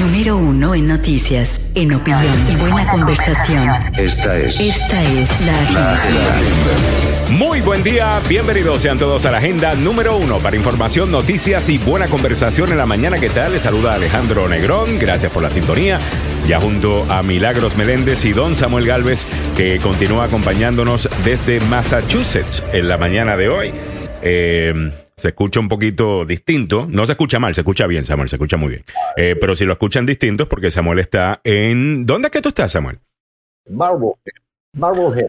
Número uno en noticias, en opinión y buena conversación. Esta es. Esta es la agenda. Muy buen día, bienvenidos sean todos a la agenda número uno para información, noticias y buena conversación en la mañana. ¿Qué tal? Les saluda Alejandro Negrón, gracias por la sintonía. Ya junto a Milagros Meléndez y Don Samuel Galvez, que continúa acompañándonos desde Massachusetts en la mañana de hoy. Eh, se escucha un poquito distinto. No se escucha mal, se escucha bien, Samuel, se escucha muy bien. Eh, pero si lo escuchan distinto es porque Samuel está en... ¿Dónde es que tú estás, Samuel? Marblehead. Marblehead.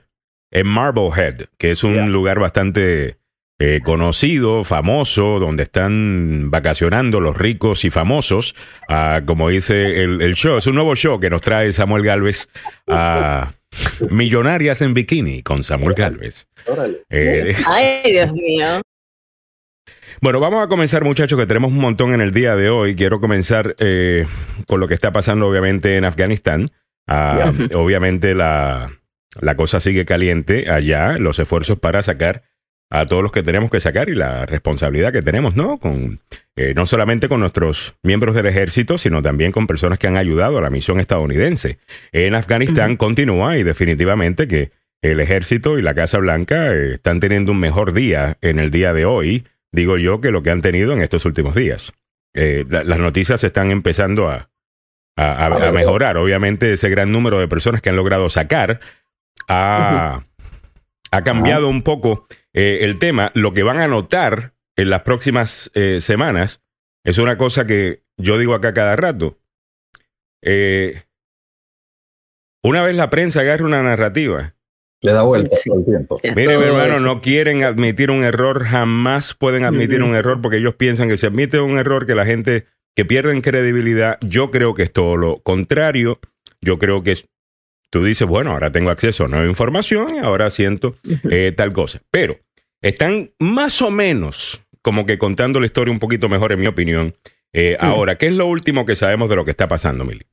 En Marblehead, que es un Yeah. lugar bastante eh, conocido, famoso, donde están vacacionando los ricos y famosos, ah, como dice el, el show. Es un nuevo show que nos trae Samuel Galvez a Millonarias en Bikini con Samuel Galvez. Órale. Eh, Ay, Dios mío. Bueno, vamos a comenzar, muchachos, que tenemos un montón en el día de hoy. Quiero comenzar eh, con lo que está pasando, obviamente, en Afganistán. Ah, Obviamente, la, la cosa sigue caliente allá, los esfuerzos para sacar a todos los que tenemos que sacar y la responsabilidad que tenemos, ¿no? Con, eh, no solamente con nuestros miembros del ejército, sino también con personas que han ayudado a la misión estadounidense. En Afganistán continúa y definitivamente que el ejército y la Casa Blanca eh, están teniendo un mejor día en el día de hoy, digo yo, que lo que han tenido en estos últimos días. Eh, la- las noticias están empezando a, a, mejorar. Obviamente ese gran número de personas que han logrado sacar ha, ha cambiado un poco eh, el tema. Lo que van a notar en las próximas eh, semanas es una cosa que yo digo acá cada rato. Una vez la prensa agarra una narrativa Le da vuelta Sí. todo el tiempo. Ya Mire, mi hermano, eso. no quieren admitir un error, jamás pueden admitir un error porque ellos piensan que si admite un error que la gente que pierden credibilidad, yo creo que es todo lo contrario. Yo creo que es, tú dices, bueno, ahora tengo acceso a nueva información y ahora siento eh, tal cosa. Pero están más o menos como que contando la historia un poquito mejor, en mi opinión. Eh. Ahora, ¿qué es lo último que sabemos de lo que está pasando, Mili?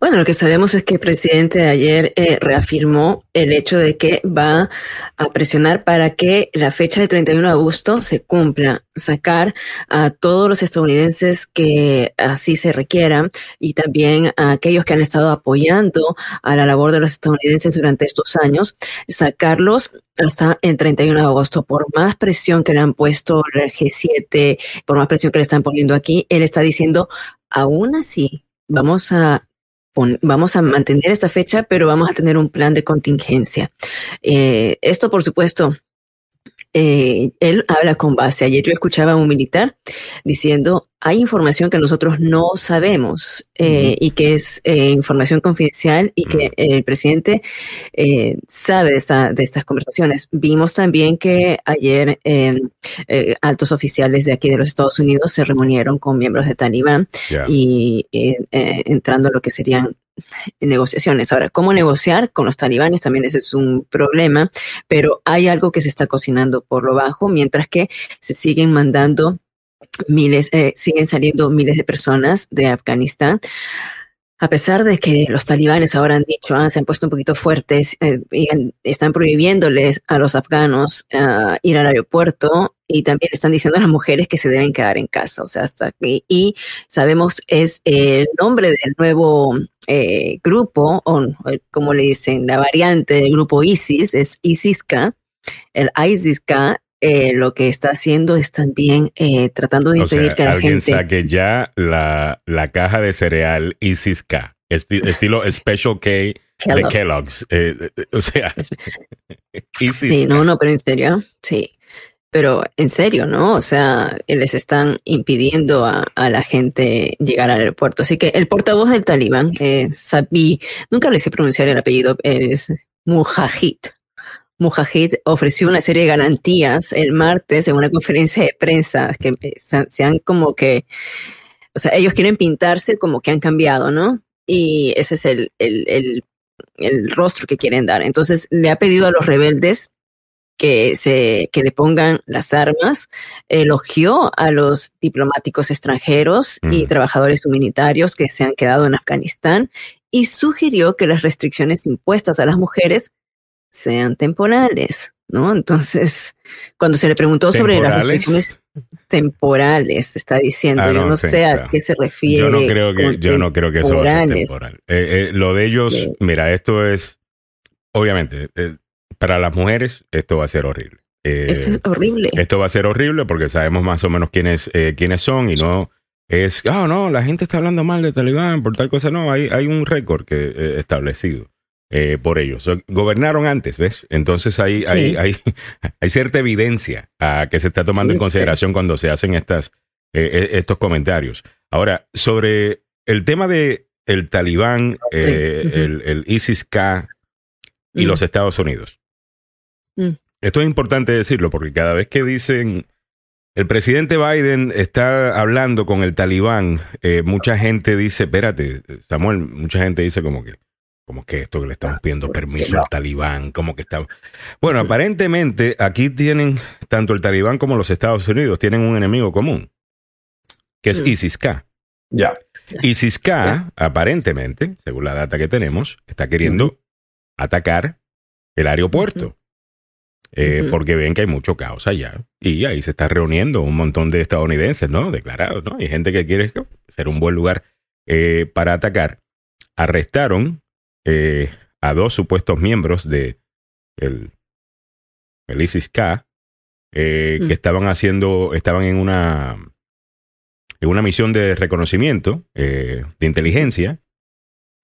Bueno, lo que sabemos es que el presidente ayer eh, reafirmó el hecho de que va a presionar para que la fecha del 31 de agosto se cumpla, sacar a todos los estadounidenses que así se requieran y también a aquellos que han estado apoyando a la labor de los estadounidenses durante estos años, sacarlos hasta el 31 de agosto. Por más presión que le han puesto el G7, por más presión que le están poniendo aquí, él está diciendo, aún así, vamos a vamos a mantener esta fecha, pero vamos a tener un plan de contingencia. Eh, esto, por supuesto, eh, él habla con base. Ayer yo escuchaba a un militar diciendo, hay información que nosotros no sabemos eh, y que es eh, información confidencial y que el presidente eh, sabe de, esta- de estas conversaciones. Vimos también que ayer eh, altos oficiales de aquí de los Estados Unidos se reunieron con miembros de Talibán y entrando a lo que serían negociaciones. Ahora, ¿cómo negociar con los talibanes? También ese es un problema, pero hay algo que se está cocinando por lo bajo, mientras que se siguen mandando miles, eh, siguen saliendo miles de personas de Afganistán. A pesar de que los talibanes ahora han dicho, ah, se han puesto un poquito fuertes eh, y están prohibiéndoles a los afganos ah, ir al aeropuerto y también están diciendo a las mujeres que se deben quedar en casa. O sea, hasta aquí. Y sabemos es el nombre del nuevo eh, grupo, o eh, como le dicen, la variante del grupo ISIS, es ISIS-K. El ISIS-K eh, lo que está haciendo es también eh, tratando de O impedir sea, que la alguien gente... saque ya la, la caja de cereal Isis K, esti- estilo Special K de Kellogg. Kellogg's. Eh, o sea, Isis Sí, no, no, pero en serio, sí. Pero en serio, ¿no? O sea, les están impidiendo a, la gente llegar al aeropuerto. Así que el portavoz del talibán, eh, Sabi, nunca le sé pronunciar el apellido, es Mujahid. Mujahid ofreció una serie de garantías el martes en una conferencia de prensa que se se han como que, o sea, ellos quieren pintarse como que han cambiado, ¿no? Y ese es el, el, el rostro que quieren dar. Entonces le ha pedido a los rebeldes que, se, que le pongan las armas, elogió a los diplomáticos extranjeros y Mm. trabajadores humanitarios que se han quedado en Afganistán y sugirió que las restricciones impuestas a las mujeres sean temporales, ¿no? Entonces, cuando se le preguntó sobre las restricciones temporales, está diciendo. Ah, yo no, sí, sé a qué se refiere. Yo no creo que, yo no creo que eso va a ser temporales. temporal. Eh, eh, lo de ellos, Sí. mira, esto es, obviamente, eh, para las mujeres esto va a ser horrible. Eh, Esto es horrible. esto va a ser horrible porque sabemos más o menos quiénes, eh, quiénes son y no es, ah, no, la gente está hablando mal de Talibán por tal cosa. No, hay, hay un récord que eh, establecido eh, por ellos. So, gobernaron antes, ¿ves? Entonces hay, hay, Sí. hay, hay cierta evidencia ah, que se está tomando Sí, en consideración cuando se hacen estas, eh, estos comentarios. Ahora, sobre el tema de el Talibán, eh, ujú. el, el ISIS-K y Mm. los Estados Unidos. Mm. Esto es importante decirlo porque cada vez que dicen el presidente Biden está hablando con el talibán, eh, mucha gente dice, espérate, Samuel, mucha gente dice como que, como que esto que le estamos pidiendo permiso al talibán, como que está... Bueno, aparentemente aquí tienen, tanto el talibán como los Estados Unidos tienen un enemigo común, que es Mm. ISIS-K. Ya. ISIS-K, aparentemente, según la data que tenemos, está queriendo atacar el aeropuerto. Eh. Porque ven que hay mucho caos allá. Y ahí se está reuniendo un montón de estadounidenses, ¿no? Declarados, ¿no? Y gente que quiere ser un buen lugar eh, para atacar. Arrestaron eh, a dos supuestos miembros de el, el ISIS-K eh, Mm. que estaban haciendo, estaban en una en una misión de reconocimiento eh, de inteligencia,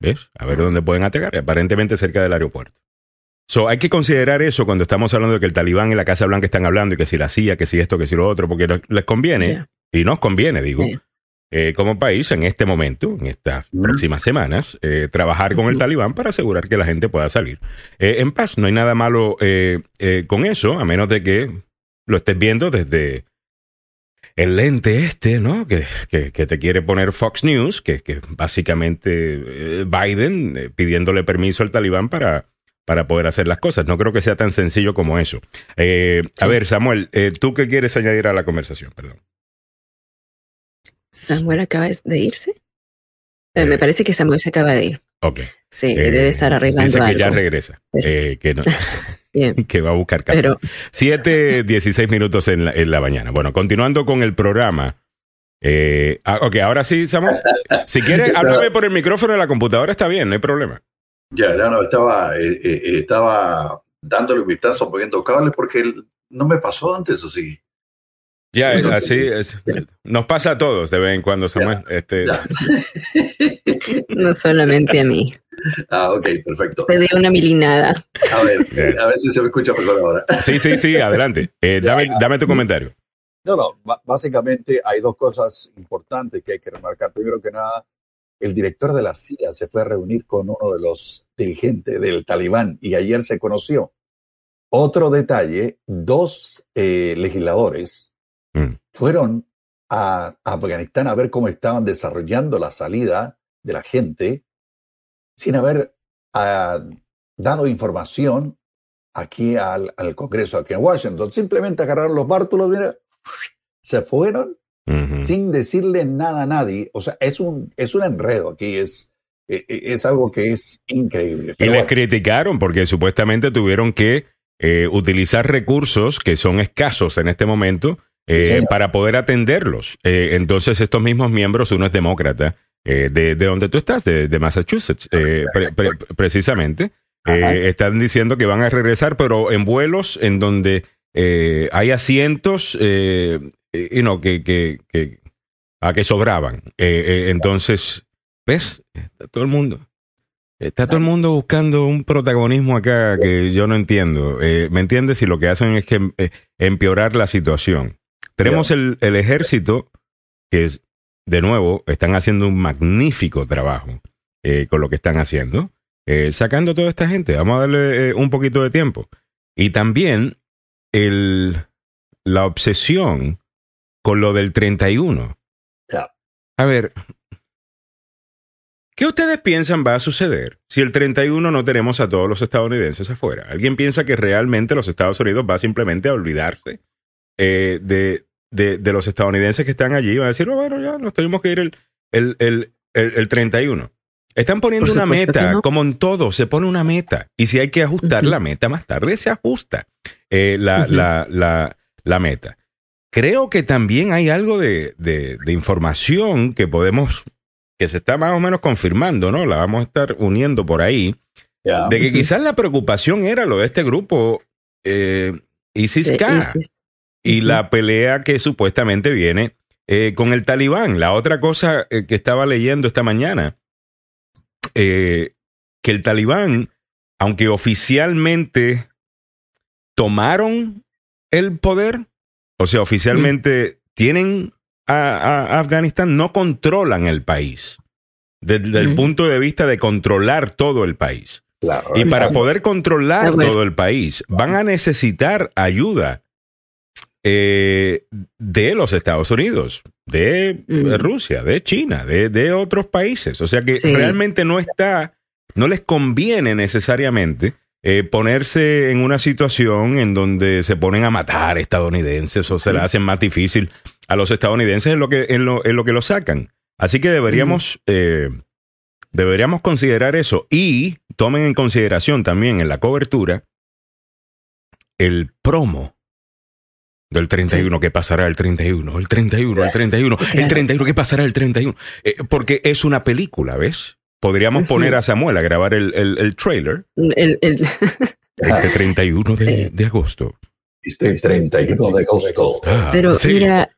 ¿ves? A ver dónde pueden atacar, aparentemente cerca del aeropuerto. So, hay que considerar eso cuando estamos hablando de que el talibán y la Casa Blanca están hablando y que si la CIA, que si esto, que si lo otro, porque les conviene, y nos conviene, digo, eh, como país en este momento, en estas Mm. próximas semanas, eh, trabajar con el talibán para asegurar que la gente pueda salir eh, en paz. No hay nada malo eh, eh, con eso, a menos de que lo estés viendo desde el lente este, ¿no? Que, que, que te quiere poner Fox News, que, que básicamente eh, Biden eh, pidiéndole permiso al talibán para, para poder hacer las cosas. No creo que sea tan sencillo como eso. Eh, A Sí. ver, Samuel, eh, ¿tú qué quieres añadir a la conversación? Perdón. Samuel acaba de irse. Eh, Eh, me parece que Samuel se acaba de ir. Ok. Sí, Eh, debe estar arreglando Dice que algo. ya regresa. Pero- eh, que, no- Bien, que va a buscar café. pero 7, 16 minutos en la, en la mañana. Bueno, continuando con el programa. Eh, ah, ok, ahora sí, Samuel. Si quieres, háblame por el micrófono de la computadora, está bien, no hay problema. Ya, no, no, estaba, eh, eh, eh, estaba dándole un vistazo, poniendo cables, porque no me pasó antes así. Ya, eh, así es. Nos pasa a todos de vez en cuando, Samuel. Este, Ya. no solamente a mí. Ah, ok, perfecto. Dio una milinada. A ver, a ver si se me escucha mejor ahora. Sí, sí, sí, adelante. Eh, dame, dame tu comentario. No, no, básicamente hay dos cosas importantes que hay que remarcar. Primero que nada, el director de la CIA se fue a reunir con uno de los dirigentes del Talibán y ayer se conoció. Otro detalle, dos eh, legisladores Mm. fueron a Afganistán a ver cómo estaban desarrollando la salida de la gente sin haber ah, dado información aquí al, al Congreso, aquí en Washington. Simplemente agarraron los bártulos, mira, se fueron Sin decirle nada a nadie. O sea, es un, es un enredo aquí, es, eh, eh, es algo que es increíble. Y les bueno, criticaron porque supuestamente tuvieron que eh, utilizar recursos que son escasos en este momento eh, Sí, para poder atenderlos. Eh, entonces estos mismos miembros, uno es demócrata, eh, de, de donde tú estás, de, de Massachusetts, pre- pre- precisamente, están diciendo que van a regresar, pero en vuelos en donde eh, hay asientos eh, you know, que, que, que, a que sobraban. Eh, eh, entonces, ¿ves? Está todo el mundo. Está todo el mundo buscando un protagonismo acá que yo no entiendo. Eh, ¿Me entiendes? Y lo que hacen es que empeorar la situación. Tenemos el, el ejército que es, de nuevo, están haciendo un magnífico trabajo con lo que están haciendo, sacando toda esta gente. Vamos a darle un poquito de tiempo. Y también el, la obsesión con lo del 31. Ya. A ver, ¿qué ustedes piensan va a suceder si el 31 no tenemos a todos los estadounidenses afuera? ¿Alguien piensa que realmente los Estados Unidos va simplemente a olvidarse eh, de, de, de los estadounidenses que están allí? Va a decir, "Oh, bueno, ya nos tenemos que ir el, el, el, el, el 31. Están poniendo una meta, no. como en todo, se pone una meta. Y si hay que ajustar la meta más tarde, se ajusta eh, la, la, la, la meta. creo que también hay algo de, de, de información que podemos, que se está más o menos confirmando, ¿no? La vamos a estar uniendo por ahí, de que quizás la preocupación era lo de este grupo eh, ISIS-K ISIS. y la pelea que supuestamente viene eh, con el talibán. La otra cosa eh, que estaba leyendo esta mañana, eh, que el talibán, aunque oficialmente tomaron el poder, o sea, oficialmente tienen a, Afganistán, no controlan el país. Desde el Mm. punto de vista de controlar todo el país. Claro. Y para Sí. poder controlar todo el país, van a necesitar ayuda eh, de los Estados Unidos, de Mm. Rusia, de China, de, de otros países. O sea que Sí. realmente no está, no les conviene necesariamente eh, ponerse en una situación en donde se ponen a matar estadounidenses o se le hacen más difícil a los estadounidenses en lo que, en lo, en lo, que lo sacan. Así que deberíamos, eh, deberíamos considerar eso y tomen en consideración también en la cobertura el promo del 31, que pasará el 31, el 31, el 31, el Claro. 31, que pasará el 31. Eh, porque es una película, ¿ves? Podríamos poner a Samuel a grabar el, el, el trailer El- el- este 31 de, de agosto. Este 31 de agosto. Ah, pero sí. mira,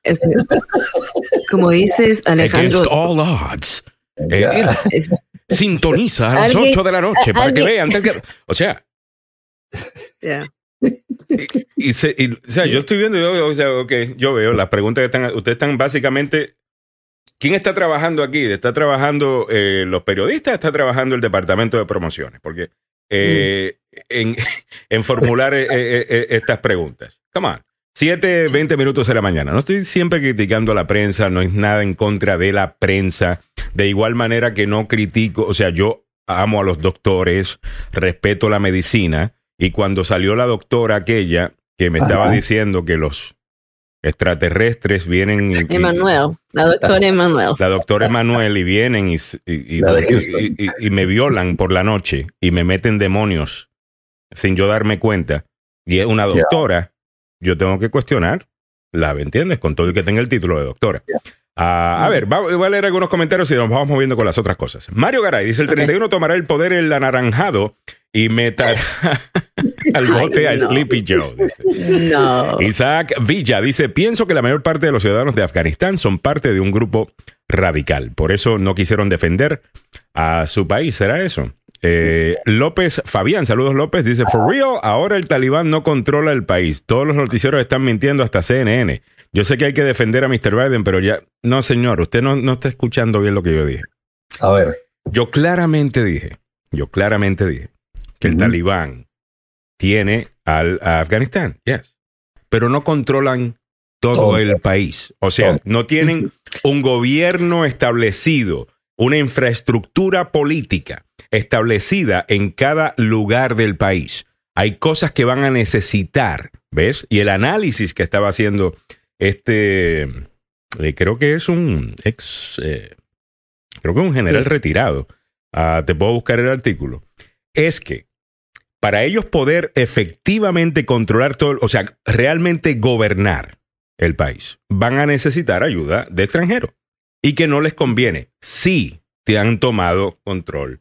como dices, Alejandro, Against all odds. Eh, es- sintoniza a las Alguien- 8 de la noche para que vean. O sea, ya. y, se- y, o sea, yo estoy viendo, yo, o sea, ok, yo veo las preguntas que están, ustedes están básicamente, ¿quién está trabajando aquí? ¿Está trabajando eh, los periodistas? ¿Está trabajando el departamento de promociones? Porque eh, en, en formular eh, estas preguntas. Come on. 7, 20 minutos de la mañana. No estoy siempre criticando a la prensa, no es nada en contra de la prensa. De igual manera que no critico, o sea, yo amo a los doctores, respeto la medicina, y cuando salió la doctora aquella que me estaba diciendo que los extraterrestres vienen... y- Emanuel, la doctora Emanuel. la doctora Emanuel y vienen y, y- y- La de Houston. y- y- y me violan por la noche y me meten demonios sin yo darme cuenta. Y es una doctora, yo tengo que cuestionar, la ¿me entiendes? Con todo el que tenga el título de doctora. Ah, a ver, va- voy a leer algunos comentarios y nos vamos moviendo con las otras cosas. Mario Garay dice: el Ok. 31 tomará el poder el anaranjado y meterá al bote a Ay, no. Sleepy Joe. dice. No. Isaac Villa dice, pienso que la mayor parte de los ciudadanos de Afganistán son parte de un grupo radical. Por eso no quisieron defender a su país. ¿Será eso? Eh, López Fabián, saludos López, dice, for real, ahora el talibán no controla el país. Todos los noticieros están mintiendo hasta CNN. Yo sé que hay que defender a Mr. Biden, pero ya, no señor, usted no, no está escuchando bien lo que yo dije. A ver, Yo claramente dije, yo claramente dije que el talibán tiene al, a Afganistán, yes. Pero no controlan todo el país. O sea, no tienen un gobierno establecido, una infraestructura política establecida en cada lugar del país. Hay cosas que van a necesitar, ¿ves? Y el análisis que estaba haciendo este, eh, creo que es un ex, eh, creo que es un general Sí. retirado. Ah, te puedo buscar el artículo. Es que para ellos poder efectivamente controlar todo, o sea, realmente gobernar el país, van a necesitar ayuda de extranjeros y que no les conviene si te han tomado control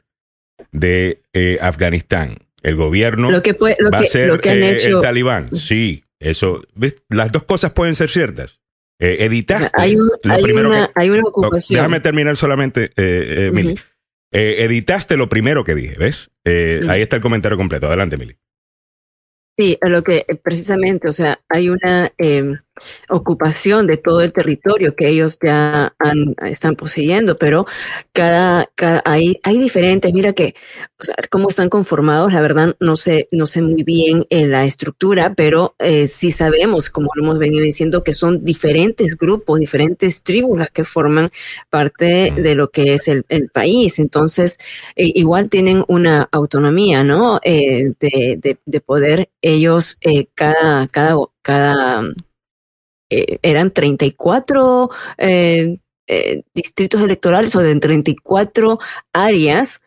de eh, Afganistán. El gobierno Lo que, puede, lo va que, a ser lo que han eh, hecho. el talibán. Sí, eso. ¿ves? Las dos cosas pueden ser ciertas. Eh, editaste. hay, un- lo hay primero una, que- hay una no, ocupación. déjame terminar solamente, eh, eh, Mili. Eh, editaste lo primero que dije, ¿ves? Eh. Ahí está el comentario completo. Adelante, Mili. Sí, a lo que precisamente, o sea, hay una eh, ocupación de todo el territorio que ellos ya han- están poseyendo, pero cada, cada hay, hay diferentes, mira que, o sea, cómo están conformados, la verdad no sé, no sé muy bien en la estructura, pero eh, sí sabemos, como lo hemos venido diciendo, que son diferentes grupos, diferentes tribus las que forman parte de lo que es el, el país. Entonces, eh, igual tienen una autonomía, ¿no? Eh, de, de, de poder ellos, eh, cada, cada, cada, eh, eran 34 eh, eh, distritos electorales o de 34 áreas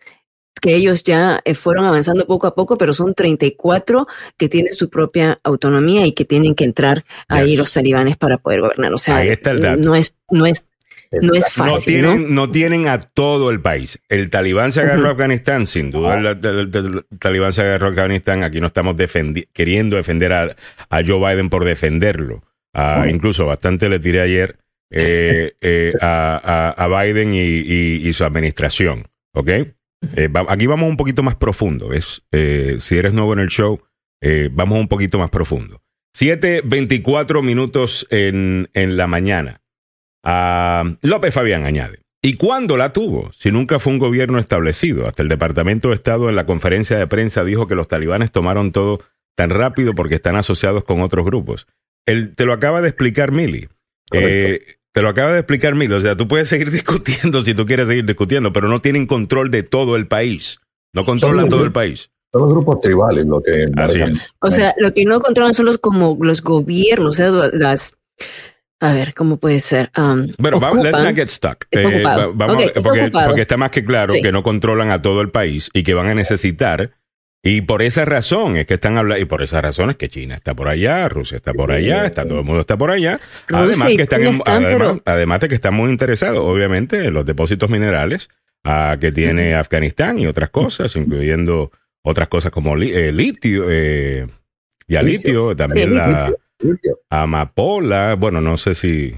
que ellos ya eh, fueron avanzando poco a poco, pero son 34 que tienen su propia autonomía y que tienen que entrar ahí Yes. los talibanes para poder gobernar. O sea, Ahí está el dato. no es, no es, no es. No fácil, tienen, ¿no? tienen a todo el país. El talibán se agarró a Afganistán, sin duda el, el- el- el talibán se agarró a Afganistán. Aquí no estamos defendi- queriendo defender a, a Joe Biden por defenderlo. Ah. Incluso bastante le tiré ayer eh, eh, a, a- a Biden y, y- y su administración. ¿Ok? Eh, va- aquí vamos un poquito más profundo. ¿ves? Si eres nuevo en el show, vamos un poquito más profundo. 7.24 minutos en, en la mañana. Ah, López Fabián añade. ¿Y cuándo la tuvo? Si nunca fue un gobierno establecido. Hasta el Departamento de Estado en la conferencia de prensa dijo que los talibanes tomaron todo tan rápido porque están asociados con otros grupos. Él te lo acaba de explicar Mili. Eh, te lo acaba de explicar Mili. O sea, tú puedes seguir discutiendo si tú quieres seguir discutiendo, pero no tienen control de todo el país. No controlan todo el país. Son los grupos tribales lo que Así es. O sea, lo que no controlan son los como los gobiernos, o sea, las a ver, ¿cómo puede ser? Um, Bueno, va- let's ocupan- not get stuck. Está Eh, vamos, porque, está más que claro Sí. que no controlan a todo el país y que van a necesitar. Y por esa razón es que están hablando, y por esa razón es que China está por allá, Rusia está por allá, está todo el mundo está por allá. Rusia Además que están, están, además, pero- además de que están muy interesados, obviamente, en los depósitos minerales ah, que tiene Afganistán y otras cosas, incluyendo otras cosas como li- eh, litio, eh, y a litio, Litio. también Sí, la Litio. amapola, bueno, no sé si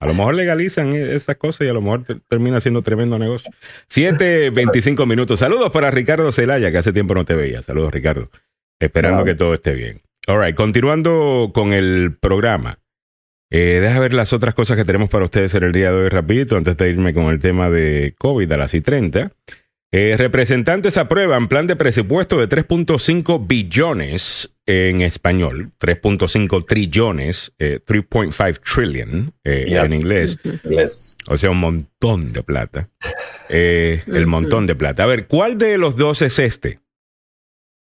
a lo mejor legalizan e- esas cosas y a lo mejor te- termina siendo tremendo negocio. 7.25 minutos. Saludos para Ricardo Celaya, que hace tiempo no te veía. Saludos, Ricardo. Esperando Claro. que todo esté bien. All right, continuando con el programa. Eh, deja ver las otras cosas que tenemos para ustedes en el día de hoy rapidito, antes de irme con el tema de COVID a las y 30. Eh, representantes aprueban plan de presupuesto de 3.5 billones en español, 3.5 trillones, eh, 3.5 trillion eh, Yeah. en inglés, o sea, un montón de plata. Eh, el montón de plata. A ver, ¿cuál de los dos es este?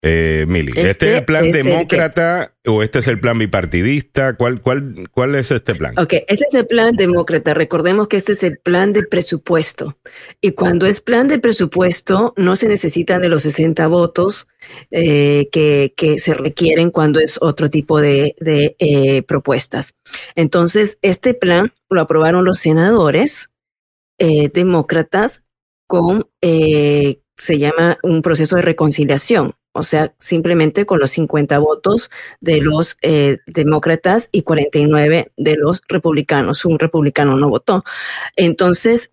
Eh, Mili, ¿este, Este es el plan es el que- demócrata o este es el plan bipartidista? ¿Cuál, cuál, cuál es este plan? Ok, este es el plan demócrata. Recordemos que este es el plan de presupuesto. Y cuando es plan de presupuesto, no se necesitan de los 60 votos eh, que, que se requieren cuando es otro tipo de, de, eh, propuestas. Entonces, este plan lo aprobaron los senadores eh, demócratas con, eh, se llama un proceso de reconciliación. O sea, simplemente con los 50 votos de los eh, demócratas y 49 de los republicanos. Un republicano no votó. Entonces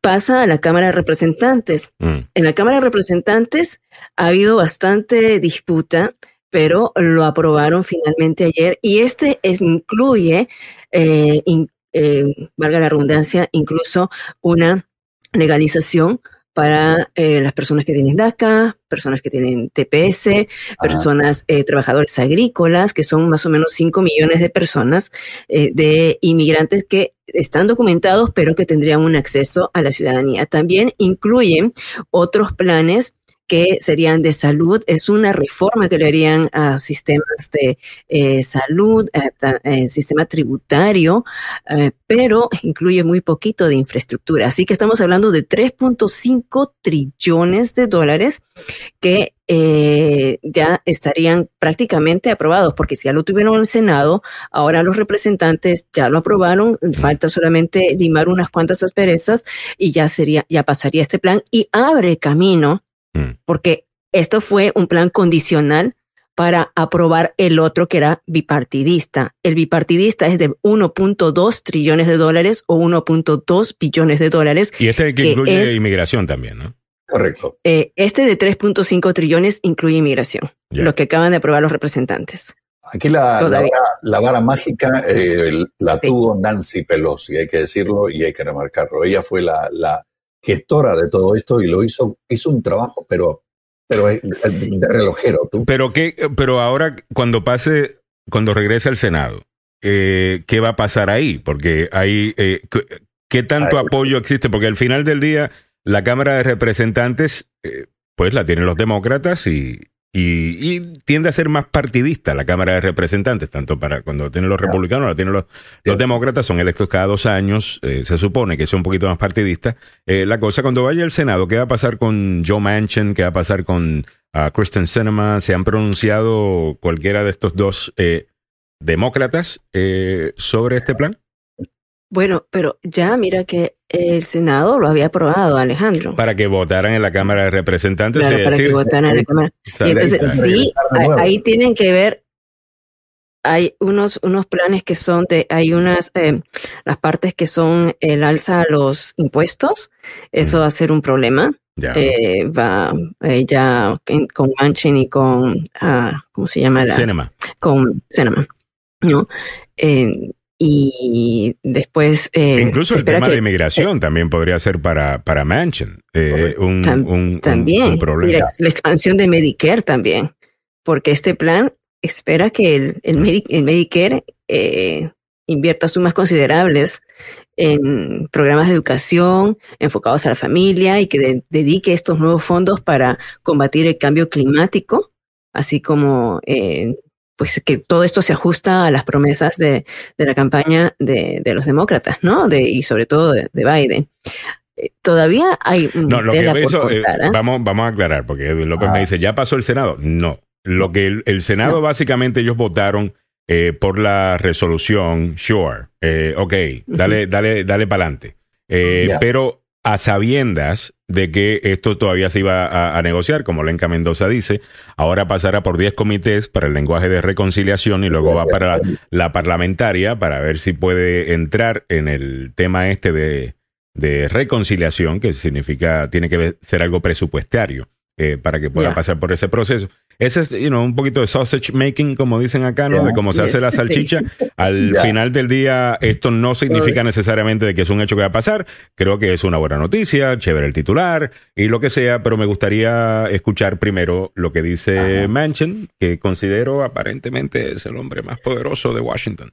pasa a la Cámara de Representantes. Mm, En la Cámara de Representantes ha habido bastante disputa, pero lo aprobaron finalmente ayer y este es- incluye, eh, in- eh, valga la redundancia, incluso una legalización para eh, las personas que tienen DACA, personas que tienen TPS, personas, eh, trabajadores agrícolas, que son más o menos 5 millones de personas, eh, de inmigrantes que están documentados, pero que tendrían un acceso a la ciudadanía. También incluyen otros planes que serían de salud. Es una reforma que le harían a sistemas de eh, salud, eh, sistema tributario, eh, pero incluye muy poquito de infraestructura. Así que estamos hablando de 3.5 trillones de dólares que eh, ya estarían prácticamente aprobados, porque si ya lo tuvieron en el Senado, ahora los representantes ya lo aprobaron, falta solamente limar unas cuantas asperezas y ya sería, ya pasaría este plan y abre camino, mm. porque esto fue un plan condicional para aprobar el otro que era bipartidista. El bipartidista es de 1.2 trillones de dólares o 1.2 billones de dólares. Y este que que incluye es- inmigración también, ¿no? Correcto. Eh, este de 3.5 trillones incluye inmigración, Ya. lo que acaban de aprobar los representantes. Aquí la, la, vara, la vara mágica eh, la Sí. tuvo Nancy Pelosi, hay que decirlo y hay que remarcarlo. Ella fue la, la gestora de todo esto y lo hizo, hizo un trabajo, pero, pero de relojero. Tú. Pero qué, pero ahora cuando pase, cuando regrese al Senado, eh, ¿qué va a pasar ahí? Porque hay, eh, ¿qué- ¿qué tanto Ay. apoyo existe? Porque al final del día, la Cámara de Representantes, eh, pues la tienen los demócratas y, y, tiende a ser más partidista la Cámara de Representantes, tanto para cuando tienen los republicanos, la tienen los, los demócratas, son electos cada dos años, eh, se supone que es un poquito más partidista. Eh, la cosa cuando vaya al Senado, ¿qué va a pasar con Joe Manchin? ¿Qué va a pasar con uh, Kristen Sinema? ¿Se han pronunciado cualquiera de estos dos eh, demócratas sobre este plan? Bueno, pero ya mira que el Senado lo había aprobado, Alejandro. Para que votaran en la Cámara de Representantes. Claro, para que votaran en la Cámara. Y entonces, sí, ahí tienen que ver, hay unos, unos planes que son de, hay unas, eh, las partes que son el alza a los impuestos, eso va a ser un problema. Ya. Eh, va eh, ya con Manchin y con, ah, ¿cómo se llama? La, Cinema. Con Cinema, ¿no? Y después... Eh, Incluso el tema de inmigración también podría ser para, para Manchin eh, un, también, problema. La, expansión de Medicare también, porque este plan espera que el, el, Medicare eh, invierta sumas considerables en programas de educación enfocados a la familia y que dedique estos nuevos fondos para combatir el cambio climático, así como eh, pues que todo esto se ajusta a las promesas de, la campaña de, los demócratas, ¿no? De, y sobre todo de, Biden. Eh, todavía hay no, lo que eso, eh, ¿eh? vamos, vamos a aclarar, porque López me ah. dice, ¿ya pasó el Senado? No. Lo que el, Senado básicamente ellos votaron por la resolución, sure, ok, dale, dale, dale para adelante. Pero a sabiendas de que esto todavía se iba a, negociar, como Lenca Mendoza dice, ahora pasará por 10 comités para el lenguaje de reconciliación y luego va para la, parlamentaria para ver si puede entrar en el tema este de, de reconciliación, que significa, tiene que ser algo presupuestario. Eh, para que pueda pasar por ese proceso. Ese es you know, un poquito de sausage making, como dicen acá, ¿no? De cómo se hace la salchicha. Al final del día, esto no significa necesariamente de que es un hecho que va a pasar. Creo que es una buena noticia, chévere el titular y lo que sea, pero me gustaría escuchar primero lo que dice Manchin, que considero aparentemente es el hombre más poderoso de Washington.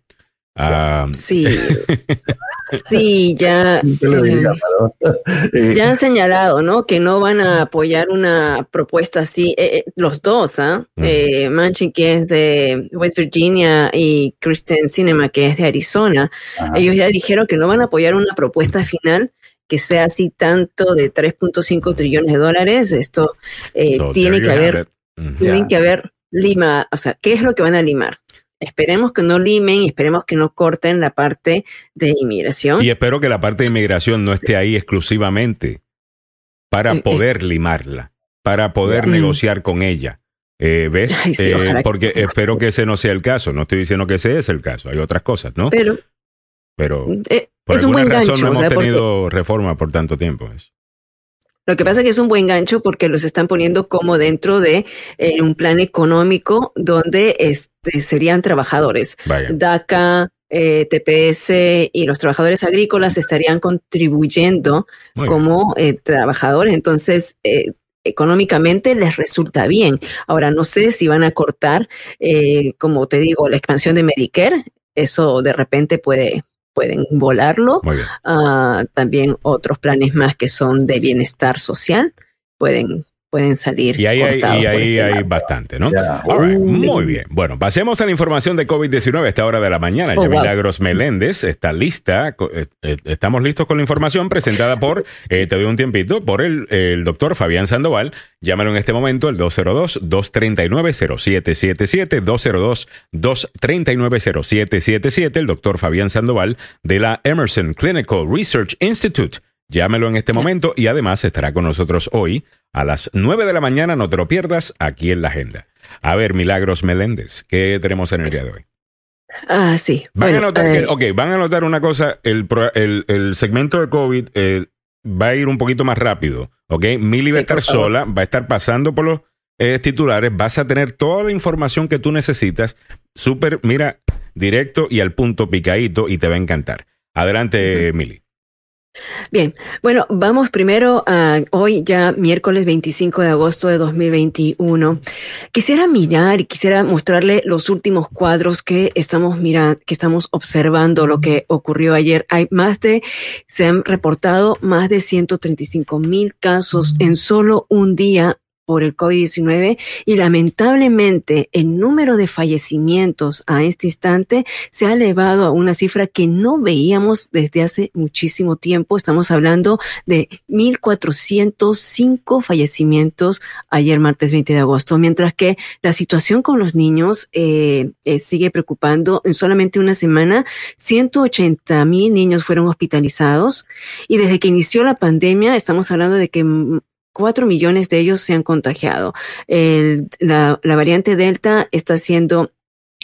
Ah, sí, sí, ya, eh, ya han señalado, ¿no? Que no van a apoyar una propuesta así, eh, eh, los dos, ¿ah? Manchin, que es de West Virginia, y Kristen Cinema, que es de Arizona. Ellos ya dijeron que no van a apoyar una propuesta final que sea así tanto de 3.5 trillones de dólares. Esto tiene que haber, tienen que haber lima, o sea, ¿qué es lo que van a limar? Esperemos que no limen y esperemos que no corten la parte de inmigración. Y espero que la parte de inmigración no esté ahí exclusivamente para eh, poder limarla, para poder negociar con ella. Eh, ¿Ves? Eh, porque espero que ese no sea el caso. No estoy diciendo que ese es el caso. Hay otras cosas, ¿no? Pero, pero por es alguna razón no hemos tenido reforma por tanto tiempo. Lo que pasa es que es un buen gancho porque los están poniendo como dentro de eh, un plan económico donde este, serían trabajadores. DACA, eh, TPS y los trabajadores agrícolas estarían contribuyendo como eh, trabajadores. Entonces, económicamente les resulta bien. Ahora, no sé si van a cortar, como te digo, la expansión de Medicare. Eso de repente puede, pueden volarlo. Uh, también otros planes más que son de bienestar social pueden pueden salir. Y ahí, hay, y ahí este hay bastante, ¿no? muy bien. Bueno, pasemos a la información de COVID-19 a esta hora de la mañana. Oh, ya Milagros Meléndez está lista. Eh, eh, estamos listos con la información presentada por, eh, te doy un tiempito, por el, el doctor Fabián Sandoval. Llámalo en este momento al 202-239-0777, 202-239-0777, el doctor Fabián Sandoval de la Emerson Clinical Research Institute. Llámelo en este momento y además estará con nosotros hoy a las 9 de la mañana. No te lo pierdas aquí en la agenda. A ver, Milagros Meléndez, ¿qué tenemos en el día de hoy? Ah, sí. Van, a, notar eh, ok, van a notar una cosa, el, el, segmento de COVID eh, va a ir un poquito más rápido, ¿ok? Mili va a estar sola, va a estar pasando por los eh, titulares, vas a tener toda la información que tú necesitas, súper, mira, directo y al punto picadito y te va a encantar. Adelante, Mili. Bien, bueno, vamos primero a hoy ya miércoles 25 de agosto de 2021. Quisiera mirar y quisiera mostrarle los últimos cuadros que estamos mirando, que estamos observando lo que ocurrió ayer. Hay más de, se han reportado más de 135 mil casos en solo un día por el COVID-19 y lamentablemente el número de fallecimientos a este instante se ha elevado a una cifra que no veíamos desde hace muchísimo tiempo. Estamos hablando de 1.405 fallecimientos ayer martes 20 de agosto, mientras que la situación con los niños eh, eh, sigue preocupando. En solamente una semana, 180 mil niños fueron hospitalizados y desde que inició la pandemia estamos hablando de que cuatro millones de ellos se han contagiado. la, la variante Delta está siendo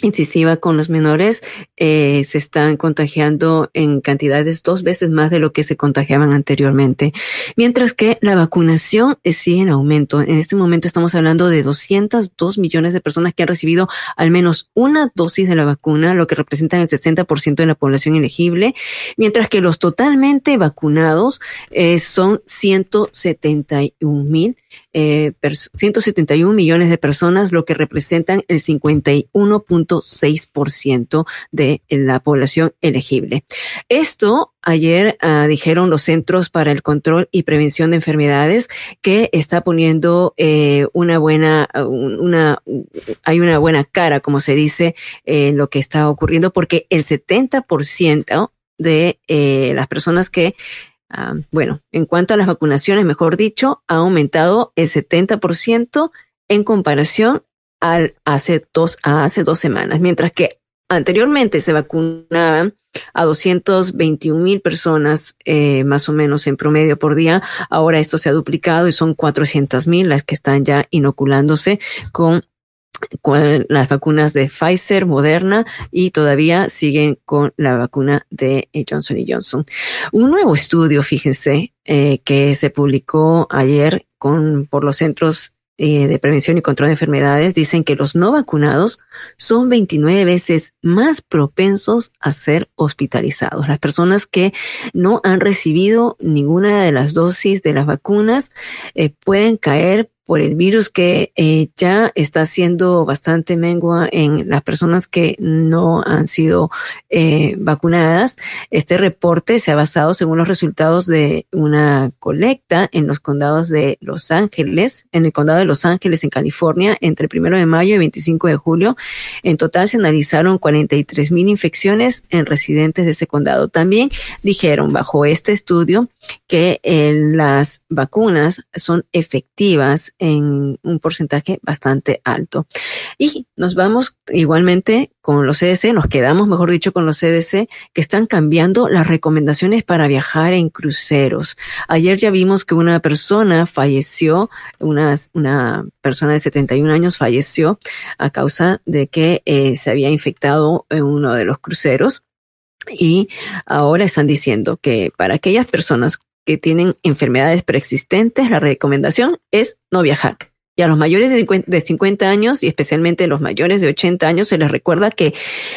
incisiva con los menores eh, se están contagiando en cantidades dos veces más de lo que se contagiaban anteriormente, mientras que la vacunación sigue en aumento. En este momento estamos hablando de 202 millones de personas que han recibido al menos una dosis de la vacuna, lo que representa el 60% de la población elegible, mientras que los totalmente vacunados eh, son 171 mil, eh, 171 millones de personas, lo que representan el 51. 6% de la población elegible. Esto ayer uh, dijeron los Centros para el Control y Prevención de Enfermedades que está poniendo eh, una buena, hay una buena cara, como se dice, en lo que está ocurriendo, porque el 70% de eh, las personas que Uh, bueno, en cuanto a las vacunaciones, mejor dicho, ha aumentado el 70% en comparación al hace dos, a hace dos semanas, mientras que anteriormente se vacunaban a 221 mil personas eh, más o menos en promedio por día. Ahora esto se ha duplicado y son 400 mil las que están ya inoculándose con, las vacunas de Pfizer, Moderna y todavía siguen con la vacuna de eh, Johnson Johnson. Un nuevo estudio, fíjense, eh, que se publicó ayer con, por los centros eh, de Prevención y Control de Enfermedades dicen que los no vacunados son 29 veces más propensos a ser hospitalizados. Las personas que no han recibido ninguna de las dosis de las vacunas pueden caer por el virus que eh, ya está haciendo bastante mengua en las personas que no han sido eh, vacunadas. Este reporte se ha basado según los resultados de una colecta en los condados de Los Ángeles, en el condado de Los Ángeles, en California, entre el primero de mayo y 25 de julio. En total se analizaron 43 mil infecciones en residentes de ese condado. También dijeron bajo este estudio que eh, las vacunas son efectivas en un porcentaje bastante alto. Y nos vamos igualmente con los CDC, nos quedamos, mejor dicho, con los CDC que están cambiando las recomendaciones para viajar en cruceros. Ayer ya vimos que una persona falleció, una, una persona de 71 años falleció a causa de que eh, se había infectado en uno de los cruceros. Y ahora están diciendo que para aquellas personas que tienen enfermedades preexistentes, la recomendación es no viajar. Y a los mayores de 50, años y especialmente los mayores de 80 años se les recuerda que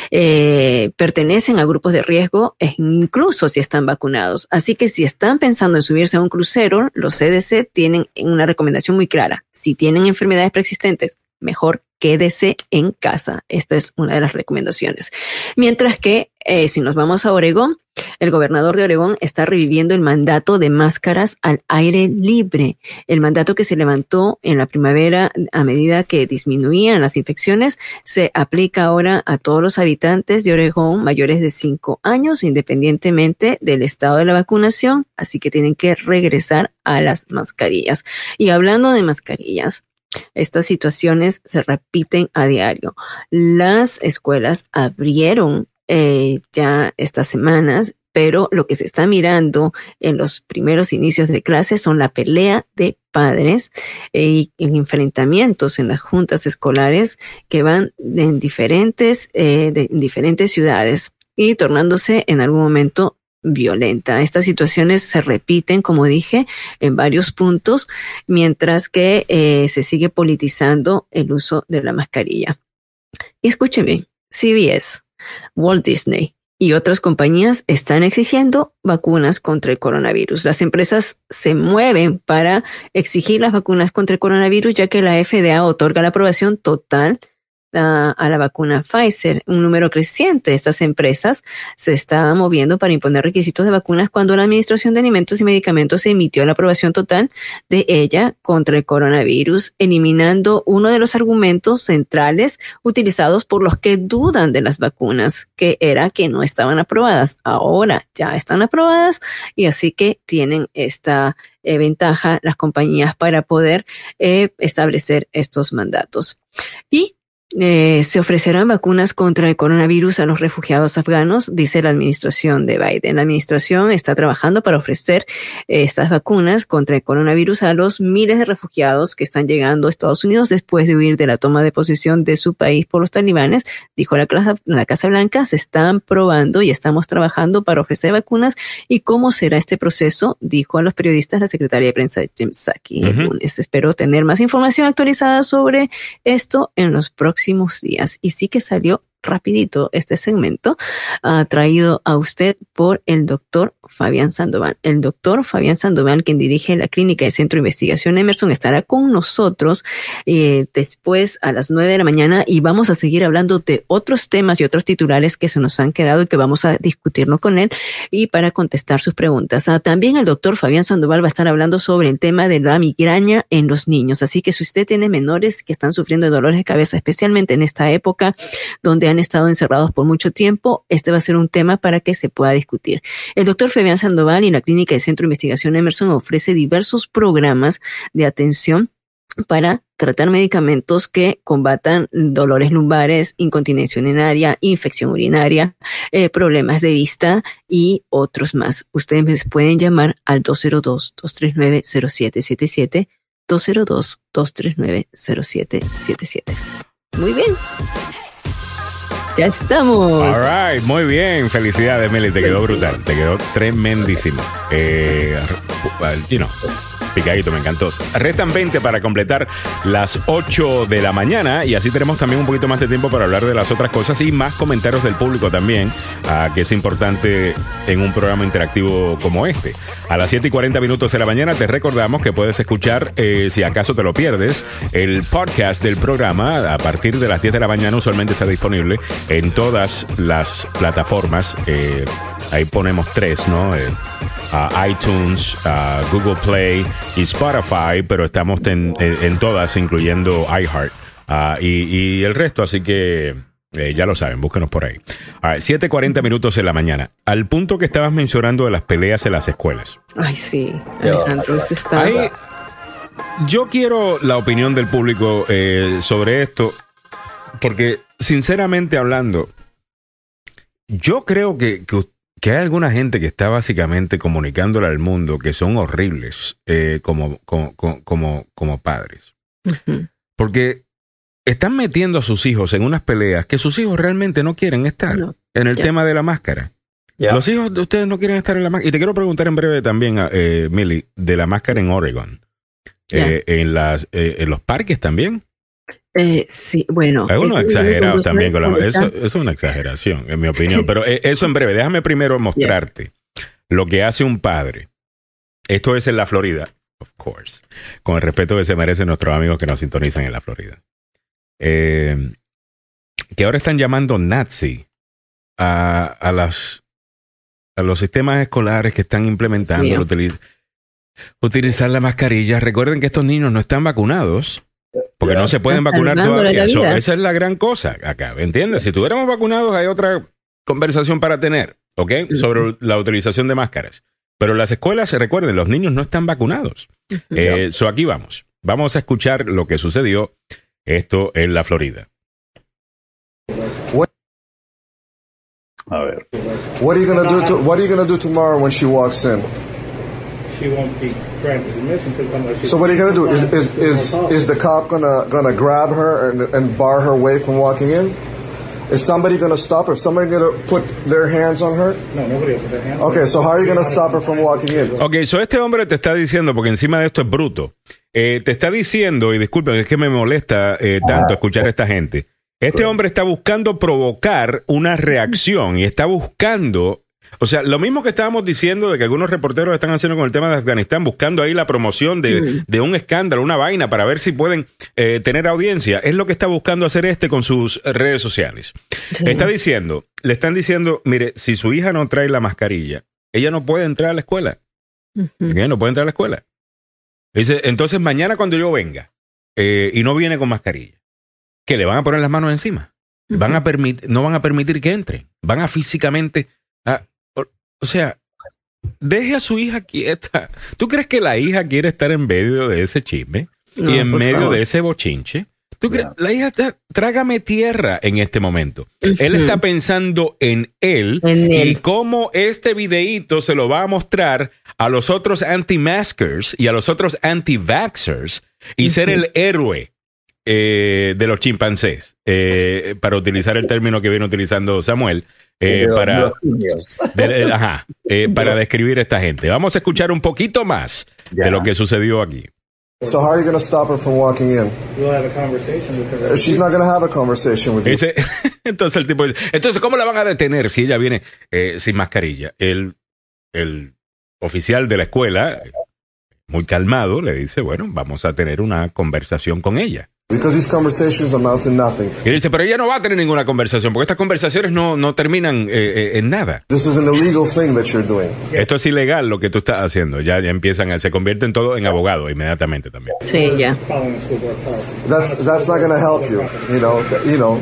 eh, pertenecen a grupos de riesgo e incluso si están vacunados. Así que si están pensando en subirse a un crucero, los CDC tienen una recomendación muy clara. Si tienen enfermedades preexistentes, mejor quédese en casa. Esta es una de las recomendaciones. Mientras que eh, si nos vamos a Oregón, el gobernador de Oregón está reviviendo el mandato de máscaras al aire libre, el mandato que se levantó en la primavera a medida que disminuían las infecciones, se aplica ahora a todos los habitantes de Oregón mayores de cinco años, independientemente del estado de la vacunación, así que tienen que regresar a las mascarillas. Y hablando de mascarillas, estas situaciones se repiten a diario. Las escuelas abrieron eh, ya estas semanas, pero lo que se está mirando en los primeros inicios de clase son la pelea de padres eh, y en enfrentamientos en las juntas escolares que van en diferentes, eh, de, en diferentes ciudades y tornándose en algún momento violenta. Estas situaciones se repiten, como dije, en varios puntos, mientras que eh, se sigue politizando el uso de la mascarilla. Y escúcheme, CBS, Walt Disney y otras compañías están exigiendo vacunas contra el coronavirus. Las empresas se mueven para exigir las vacunas contra el coronavirus, ya que la FDA otorga la aprobación total a la vacuna Pfizer. Un número creciente de estas empresas se está moviendo para imponer requisitos de vacunas cuando la Administración de Alimentos y Medicamentos emitió la aprobación total de ella contra el coronavirus, eliminando uno de los argumentos centrales utilizados por los que dudan de las vacunas, que era que no estaban aprobadas. Ahora ya están aprobadas y así que tienen esta eh, ventaja las compañías para poder eh, establecer estos mandatos. Y eh, se ofrecerán vacunas contra el coronavirus a los refugiados afganos, dice la administración de Biden. La administración está trabajando para ofrecer eh, estas vacunas contra el coronavirus a los miles de refugiados que están llegando a Estados Unidos después de huir de la toma de posición de su país por los talibanes, dijo la, casa, la Casa Blanca. Se están probando y estamos trabajando para ofrecer vacunas. ¿Y cómo será este proceso? Dijo a los periodistas la secretaria de prensa Jim Psaki el lunes. Espero tener más información actualizada sobre esto en los próximos días. Y sí que salió rapidito este segmento uh, traído a usted por el doctor Fabián Sandoval. El doctor Fabián Sandoval, quien dirige la clínica de Centro de Investigación Emerson, estará con nosotros eh, después a las nueve de la mañana y vamos a seguir hablando de otros temas y otros titulares que se nos han quedado y que vamos a discutirlo con él y para contestar sus preguntas. Uh, también el doctor Fabián Sandoval va a estar hablando sobre el tema de la migraña en los niños. Así que si usted tiene menores que están sufriendo de dolores de cabeza, especialmente en esta época donde han estado encerrados por mucho tiempo, este va a ser un tema para que se pueda discutir. El doctor Fabián Sandoval y la Clínica de Centro de Investigación Emerson ofrece diversos programas de atención para tratar medicamentos que combatan dolores lumbares, incontinencia urinaria, infección urinaria, eh, problemas de vista y otros más. Ustedes pueden llamar al 202-239-0777, 202-239-0777. Muy bien. Ya estamos. All right, muy bien. Felicidades, Meli. Te quedó brutal. Te quedó tremendísimo. Eh, you picadito, me encantó. Restan 20 para completar las 8 de la mañana y así tenemos también un poquito más de tiempo para hablar de las otras cosas y más comentarios del público también, uh, que es importante en un programa interactivo como este. A las 7 y 40 minutos de la mañana te recordamos que puedes escuchar, eh, si acaso te lo pierdes, el podcast del programa a partir de las 10 de la mañana usualmente está disponible en todas las plataformas. Eh, ahí ponemos tres, ¿no? Eh, uh, iTunes, uh, Google Play y Spotify, pero estamos en, en, en todas, incluyendo iHeart uh, y, y, el resto, así que eh, ya lo saben, búsquenos por ahí. Right, 7.40 minutos en la mañana. Al punto que estabas mencionando de las peleas en las escuelas. Ay, sí, Alejandro, eso está... Ahí, yo quiero la opinión del público eh, sobre esto, porque sinceramente hablando, yo creo que, que, que, hay alguna gente que está básicamente comunicándole al mundo que son horribles eh, como, como, como, como, padres. Uh -huh. Porque están metiendo a sus hijos en unas peleas que sus hijos realmente no quieren estar no. en el yeah. tema de la máscara. Yeah. Los hijos de ustedes no quieren estar en la máscara. Y te quiero preguntar en breve también, eh, Millie, de la máscara en Oregon. Yeah. Eh, en, las, eh, en los parques también. Eh, sí, bueno. Es uno exagerado también con la eso, eso, es una exageración, en mi opinión. Pero eh, eso en breve, déjame primero mostrarte lo que hace un padre. Esto es en la Florida, of course. Con el respeto que se merecen nuestros amigos que nos sintonizan en la Florida. Eh, que ahora están llamando nazi a, a, las, a los sistemas escolares que están implementando utiliz, utilizar la mascarilla. Recuerden que estos niños no están vacunados. Porque no se pueden vacunar todavía. Eso, esa es la gran cosa acá, ¿entiendes? Si tuviéramos vacunados hay otra conversación para tener, ¿ok? Sobre la utilización de máscaras. Pero las escuelas, recuerden, los niños no están vacunados. Eh, so aquí vamos. Vamos a escuchar lo que sucedió esto en la Florida. A ver. What are you gonna do? To, what are you gonna do tomorrow when she walks in? She won't be granted admission until So what are you gonna do? Is is is, is the cop gonna gonna grab her and, and bar her way from walking in? Is somebody gonna stop her? Is somebody gonna put their hands on her? No, nobody put their hands. Okay, so how are you gonna stop her from walking in? Okay, so este hombre te está diciendo, porque encima de esto es bruto, eh, te está diciendo, y disculpen, es que me molesta eh, tanto escuchar a esta gente. Este hombre está buscando provocar una reacción y está buscando O sea, lo mismo que estábamos diciendo de que algunos reporteros están haciendo con el tema de Afganistán, buscando ahí la promoción de, Mm. de un escándalo, una vaina, para ver si pueden eh, tener audiencia. Es lo que está buscando hacer este con sus redes sociales. Sí. Está diciendo, le están diciendo, mire, si su hija no trae la mascarilla, ella no puede entrar a la escuela. Ella no puede entrar a la escuela. Dice, entonces mañana cuando yo venga eh, y no viene con mascarilla, que le van a poner las manos encima. Van a no van a permitir que entre. Van a físicamente. O, sea, deje a su hija quieta. ¿Tú crees que la hija quiere estar en medio de ese chisme No, y en medio favor. de ese bochinche? ¿Tú crees? La hija está, trágame tierra en este momento. Él está pensando en él En y cómo este videíto se lo va a mostrar a los otros anti-maskers y a los otros anti-vaxxers y ser el héroe eh, de los chimpancés, eh, para utilizar el término que viene utilizando Samuel, eh, De para, de- ajá, eh, para describir a esta gente. Vamos a escuchar un poquito más Ya. de lo que sucedió aquí. So how are you going to stop her from walking in? You'll have a conversation with her. She's not going to have a conversation with you. Dice, entonces el tipo dice, entonces, ¿cómo la van a detener si ella viene eh, sin mascarilla? El, el oficial de la escuela, muy calmado, le dice, bueno, vamos a tener una conversación con ella. Because these conversations amount to nothing. Y dice, pero ella no va a tener ninguna conversación, porque estas conversaciones no, no terminan eh, eh, en nada. This is an illegal thing that you're doing. Esto es ilegal lo que tú estás haciendo. Ya, ya empiezan, a, se convierten todo en abogado inmediatamente también. Sí, ya. Policy. That's that's not going to help you. You know. You know.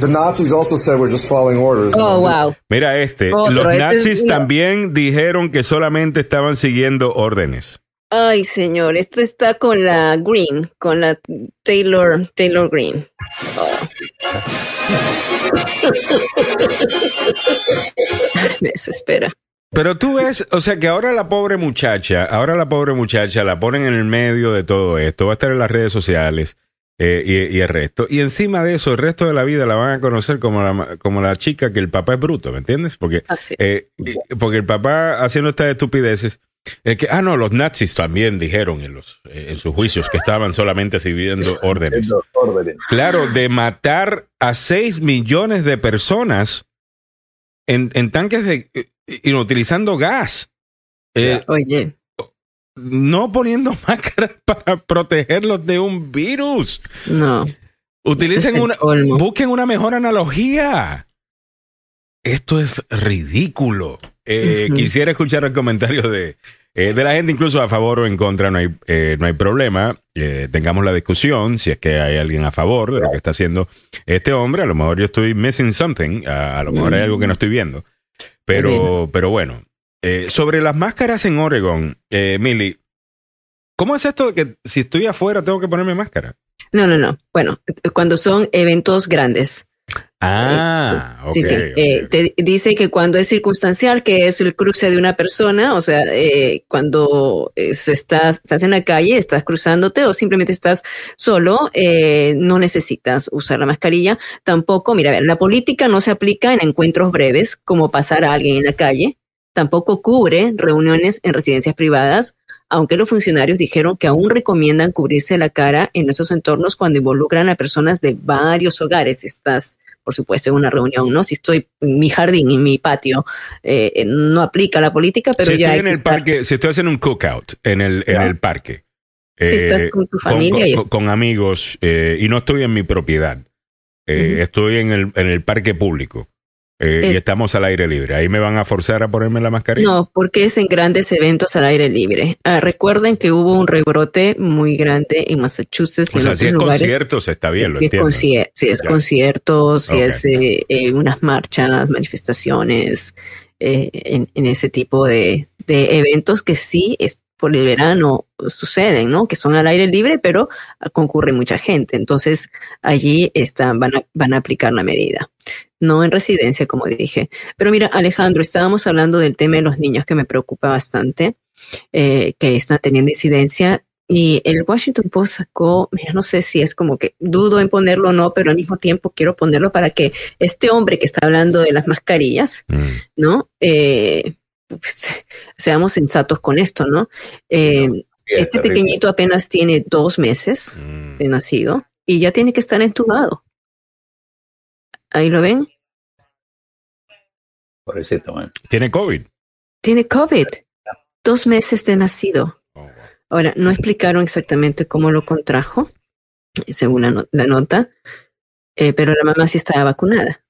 The Nazis also said we're just following orders. Oh, wow. Mira este, Otro, los este es nazis también dijeron que solamente estaban siguiendo órdenes. Ay, señor, esto está con la Green, con la Taylor, Taylor Green. Oh. Me desespera. Pero tú ves, o sea que ahora la pobre muchacha, ahora la pobre muchacha la ponen en el medio de todo esto, va a estar en las redes sociales eh, y, y el resto. Y encima de eso, el resto de la vida la van a conocer como la, como la chica que el papá es bruto, ¿me entiendes? Porque, Ah, sí. eh, porque el papá haciendo estas estupideces, es que, ah, no, los nazis también dijeron en, los, eh, en sus juicios que estaban solamente siguiendo órdenes. Claro, de matar a 6 millones de personas en, en tanques de. y utilizando gas. Eh, Oye, no poniendo máscaras para protegerlos de un virus. no. Utilicen una. colmo. Busquen una mejor analogía. Esto es ridículo. Eh. Quisiera escuchar el comentario de, eh, de la gente, incluso a favor o en contra, no hay, eh, no hay problema. Eh, tengamos la discusión, si es que hay alguien a favor de lo que está haciendo este hombre. A lo mejor yo estoy missing something, a, a lo mejor hay algo que no estoy viendo. Pero, pero bueno, eh, sobre las máscaras en Oregon, eh, ¿cómo es esto de que si estoy afuera tengo que ponerme máscara? No, no, no. Bueno, cuando son eventos grandes. Ah, ok. sí, sí. Eh, te dice que cuando es circunstancial, que es el cruce de una persona, o sea, eh, cuando eh, se estás, estás en la calle, estás cruzándote o simplemente estás solo, eh, no necesitas usar la mascarilla. Tampoco, mira, a ver, la política no se aplica en encuentros breves, como pasar a alguien en la calle. Tampoco cubre reuniones en residencias privadas, aunque los funcionarios dijeron que aún recomiendan cubrirse la cara en esos entornos cuando involucran a personas de varios hogares. Estás, por supuesto, en una reunión, ¿no? Si estoy en mi jardín, en mi patio, eh, eh, no aplica la política, pero si ya estoy hay en el estar- parque, si estoy haciendo un cookout en el, en el parque. Si eh, estás con tu familia y- con, con amigos eh, y no estoy en mi propiedad, eh, estoy en el, en el parque público eh, y Es- estamos al aire libre. Ahí me van a forzar a ponerme la mascarilla. No, porque es en grandes eventos al aire libre. Ah, recuerden que hubo un rebrote muy grande en Massachusetts y o sea, si es lugares. conciertos está bien, lo si, es concier- si es Ya. conciertos, si es eh, eh, unas marchas, manifestaciones, eh, en, en ese tipo de, de eventos que sí es por el verano suceden, ¿no? Que son al aire libre, pero concurre mucha gente. Entonces, allí están, van, a, van a aplicar la medida. No en residencia, como dije. Pero mira, Alejandro, estábamos hablando del tema de los niños que me preocupa bastante, eh, que están teniendo incidencia. Y el Washington Post sacó, mira, no sé si es como que dudo en ponerlo o no, pero al mismo tiempo quiero ponerlo para que este hombre que está hablando de las mascarillas, Mm. ¿no? Eh, pues, seamos sensatos con esto, ¿no? Eh, este pequeñito apenas tiene dos meses Mm. de nacido y ya tiene que estar entubado. Ahí lo ven. Pobrecito, man. Tiene COVID. Tiene COVID. Dos meses de nacido. Ahora, no explicaron exactamente cómo lo contrajo, según la, no- la nota, eh, pero la mamá sí estaba vacunada.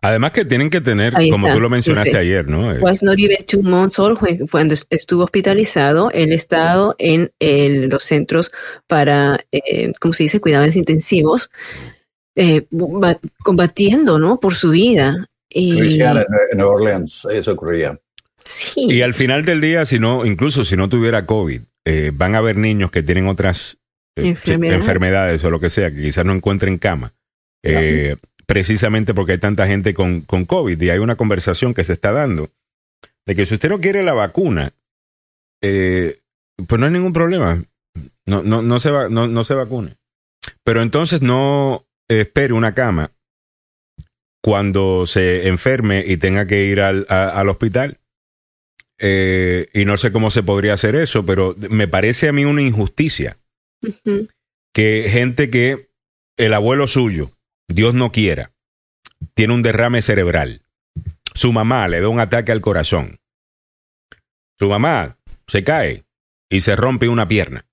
Además que tienen que tener, Ahí como está, tú lo mencionaste dice. ayer, ¿no? Eh, Was not even two months old when- cuando est- estuvo hospitalizado. Él estado en el- los centros para, eh, ¿cómo se dice? Cuidados intensivos, eh, ba- combatiendo, ¿no? Por su vida. En Nueva Orleans, eso ocurría. sí. Y al final del día, si no, incluso si no tuviera COVID, eh, van a haber niños que tienen otras eh, Enfermedades. enfermedades o lo que sea, que quizás no encuentren cama. Eh, precisamente porque hay tanta gente con, con COVID y hay una conversación que se está dando de que si usted no quiere la vacuna, eh, pues no hay ningún problema. No, no, no, se va, no, no se vacune. Pero entonces no espere una cama cuando se enferme y tenga que ir al, a- al hospital. Eh, y no sé cómo se podría hacer eso, pero me parece a mí una injusticia que gente que el abuelo suyo, Dios no quiera, tiene un derrame cerebral. Su mamá le da un ataque al corazón. Su mamá se cae y se rompe una pierna.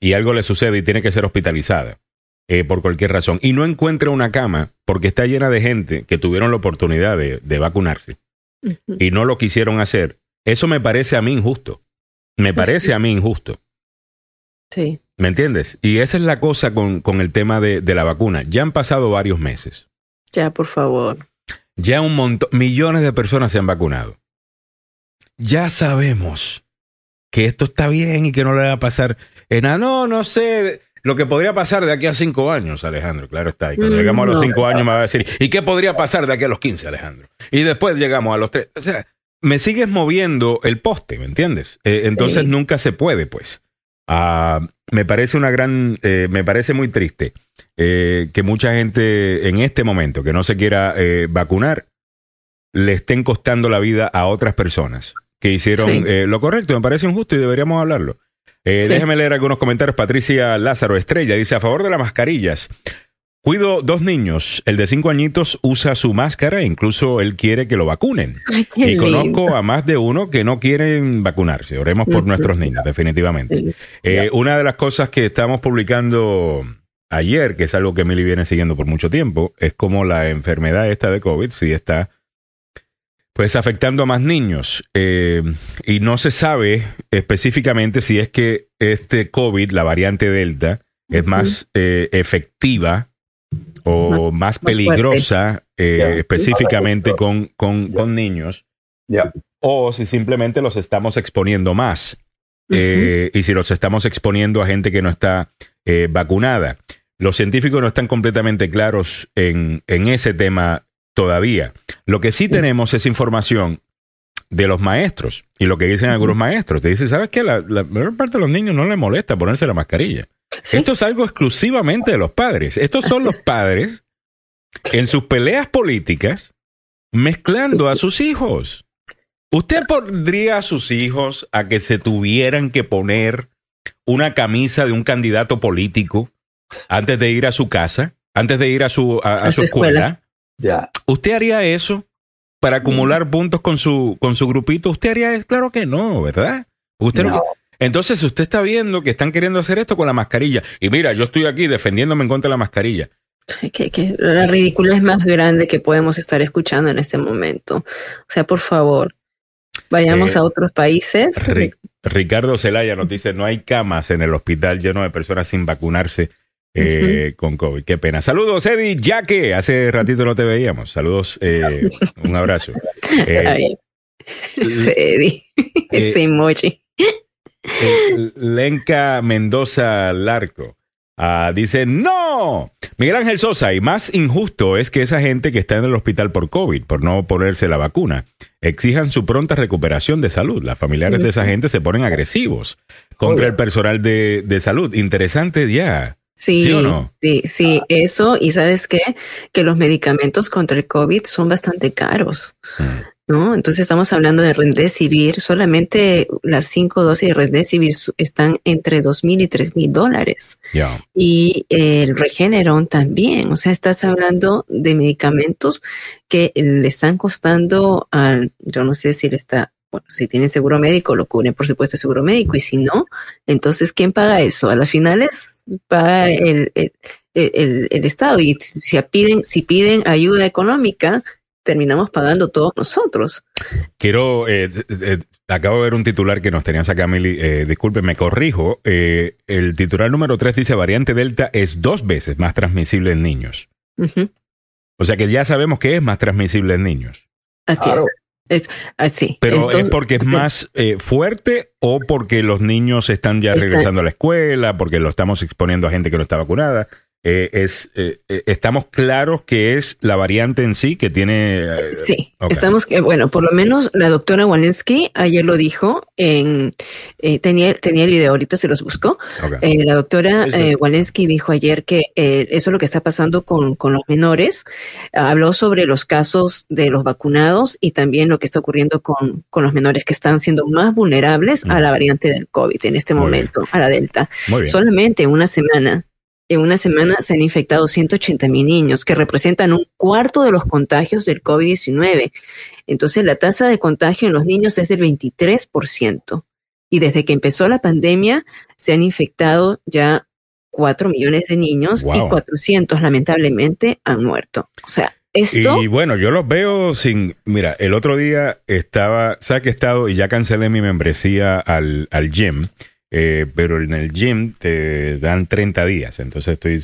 Y algo le sucede y tiene que ser hospitalizada eh, por cualquier razón. Y no encuentra una cama porque está llena de gente que tuvieron la oportunidad de, de vacunarse y no lo quisieron hacer. Eso me parece a mí injusto. Me parece a mí injusto. Sí. ¿Me entiendes? Y esa es la cosa con, con el tema de, de la vacuna. Ya han pasado varios meses. Ya, por favor. Ya un montón, millones de personas se han vacunado. Ya sabemos que esto está bien y que no le va a pasar en nada. No, no sé lo que podría pasar de aquí a cinco años, Alejandro. Claro está. Y cuando Mm, llegamos a los cinco años me va a decir, ¿y qué podría pasar de aquí a los 15, Alejandro? Y después llegamos a los tres. O sea, me sigues moviendo el poste, ¿me entiendes? Eh, entonces Sí. nunca se puede, pues. Ah, me parece una gran, eh, me parece muy triste eh, que mucha gente en este momento que no se quiera eh, vacunar le estén costando la vida a otras personas que hicieron Sí. eh, lo correcto. Me parece injusto y deberíamos hablarlo. Eh, Sí. Déjeme leer algunos comentarios. Patricia Lázaro Estrella dice a favor de las mascarillas. Cuido dos niños. El de cinco añitos usa su máscara e incluso él quiere que lo vacunen. Ay, y conozco a más de uno que no quieren vacunarse. Oremos por nuestros niños, definitivamente. Sí. Eh, una de las cosas que estamos publicando ayer, que es algo que Emily viene siguiendo por mucho tiempo, es como la enfermedad esta de COVID sí está pues afectando a más niños. Eh, y no se sabe específicamente si es que este COVID, la variante Delta, es más eh, efectiva o más, más peligrosa eh, específicamente con, con, niños o si simplemente los estamos exponiendo más. Eh, y si los estamos exponiendo a gente que no está eh, vacunada. Los científicos no están completamente claros en, en ese tema todavía. Lo que sí tenemos es información de los maestros y lo que dicen algunos maestros. Te dicen, ¿sabes qué? La, la mayor parte de los niños no les molesta ponerse la mascarilla. Sí. Esto es algo exclusivamente de los padres. Estos son los padres en sus peleas políticas mezclando a sus hijos. ¿Usted pondría a sus hijos a que se tuvieran que poner una camisa de un candidato político antes de ir a su casa, antes de ir a su, a, a A su su escuela? escuela. Ya. ¿Usted haría eso para acumular puntos con su, con su grupito? ¿Usted haría eso? Claro que no, ¿verdad? Usted no- No. Entonces usted está viendo que están queriendo hacer esto con la mascarilla. Y mira, yo estoy aquí defendiéndome en contra de la mascarilla. Que, que la ridiculez más grande que podemos estar escuchando en este momento. O sea, por favor, vayamos Eh, a otros países. Ri- Ricardo Zelaya nos dice, no hay camas en el hospital lleno de personas sin vacunarse eh, con COVID. Qué pena. Saludos, Eddie Yaque. Hace ratito no te veíamos. Saludos, eh, un abrazo. Eh. Ese Eddie, ese emoji. eh, Lenca Mendoza Larco. ah, dice, no, Miguel Ángel Sosa, y más injusto es que esa gente que está en el hospital por COVID, por no ponerse la vacuna, exijan su pronta recuperación de salud. Las familiares de esa gente se ponen agresivos contra el personal de, de salud. Interesante ya. Sí, ¿Sí o no? sí, sí, eso. Y sabes qué? Que los medicamentos contra el COVID son bastante caros. Mm. ¿no? Entonces estamos hablando de Remdesivir, solamente las cinco dosis de Remdesivir están entre dos mil y tres mil dólares. Y el Regeneron también, o sea, estás hablando de medicamentos que le están costando al, yo no sé si le está, bueno, si tiene seguro médico, lo cubre por supuesto el seguro médico, y si no, entonces, ¿quién paga eso? A las finales paga el, el, el- el Estado, y si piden, si piden ayuda económica, terminamos pagando todos nosotros. Quiero, eh, acabo de ver un titular que nos tenías acá, Mili. Eh, disculpe, me corrijo. Eh, el titular número 3 dice variante Delta es dos veces más transmisible en niños. O sea que ya sabemos que es más transmisible en niños. Así Claro. es. Es así. Pero Estos- es porque es más eh, fuerte o porque los niños están ya Está- regresando a la escuela, porque lo estamos exponiendo a gente que no está vacunada. Eh, es, eh, eh, estamos claros que es la variante en sí que tiene. eh, Sí, ok. estamos, que bueno, por lo menos la doctora Walensky ayer lo dijo en, eh, tenía, tenía el video, ahorita se los. Eh, la doctora eh, Walensky dijo ayer que eh, eso es lo que está pasando con, con los menores. Habló sobre los casos de los vacunados y también lo que está ocurriendo con, con los menores que están siendo más vulnerables a la variante del COVID en este Muy bien. momento, a la Delta. Muy bien. Solamente en una semana, en una semana se han infectado 180 mil niños, que representan un cuarto de los contagios del COVID-19. Entonces, la tasa de contagio en los niños es del 23%. Y desde que empezó la pandemia, se han infectado ya 4 millones de niños y Wow. 400 lamentablemente han muerto. O sea, esto... Y bueno, yo los veo sin. Mira, el otro día estaba. ¿Sabes que he estado y ya cancelé mi membresía al, al gym? Eh, pero en el gym te dan 30 días. Entonces estoy.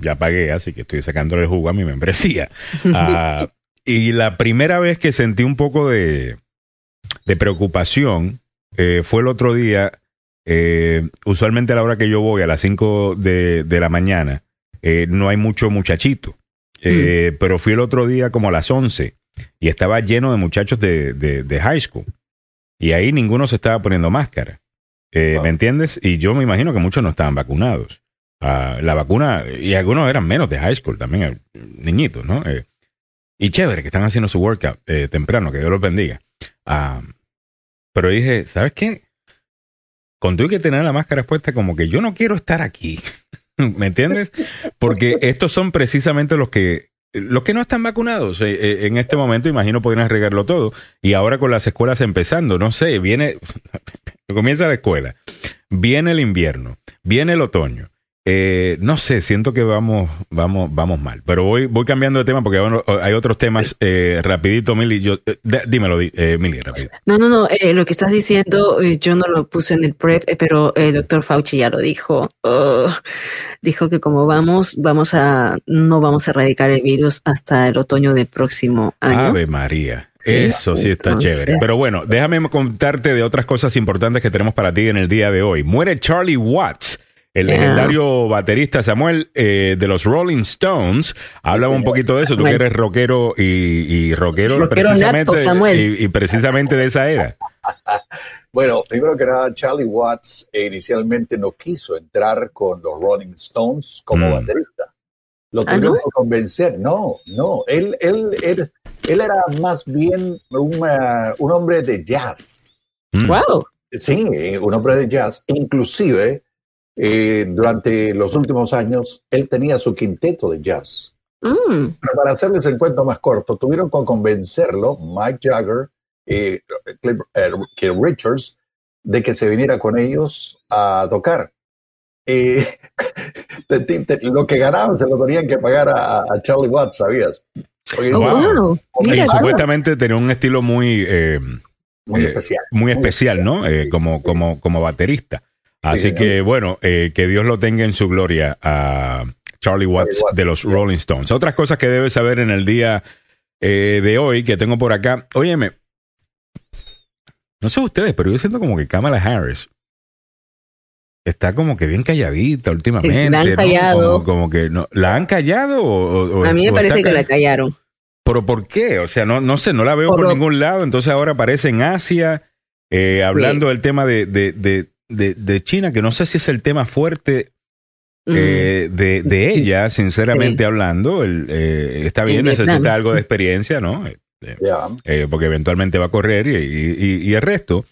Ya pagué, así que estoy sacándole el jugo a mi membresía. Ah, y la primera vez que sentí un poco de, de preocupación eh, fue el otro día. eh, usualmente a la hora que yo voy, a las 5 de, de la mañana, no hay mucho muchachito. Eh, Pero fui el otro día como a las 11 y estaba lleno de muchachos de, de- de high school. Y ahí ninguno se estaba poniendo máscara. Eh, Wow. ¿Me entiendes? Y yo me imagino que muchos no estaban vacunados. Ah, la vacuna, y algunos eran menos de high school también, eh, niñitos, ¿no? Eh, y chévere que están haciendo su workout eh, temprano, que Dios los bendiga. Ah, pero dije, ¿sabes qué? Con tú que tener la máscara puesta, como que yo no quiero estar aquí. ¿Me entiendes? Porque estos son precisamente los que los que no están vacunados eh, en este momento, imagino podrían arreglarlo todo. Y ahora con las escuelas empezando, no sé, viene, comienza la escuela, viene el invierno, viene el otoño. Eh, no sé, siento que vamos, vamos, vamos mal. Pero voy, voy cambiando de tema porque bueno, hay otros temas eh, rapidito, Mili. Yo, eh, dímelo, eh, Mili, rapidito. No, no, no, eh, lo que estás diciendo, yo no lo puse en el prep, pero el doctor Fauci ya lo dijo. Oh, dijo que como vamos, vamos a, no vamos a erradicar el virus hasta el otoño del próximo año. Ave María. Sí. Eso sí está Entonces- chévere. Pero bueno, déjame contarte de otras cosas importantes que tenemos para ti en el día de hoy. Muere Charlie Watts. El Yeah. legendario baterista Samuel eh, de los Rolling Stones. Háblame un poquito de eso. Tú que eres rockero y, y rockero, Rockero precisamente, nato, Samuel. y, y precisamente de esa era. Bueno, primero que nada, Charlie Watts eh, inicialmente no quiso entrar con los Rolling Stones como Mm. baterista. Lo ¿Ah, tuvieron que convencer. No, no. Él, él, él, él era más bien una- un hombre de jazz. Mm. Wow. Sí, eh, un hombre de jazz. Inclusive, eh, durante los últimos años, él tenía su quinteto de jazz. Mm, Pero para hacerles el cuento más corto, tuvieron que convencerlo, Mike Jagger, eh, Cliff eh, Keith Richards, de que se viniera con ellos a tocar. Eh, te- te- te- lo que ganaban se lo tenían que pagar a, a Charlie Watts, ¿sabías? Porque oh, Wow. wow. Y Mira, supuestamente tenía un estilo muy, eh, muy eh, especial. muy especial, ¿no? Eh, como, como, como baterista. Así Sí, que, bueno, eh, que Dios lo tenga en su gloria a Charlie Watts Watts, de los sí. Rolling Stones. Otras cosas que debes saber en el día eh, de hoy que tengo por acá. Óyeme, no sé ustedes, pero yo siento como que Kamala Harris está como que bien calladita últimamente. La han ¿no? callado. Como, como que no. ¿La han callado o, o- a mí me o parece que la ca- callaron. ¿Pero por qué? O sea, no, no sé, no la veo por, Por lo- ningún lado. Entonces ahora aparece en Asia eh, Sí. hablando del tema de, de, de, de, de China, que no sé si es el tema fuerte Mm. eh, de, de ella, sinceramente Sí. hablando. El, eh, está bien, En necesita Vietnam. algo de experiencia, ¿no? Eh, Ya. porque eventualmente va a correr y, y- y el resto.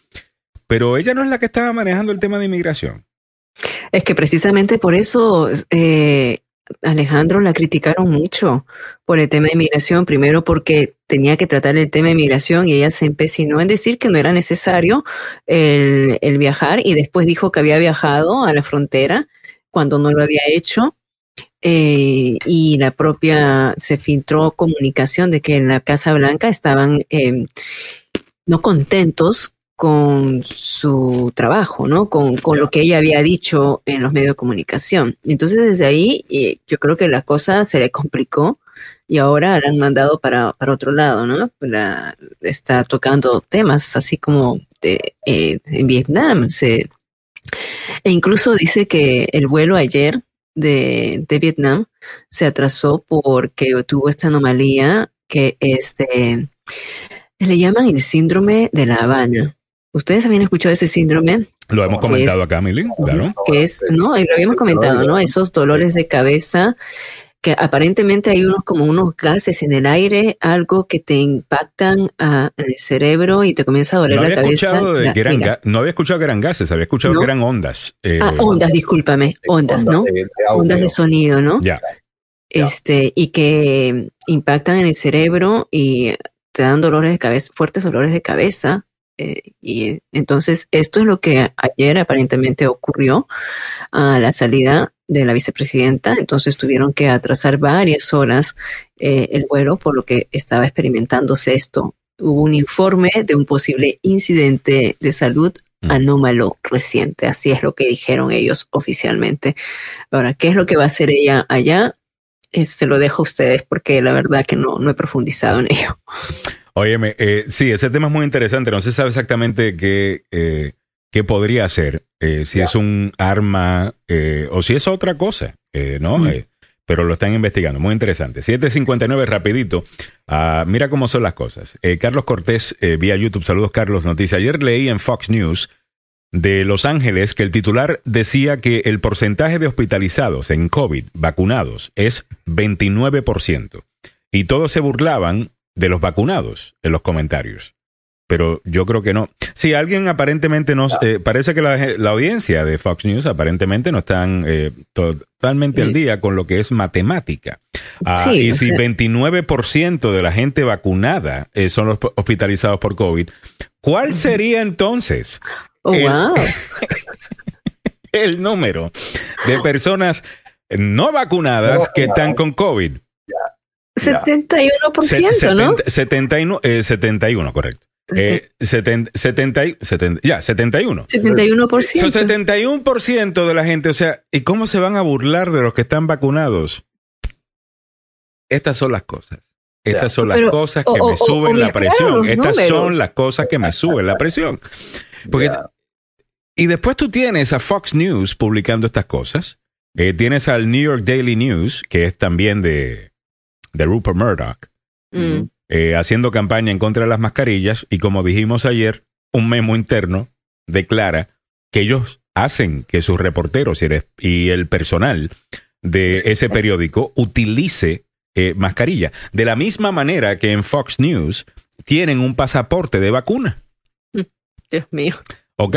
Pero ella no es la que estaba manejando el tema de inmigración. Es que precisamente por eso eh, Alejandro la criticaron mucho por el tema de inmigración. Primero porque tenía que tratar el tema de inmigración y ella se empecinó en decir que no era necesario el, el viajar y después dijo que había viajado a la frontera cuando no lo había hecho. Eh, y la propia se filtró comunicación de que en la Casa Blanca estaban eh, no contentos con su trabajo, ¿no? Con, con lo que ella había dicho en los medios de comunicación. Entonces, desde ahí, eh, yo creo que la cosa se le complicó y ahora la han mandado para, para otro lado, ¿no? La- está tocando temas así como de, eh, en Vietnam. E incluso dice que el vuelo ayer de, de Vietnam se atrasó porque tuvo esta anomalía que es de, le llaman el síndrome de La Habana. ¿Ustedes habían escuchado ese síndrome? Lo hemos comentado es- acá, Milín, claro. Que es, ¿no? Y lo habíamos comentado, ¿no? Esos dolores de cabeza que aparentemente hay unos como unos gases en el aire, algo que te impactan en el cerebro y te comienza a doler No la cabeza. de que eran no había escuchado que eran gases, había escuchado No. que eran ondas. Eh, Ah, ondas, discúlpame, ondas, ¿no? de- de. Ondas de sonido, ¿no? Ya. Ya. Este, y que impactan en el cerebro y te dan dolores de cabeza, fuertes dolores de cabeza. Eh, y entonces esto es lo que ayer aparentemente ocurrió a la salida de la vicepresidenta. Entonces tuvieron que atrasar varias horas eh, el vuelo, por lo que estaba experimentándose esto. Hubo un informe de un posible incidente de salud Mm. anómalo reciente. Así es lo que dijeron ellos oficialmente. Ahora, ¿qué es lo que va a hacer ella allá? Eh, se lo dejo a ustedes porque la verdad que no, no he profundizado en ello. Óyeme, eh, sí, ese tema es muy interesante. No se sabe exactamente qué, eh, qué podría ser, eh, si es un arma o si es otra cosa, ¿no? Mm. Pero lo están investigando. Muy interesante. 759, rapidito. Ah, mira cómo son las cosas. Carlos Cortés, vía YouTube. Saludos, Carlos. Noticia. Ayer leí en Fox News de Los Ángeles que el titular decía que el porcentaje de hospitalizados en COVID vacunados es 29%. Y todos se burlaban de los vacunados en los comentarios. Pero yo creo que no. Sí, alguien aparentemente no... eh, parece que la, la audiencia de Fox News aparentemente no están eh, totalmente al día con lo que es matemática. Ah, Sí, y si sea- 29% de la gente vacunada eh, son los hospitalizados por COVID, ¿cuál sería entonces Oh, El- wow. el número de personas no vacunadas No que están con COVID? 71%, Se- ¿no? 70 71, eh, 71, correcto. Eh, 70, 70, y- 70, ya, 71. 71%. Son 71% de la gente, o sea, ¿y cómo se van a burlar de los que están vacunados? Estas son las cosas. Estas Ya. son las Pero, cosas que o- me o- suben o la presión. Estas son números. las cosas que me suben la presión. Porque, Ya. y después tú tienes a Fox News publicando estas cosas. Eh, tienes al New York Daily News, que es también de, de Rupert Murdoch, Mm. eh, haciendo campaña en contra de las mascarillas. Y como dijimos ayer, un memo interno declara que ellos hacen que sus reporteros y el, personal de ese periódico utilice eh, mascarilla. De la misma manera que en Fox News tienen un pasaporte de vacuna. Dios mío. ¿Ok?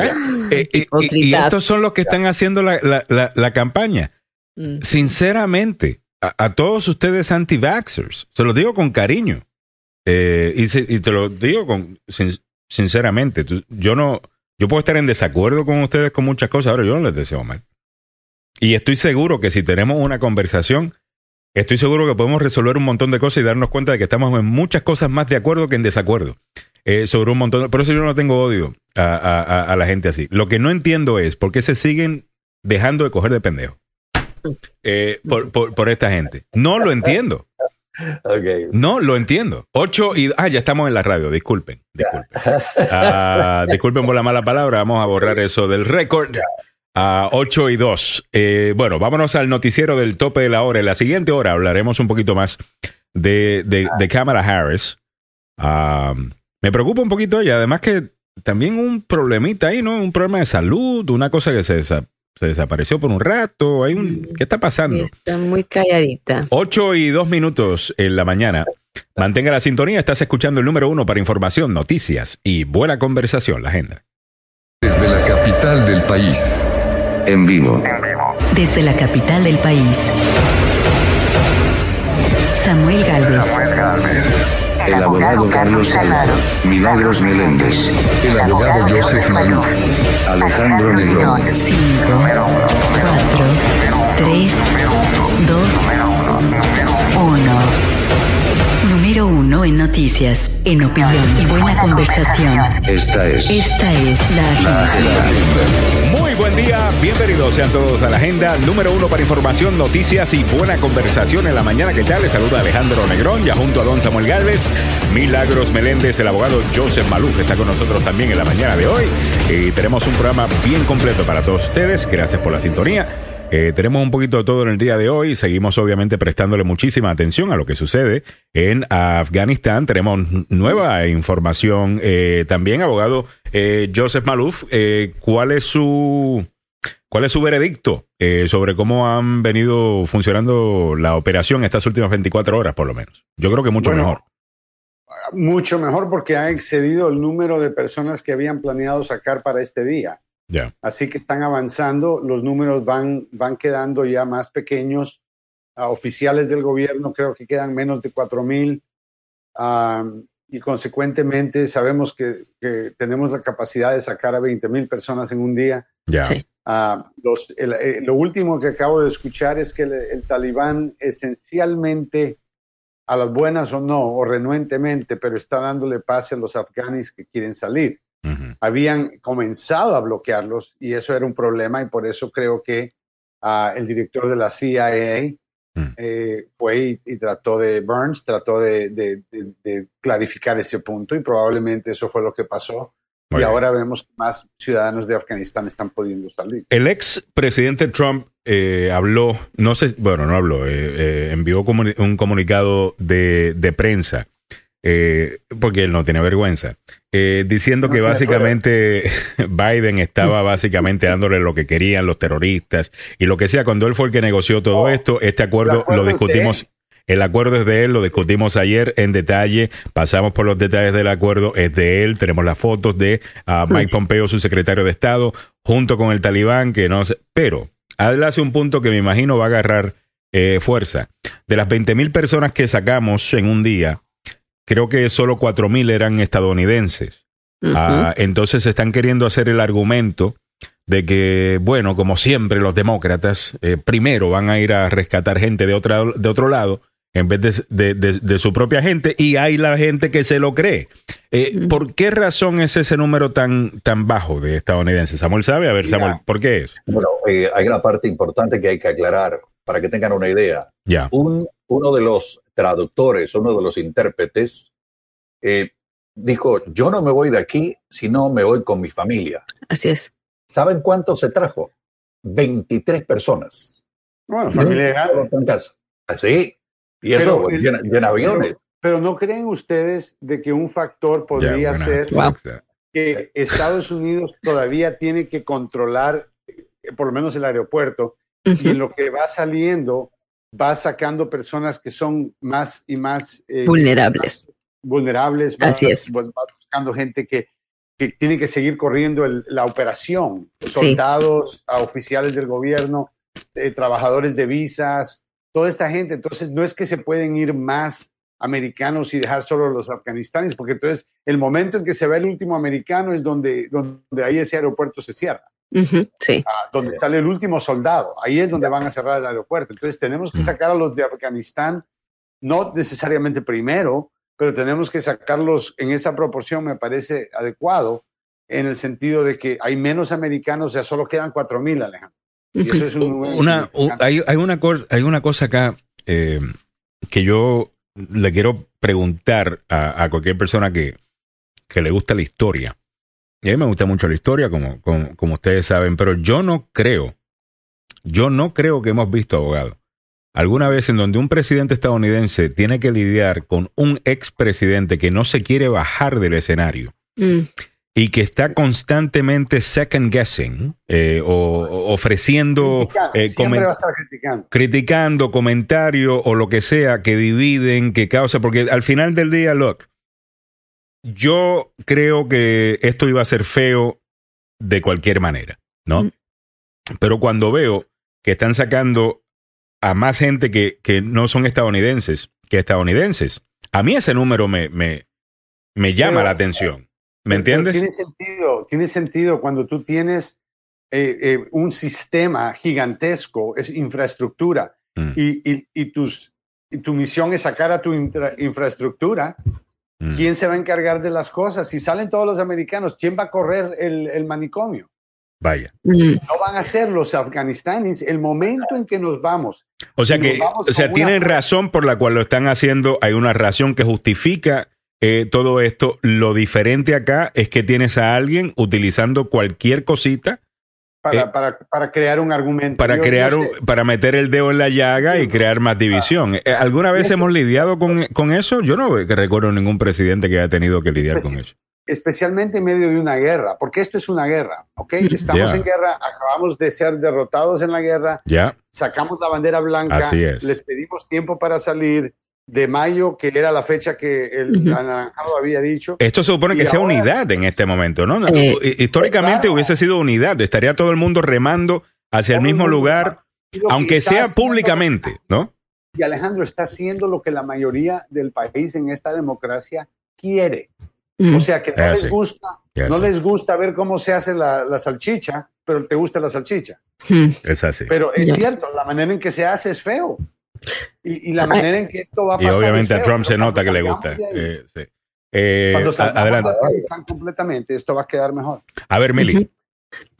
Eh, eh, y- estos son los que están haciendo la, la- la- la campaña. Mm. Sinceramente, a, todos ustedes anti-vaxxers, se lo digo con cariño. Eh, y, te lo digo con sin- sinceramente. yo no, yo puedo estar en desacuerdo con ustedes con muchas cosas, ahora yo no les deseo mal. Y estoy seguro que si tenemos una conversación, estoy seguro que podemos resolver un montón de cosas y darnos cuenta de que estamos en muchas cosas más de acuerdo que en desacuerdo. Eh, sobre un montón. Por eso yo no tengo odio a- a la gente así. Lo que no entiendo es por qué se siguen dejando de coger de pendejo eh, por, por- por esta gente. No lo entiendo. No lo entiendo. Ocho y... Ah, ya estamos en la radio. Disculpen. Disculpen. Ah, disculpen por la mala palabra. Vamos a borrar eso del récord. A 8 y 2. Eh, bueno, vámonos al noticiero del tope de la hora. En la siguiente hora hablaremos un poquito más de, de, de Kamala Harris. Ah, me preocupa un poquito ella. Además que también un problemita ahí, ¿no? Un problema de salud, una cosa que se, se desapareció por un rato. Hay un, ¿Qué está pasando? Está muy calladita. 8 y 2 minutos en la mañana. Mantenga la sintonía, estás escuchando el número uno para información, noticias y buena conversación, la agenda. Desde la capital del país. En vivo. Desde la capital del país. Samuel Galvez. El abogado Carlos Salado. Milagros Meléndez. El abogado Joseph Maluf. Alejandro Negrón. 5, 4, 3, 2, 1. Número uno en noticias, en opinión y buena conversación. Esta es Esta es la la agenda. Buen día, bienvenidos sean todos a la agenda número uno para información, noticias y buena conversación en la mañana. que tal? Les saluda Alejandro Negrón, ya junto a don Samuel Galvez, Milagros Meléndez, el abogado Joseph que está con nosotros también en la mañana de hoy. Y tenemos un programa bien completo para todos ustedes. Gracias por la sintonía. Eh, tenemos un poquito de todo en el día de hoy. Seguimos obviamente prestándole muchísima atención a lo que sucede en Afganistán. Tenemos nueva información eh, también, abogado eh, Joseph Maluf. eh, ¿Cuál es su cuál es su veredicto eh, sobre cómo han venido funcionando la operación estas últimas 24 horas, por lo menos? Yo creo que mucho Bueno, mejor. Mucho mejor porque ha excedido el número de personas que habían planeado sacar para este día. Ya. Así que están avanzando, los números van, van quedando ya más pequeños. A oficiales del gobierno creo que quedan menos de 4 mil y consecuentemente sabemos que, que tenemos la capacidad de sacar a 20 mil personas en un día. Ya. Sí. Ah, los, el- eh, lo último que acabo de escuchar es que el, el talibán esencialmente, a las buenas o no, o renuentemente, pero está dándole pase a los afganis que quieren salir. Ujú. Habían comenzado a bloquearlos y eso era un problema y por eso creo que ah, el director de la CIA Mm. eh, fue y, y trató de, Burns trató de, de- de- de clarificar ese punto y probablemente eso fue lo que pasó. Muy y bien. ahora vemos que más ciudadanos de Afganistán están pudiendo salir. El ex presidente Trump eh, habló, no sé, bueno, no habló, eh, eh, envió comuni- un comunicado de prensa, eh, porque él no tiene vergüenza, eh, diciendo No que básicamente Biden estaba básicamente dándole lo que querían los terroristas y lo que sea. Cuando él fue el que negoció todo esto, este acuerdo, lo discutimos. El acuerdo es de él, lo discutimos ayer en detalle, pasamos por los detalles del acuerdo, es de él, tenemos las fotos de ah, Mike Pompeo, su secretario de Estado, junto con el talibán, que no sé, pero él hace un punto que me imagino va a agarrar eh, fuerza. De las 20 mil personas que sacamos en un día, creo que solo 4 mil eran estadounidenses. Ujú. Ah, entonces están queriendo hacer el argumento de que, bueno, como siempre los demócratas, eh, primero van a ir a rescatar gente de, otra, de otro lado en vez de, de- de- de su propia gente y hay la gente que se lo cree. Eh. ¿Por qué razón es ese número tan, tan bajo de estadounidenses? Samuel sabe, a ver, Mira. Samuel, ¿por qué es? Bueno, eh, hay una parte importante que hay que aclarar para que tengan una idea. Ya, Un, uno de los traductores, uno de los intérpretes, eh, dijo, yo no me voy de aquí si no me voy con mi familia. Así es. ¿Saben cuánto se trajo? 23 personas. Bueno, familia grande. En casa. Así. Y eso Pero pues, el- llena, llena aviones. Pero no creen ustedes de que un factor podría ser Wow. que Estados Unidos todavía tiene que controlar eh, por lo menos el aeropuerto y en lo que va saliendo va sacando personas que son más y más eh, Vulnerables. vulnerables. Va, Así es. va- va buscando gente que, que tiene que seguir corriendo el- la operación. Soldados, a oficiales del gobierno, eh, trabajadores de visas, toda esta gente. Entonces, no es que se pueden ir más americanos y dejar solo los afganistanes, porque entonces el momento en que se ve el último americano es donde, donde ahí ese aeropuerto se cierra, Sí. ah, donde sale el último soldado. Ahí es donde van a cerrar el aeropuerto. Entonces, tenemos que sacar a los de Afganistán, no necesariamente primero, pero tenemos que sacarlos en esa proporción, me parece adecuado, en el sentido de que hay menos americanos, ya solo quedan 4.000, Alejandro. Y eso es un una, hay, hay, una cor- hay una cosa acá eh, que yo le quiero preguntar a, a cualquier persona que, que le gusta la historia. Y a mí me gusta mucho la historia, como, como, como ustedes saben, pero yo no creo, yo no creo que hemos visto, abogado, alguna vez en donde un presidente estadounidense tiene que lidiar con un expresidente que no se quiere bajar del escenario Mm, y que está constantemente second guessing eh, o, ofreciendo eh, Siempre comen- va a estar criticando. criticando comentarios o lo que sea que dividen, que causa, porque al final del día, look, yo creo que esto iba a ser feo de cualquier manera, ¿no? Mm. Pero cuando veo que están sacando a más gente que, que no son estadounidenses que estadounidenses, a mí ese número me, me, me llama Pero- la atención. ¿Me Pero entiendes? Tiene sentido, tiene sentido cuando tú tienes eh, eh, un sistema gigantesco, es infraestructura, Mm, y, y- y tus, y tu misión es sacar a tu infraestructura. Mm. ¿Quién se va a encargar de las cosas? Si salen todos los americanos, ¿quién va a correr el, el manicomio? Vaya. Mm. No van a ser los afganistanis. El momento en que nos vamos, O sea que, o sea, una tienen razón por la cual lo están haciendo. Hay una razón que justifica eh, todo esto. Lo diferente acá es que tienes a alguien utilizando cualquier cosita para, Eh, para, para crear un argumento. para Yo- crear, un- para meter el dedo en la llaga y crear más división. Eh, ¿Alguna vez Eso- hemos lidiado con, con eso? Yo no recuerdo ningún presidente que haya tenido que lidiar con eso. especialmente en medio de una guerra, porque esto es una guerra, ¿ok? Estamos en guerra, acabamos de ser derrotados en la guerra, Ya, sacamos la bandera blanca, Así es. les pedimos tiempo para salir de mayo, que era la fecha que el anaranjado había dicho. esto se supone Y que sea ahora- unidad en este momento, ¿no? Eh, Hi- Históricamente claro. hubiese sido unidad. Estaría todo el mundo remando hacia el mismo lugar, aunque sea públicamente, ¿no? Y Alejandro está haciendo lo que la mayoría del país en esta democracia quiere. Mm. O sea, que no Ya les gusta, no les gusta ver cómo se hace la, la salchicha, pero te gusta la salchicha. Mm. Es así. Pero es cierto, la manera en que se hace es feo. Y, y la manera en que esto va a Y pasar. obviamente es a Trump se nota que le gusta. Eh, sí. Eh, cuando adelante. de Afganistán completamente, esto va a quedar mejor. A ver, Mili. Ujú.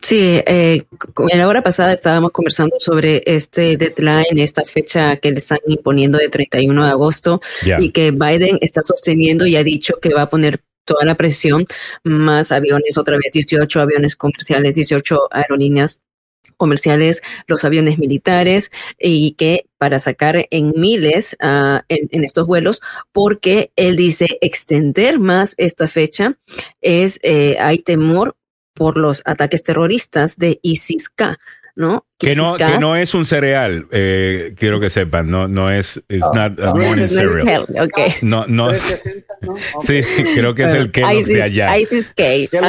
Sí, eh, en la hora pasada estábamos conversando sobre este deadline, esta fecha que le están imponiendo de 31 de agosto Ya. y que Biden está sosteniendo y ha dicho que va a poner toda la presión, más aviones, otra vez 18 aviones comerciales, 18 aerolíneas comerciales, los aviones militares y que para sacar en miles ah, en, en estos vuelos, porque él dice extender más esta fecha es, eh, hay temor por los ataques terroristas de ISIS-K, ¿no? Que no, que no es un cereal, eh, quiero que sepan, no, no es, it's No, not a no, morning no es cereal. hell, ok. No, no, 360, ¿no? Sí, creo que es el Kellogg ISIS, de allá. ISIS-K. Ya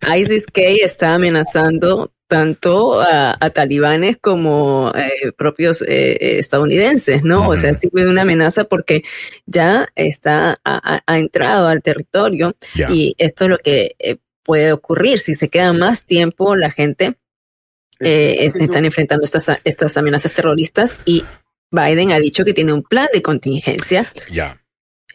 lo I- I- expliqué. ISIS-K está amenazando tanto a, a talibanes como eh, propios eh, estadounidenses, ¿no? O sea, sí fue una amenaza porque ya está, ha, entrado al territorio y esto es lo que eh, puede ocurrir si se queda más tiempo la gente eh, están enfrentando estas, estas amenazas terroristas y Biden ha dicho que tiene un plan de contingencia. Ya.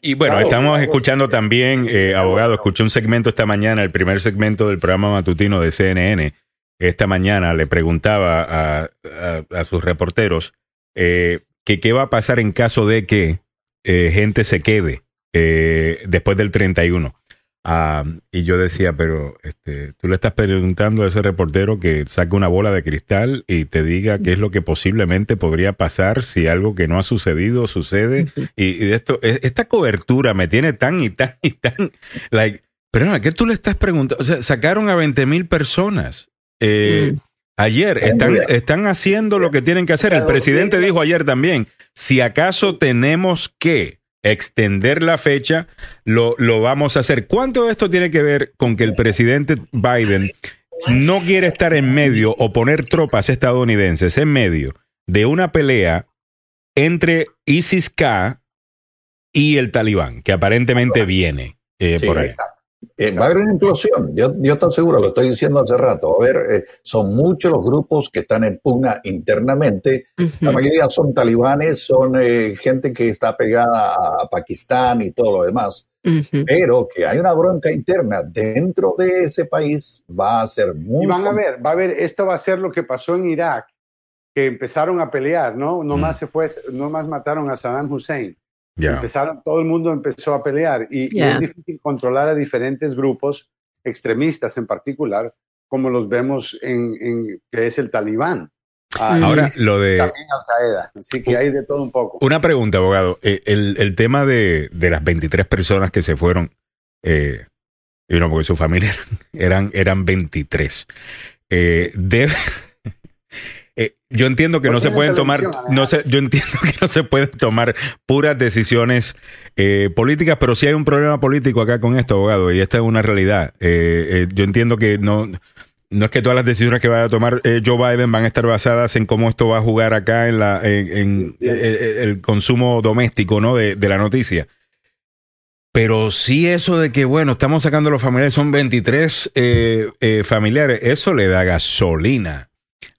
Y bueno, Claro, estamos claro. escuchando también, eh, abogado, escuché un segmento esta mañana, el primer segmento del programa matutino de CNN. Esta mañana le preguntaba a, a- a sus reporteros eh, que qué va a pasar en caso de que eh, gente se quede eh, después del 31. Ah, y yo decía, pero este, tú le estás preguntando a ese reportero que saque una bola de cristal y te diga qué es lo que posiblemente podría pasar si algo que no ha sucedido sucede. Y, y de esto, e- esta cobertura me tiene tan y tan y tan, like, pero ¿qué tú le estás preguntando? O sea, sacaron a 20 mil personas. Eh, Mm. Ayer están, están haciendo lo que tienen que hacer. El presidente dijo ayer también, si acaso tenemos que extender la fecha, lo, lo vamos a hacer. ¿Cuánto de esto tiene que ver con que el presidente Biden no quiere estar en medio o poner tropas estadounidenses en medio de una pelea entre ISIS-K y el talibán, que aparentemente viene eh, Sí, por ahí? Eh, va a haber una implosión, yo, yo estoy seguro, lo estoy diciendo hace rato. A ver, eh, son muchos los grupos que están en pugna internamente. La Ujú. mayoría son talibanes, son eh, gente que está pegada a Pakistán y todo lo demás. Ujú. Pero que hay una bronca interna dentro de ese país va a ser muy. Y van a ver, va a ver, esto va a ser lo que pasó en Irak, que empezaron a pelear, ¿no? No Mm. más se fue, no más mataron a Saddam Hussein. Empezaron, todo el mundo empezó a pelear y, es difícil controlar a diferentes grupos extremistas en particular, como los vemos en, en que es el Talibán. Ah. Ahora, lo de... también Al Qaeda. Así que hay de todo un poco. Una pregunta, abogado. Eh, el, el tema de, de las 23 personas que se fueron, eh, Y no, porque su familia eran, eran 23. Eh, debe, eh, yo entiendo que no se pueden tomar, no sé, yo entiendo que no se pueden tomar puras decisiones eh, políticas, pero sí hay un problema político acá con esto, abogado, y esta es una realidad. Eh, yo entiendo que no, no es que todas las decisiones que vaya a tomar Joe Biden van a estar basadas en cómo esto va a jugar acá en la, en, el consumo doméstico, ¿no? De, de la noticia. Pero sí eso de que, bueno, estamos sacando los familiares, son 23 familiares, eso le da gasolina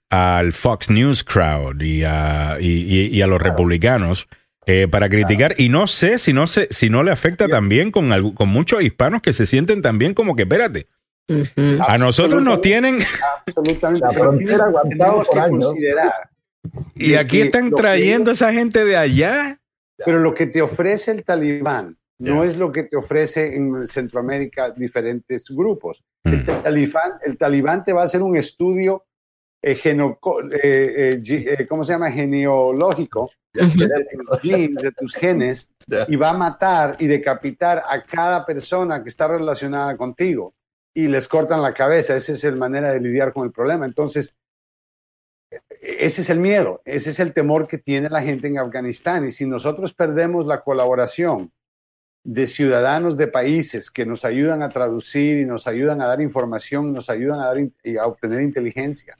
al Fox News crowd y a, y, a los republicanos eh, para criticar. Y no sé si no, se, si no le afecta también con, con muchos hispanos que se sienten también como que, espérate, a nosotros nos tienen... Absolutamente. La frontera por años. Y aquí están trayendo a esa gente de allá. Pero lo que te ofrece el talibán no es lo que te ofrece en Centroamérica diferentes grupos. El, mm. talibán, el talibán te va a hacer un estudio eh, eh, eh, ¿cómo se llama? Genealógico de, tus genes y va a matar y decapitar a cada persona que está relacionada contigo y les cortan la cabeza. Esa es la manera de lidiar con el problema. Entonces, ese es el miedo, ese es el temor que tiene la gente en Afganistán. Y si nosotros perdemos la colaboración de ciudadanos de países que nos ayudan a traducir y nos ayudan a dar información, nos ayudan a, dar y a obtener inteligencia,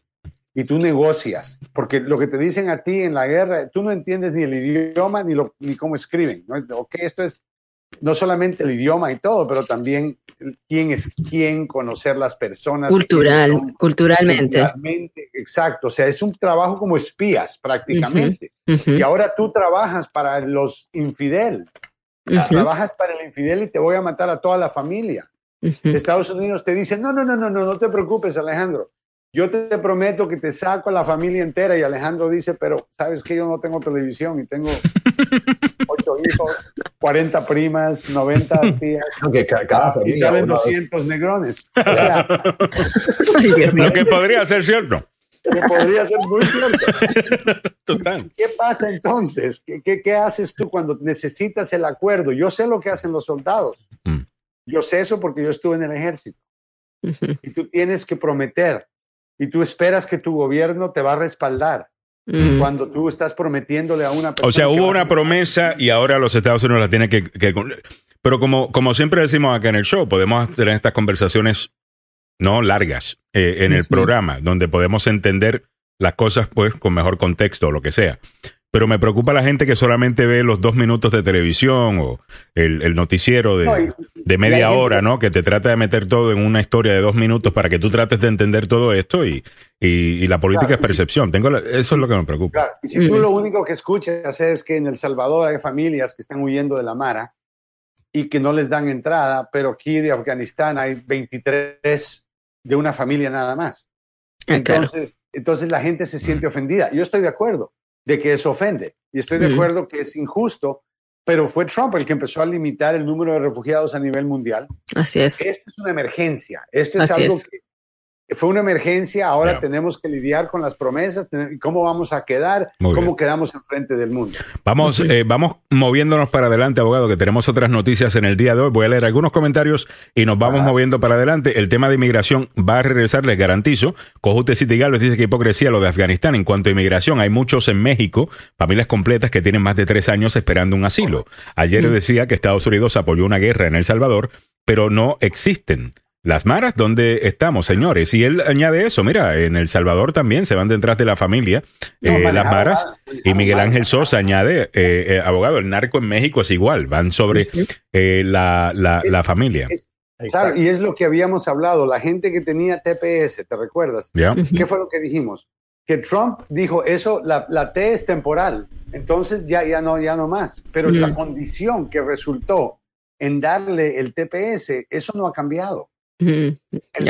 y tú negocias, porque lo que te dicen a ti en la guerra, tú no entiendes ni el idioma ni, lo, ni cómo escriben. ¿no? Ok, esto es no solamente el idioma y todo, pero también quién es quién, conocer las personas. Cultural, culturalmente. Exacto, o sea, es un trabajo como espías prácticamente. Y ahora tú trabajas para los infidel, trabajas para el infidel y te voy a matar a toda la familia. Estados Unidos te dice, no, no, no, no, no, no te preocupes, Alejandro yo te prometo que te saco a la familia entera y Alejandro dice, pero sabes que yo no tengo televisión y tengo ocho hijos, 40 primas, 90 tías. Okay, cada familia, y 200 negrones. O sea, lo que podría ser cierto. Que podría ser muy cierto. Total. ¿Qué pasa entonces? ¿Qué, ¿Qué, qué, haces tú cuando necesitas el acuerdo? Yo sé lo que hacen los soldados. Mm. Yo sé eso porque yo estuve en el ejército. Y tú tienes que prometer y tú esperas que tu gobierno te va a respaldar. Mm. Cuando tú estás prometiéndole a una persona. O sea, hubo una promesa y ahora los Estados Unidos la tienen que. pero como, como siempre decimos acá en el show, podemos tener estas conversaciones no largas eh, en el programa, donde podemos entender las cosas pues con mejor contexto o lo que sea. Pero me preocupa la gente que solamente ve los dos minutos de televisión o el, noticiero de, media hora, ¿no? Que te trata de meter todo en una historia de dos minutos para que tú trates de entender todo esto y, y, la política es percepción. Tengo eso es lo que me preocupa. Claro. Y si tú lo único que escuchas es que en El Salvador hay familias que están huyendo de la Mara y que no les dan entrada, pero aquí de Afganistán hay 23 de una familia nada más. Ah, entonces, entonces la gente se siente ofendida. Yo estoy de acuerdo de que eso ofende. Y estoy de acuerdo que es injusto, pero fue Trump el que empezó a limitar el número de refugiados a nivel mundial. Así es. Esto es una emergencia. Esto es algo que fue una emergencia, ahora tenemos que lidiar con las promesas, cómo vamos a quedar, cómo quedamos enfrente del mundo. Vamos, eh, vamos moviéndonos para adelante, abogado, que tenemos otras noticias en el día de hoy. Voy a leer algunos comentarios y nos vamos moviendo para adelante. El tema de inmigración va a regresar, les garantizo. Cojute City les dice que hipocresía lo de Afganistán. En cuanto a inmigración, hay muchos en México, familias completas que tienen más de tres años esperando un asilo. Ayer decía que Estados Unidos apoyó una guerra en El Salvador, pero no existen. Las maras, ¿dónde estamos, señores? Y él añade eso, mira, en El Salvador también se van detrás de la familia, eh, las maras, y Miguel Ángel Sosa añade, eh, eh, abogado, el narco en México es igual, van sobre la, la, familia. y es lo que habíamos hablado, la gente que tenía TPS, ¿te recuerdas? ¿Qué fue lo que dijimos? Que Trump dijo, eso, la, la T es temporal, entonces ya, ya, no, ya no más, pero la condición que resultó en darle el TPS, eso no ha cambiado. El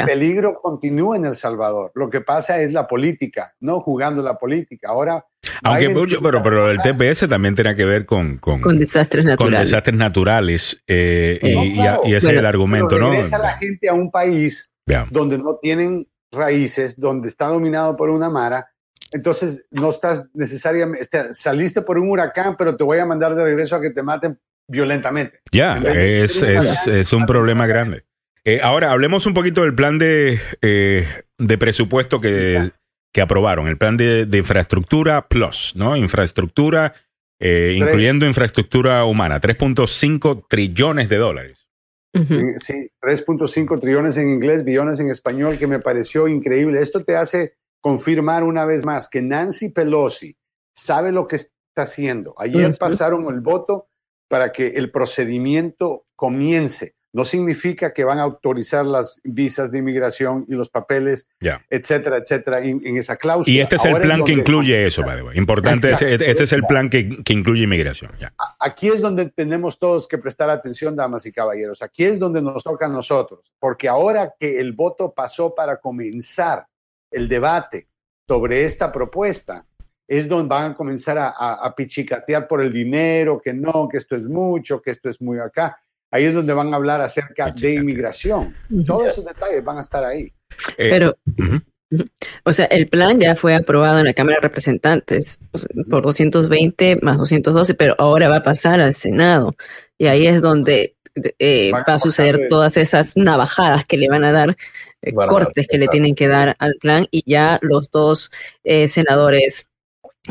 peligro continúa en El Salvador. Lo que pasa es la política, no jugando la política. Ahora. Aunque mucho, pero, pero el TPS también tiene que ver con, con, desastres naturales. Con desastres naturales. Eh, y, ese es el argumento, ¿no? Regresa la gente a un país donde no tienen raíces, donde está dominado por una mara. Entonces, no estás necesariamente. Este, saliste por un huracán, pero te voy a mandar de regreso a que te maten violentamente. Ya, es, es, es un problema grande. Eh, ahora, hablemos un poquito del plan de, eh, de presupuesto que, que aprobaron, el plan de, de infraestructura plus, ¿no? Infraestructura, eh, incluyendo infraestructura humana, 3.5 trillones de dólares. Sí, 3.5 trillones en inglés, billones en español, que me pareció increíble. Esto te hace confirmar una vez más que Nancy Pelosi sabe lo que está haciendo. Ayer pasaron el voto para que el procedimiento comience. No significa que van a autorizar las visas de inmigración y los papeles, Ya. etcétera, etcétera, en, en esa cláusula. Y este es el plan que incluye eso, by the way. Importante, Exacto. este, este es el plan que, que incluye inmigración. Aquí es donde tenemos todos que prestar atención, damas y caballeros. Aquí es donde nos toca a nosotros, porque ahora que el voto pasó para comenzar el debate sobre esta propuesta, es donde van a comenzar a, a- a pichicatear por el dinero, que no, que esto es mucho, que esto es muy acá. Ahí es donde van a hablar acerca de inmigración. Todos esos detalles van a estar ahí. Eh, Pero, o sea, el plan ya fue aprobado en la Cámara de Representantes por 220 más 212, pero ahora va a pasar al Senado. Y ahí es donde eh, va a suceder todas esas navajadas que le van a dar, eh, cortes que le tienen que dar al plan. Y ya los dos eh, senadores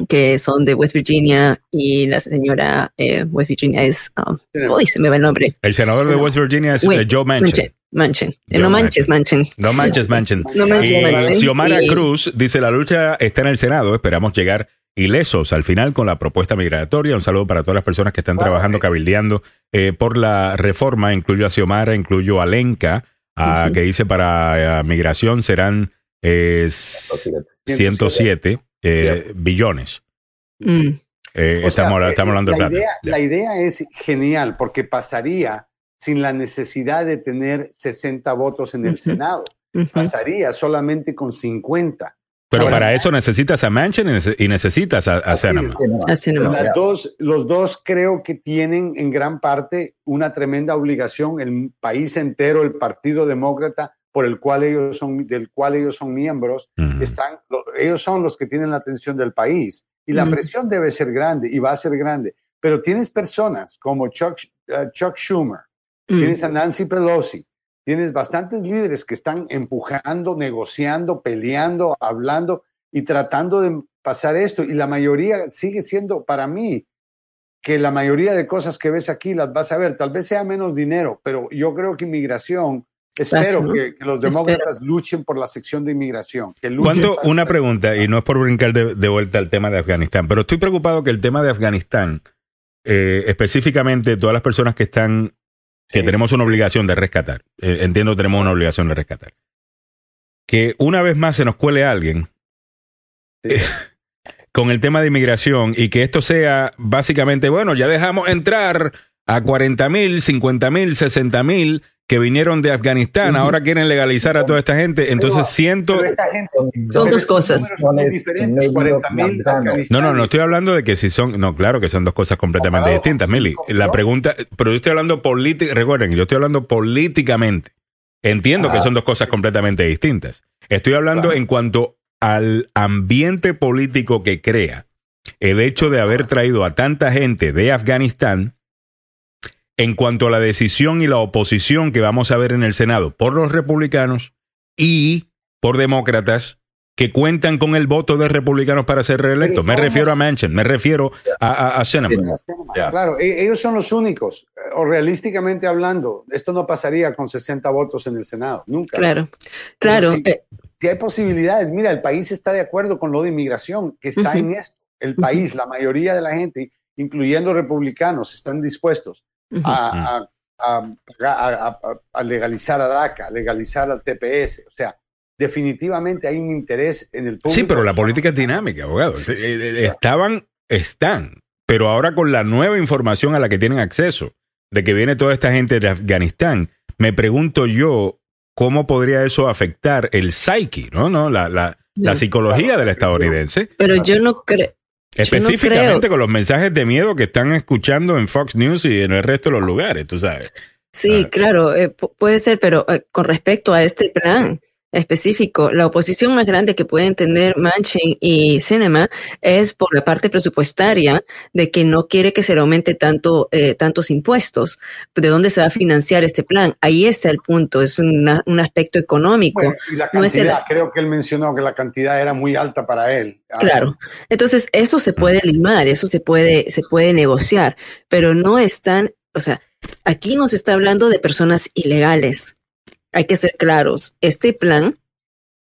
que son de West Virginia y la señora eh, West Virginia es, um, uy, se me va el nombre. El senador de West Virginia es Joe Manchin. Manchin. Joe no manches, Manchin. No manches, Manchin. No manches, Manchin. Xiomara Y- Cruz dice, la lucha está en el Senado, esperamos llegar ilesos al final con la propuesta migratoria. Un saludo para todas las personas que están Wow. trabajando, cabildeando eh, por la reforma. Incluyo a Xiomara, incluyo a Lenca, a- Ujú. que dice para eh, migración serán eh, 107 eh, billones. Mm. Eh, O sea, estamos, eh, estamos hablando de la plata. idea, la idea es genial porque pasaría sin la necesidad de tener 60 votos en el. Senado. Pasaría solamente con 50. Pero Ahora, para eso necesitas a Manchin y nece- y necesitas a, a. Las dos, los dos creo que tienen en gran parte una tremenda obligación, el país entero, el Partido Demócrata, por el cual ellos son, del cual ellos son miembros, están, lo- ellos son los que tienen la atención del país. Y la presión debe ser grande y va a ser grande. Pero tienes personas como Chuck, eh, Chuck Schumer, tienes a Nancy Pelosi, tienes bastantes líderes que están empujando, negociando, peleando, hablando y tratando de pasar esto. Y la mayoría sigue siendo, para mí, que la mayoría de cosas que ves aquí las vas a ver. Tal vez sea menos dinero, pero yo creo que inmigración, espero ¿no? que, que los Espero. demócratas luchen por la sección de inmigración. Que ¿Cuánto, una pregunta, y no es por brincar de, de vuelta al tema de Afganistán, pero estoy preocupado que el tema de Afganistán, eh, específicamente todas las personas que están, que Sí. tenemos una obligación de rescatar, eh, entiendo que tenemos una obligación de rescatar, que una vez más se nos cuele alguien eh, con el tema de inmigración y que esto sea básicamente, bueno, ya dejamos entrar a 40 mil, 50 mil, 60 mil que vinieron de Afganistán, ahora quieren legalizar a toda esta gente, entonces Pero- siento... Pero esta gente, Son dos cosas. estos números son muy diferentes, 40,000 No, no, no estoy hablando de que si son, no, claro que son dos cosas completamente Comparado distintas, Mili. La pregunta, pero yo estoy hablando política, recuerden, yo estoy hablando políticamente. Entiendo que son dos cosas completamente distintas. Estoy hablando Claro. en cuanto al ambiente político que crea el hecho de haber traído a tanta gente de Afganistán en cuanto a la decisión y la oposición que vamos a ver en el Senado por los republicanos y por demócratas que cuentan con el voto de republicanos para ser reelectos. Me refiero a Manchin, me refiero a, a, a Sinema. Ya. Claro, e- ellos son los únicos. O realísticamente hablando, esto no pasaría con 60 votos en el Senado, nunca. Claro, claro. Sí. eh, Si hay posibilidades, mira, el país está de acuerdo con lo de inmigración, que está en esto. El país, la mayoría de la gente, incluyendo republicanos, están dispuestos. A, a- a- a- a- a legalizar a DACA, legalizar al TPS. O sea, definitivamente hay un interés en el público. Sí, pero la política es dinámica, abogado. Eh, eh, Estaban, están, pero ahora con la nueva información a la que tienen acceso, de que viene toda esta gente de Afganistán, me pregunto yo cómo podría eso afectar el psyche, ¿no? ¿No? La, la, la psicología del estadounidense, Pero yo no creo. Específicamente con los mensajes de miedo que están escuchando en Fox News y en el resto de los lugares, tú sabes. Sí, Ah. claro, eh, pu- puede ser, pero eh, con respecto a este plan, específico. La oposición más grande que pueden tener Manchin y Cinema es por la parte presupuestaria de que no quiere que se le aumente tanto, eh, tantos impuestos. ¿De dónde se va a financiar este plan? Ahí está el punto, es una- un aspecto económico. Bueno, y la No es el- cantidad, creo que él mencionó que la cantidad era muy alta para él. Ah, Claro. Entonces, eso se puede limar, eso se puede, se puede negociar, pero no están, o sea, aquí nos está hablando de personas ilegales. Hay que ser claros. Este plan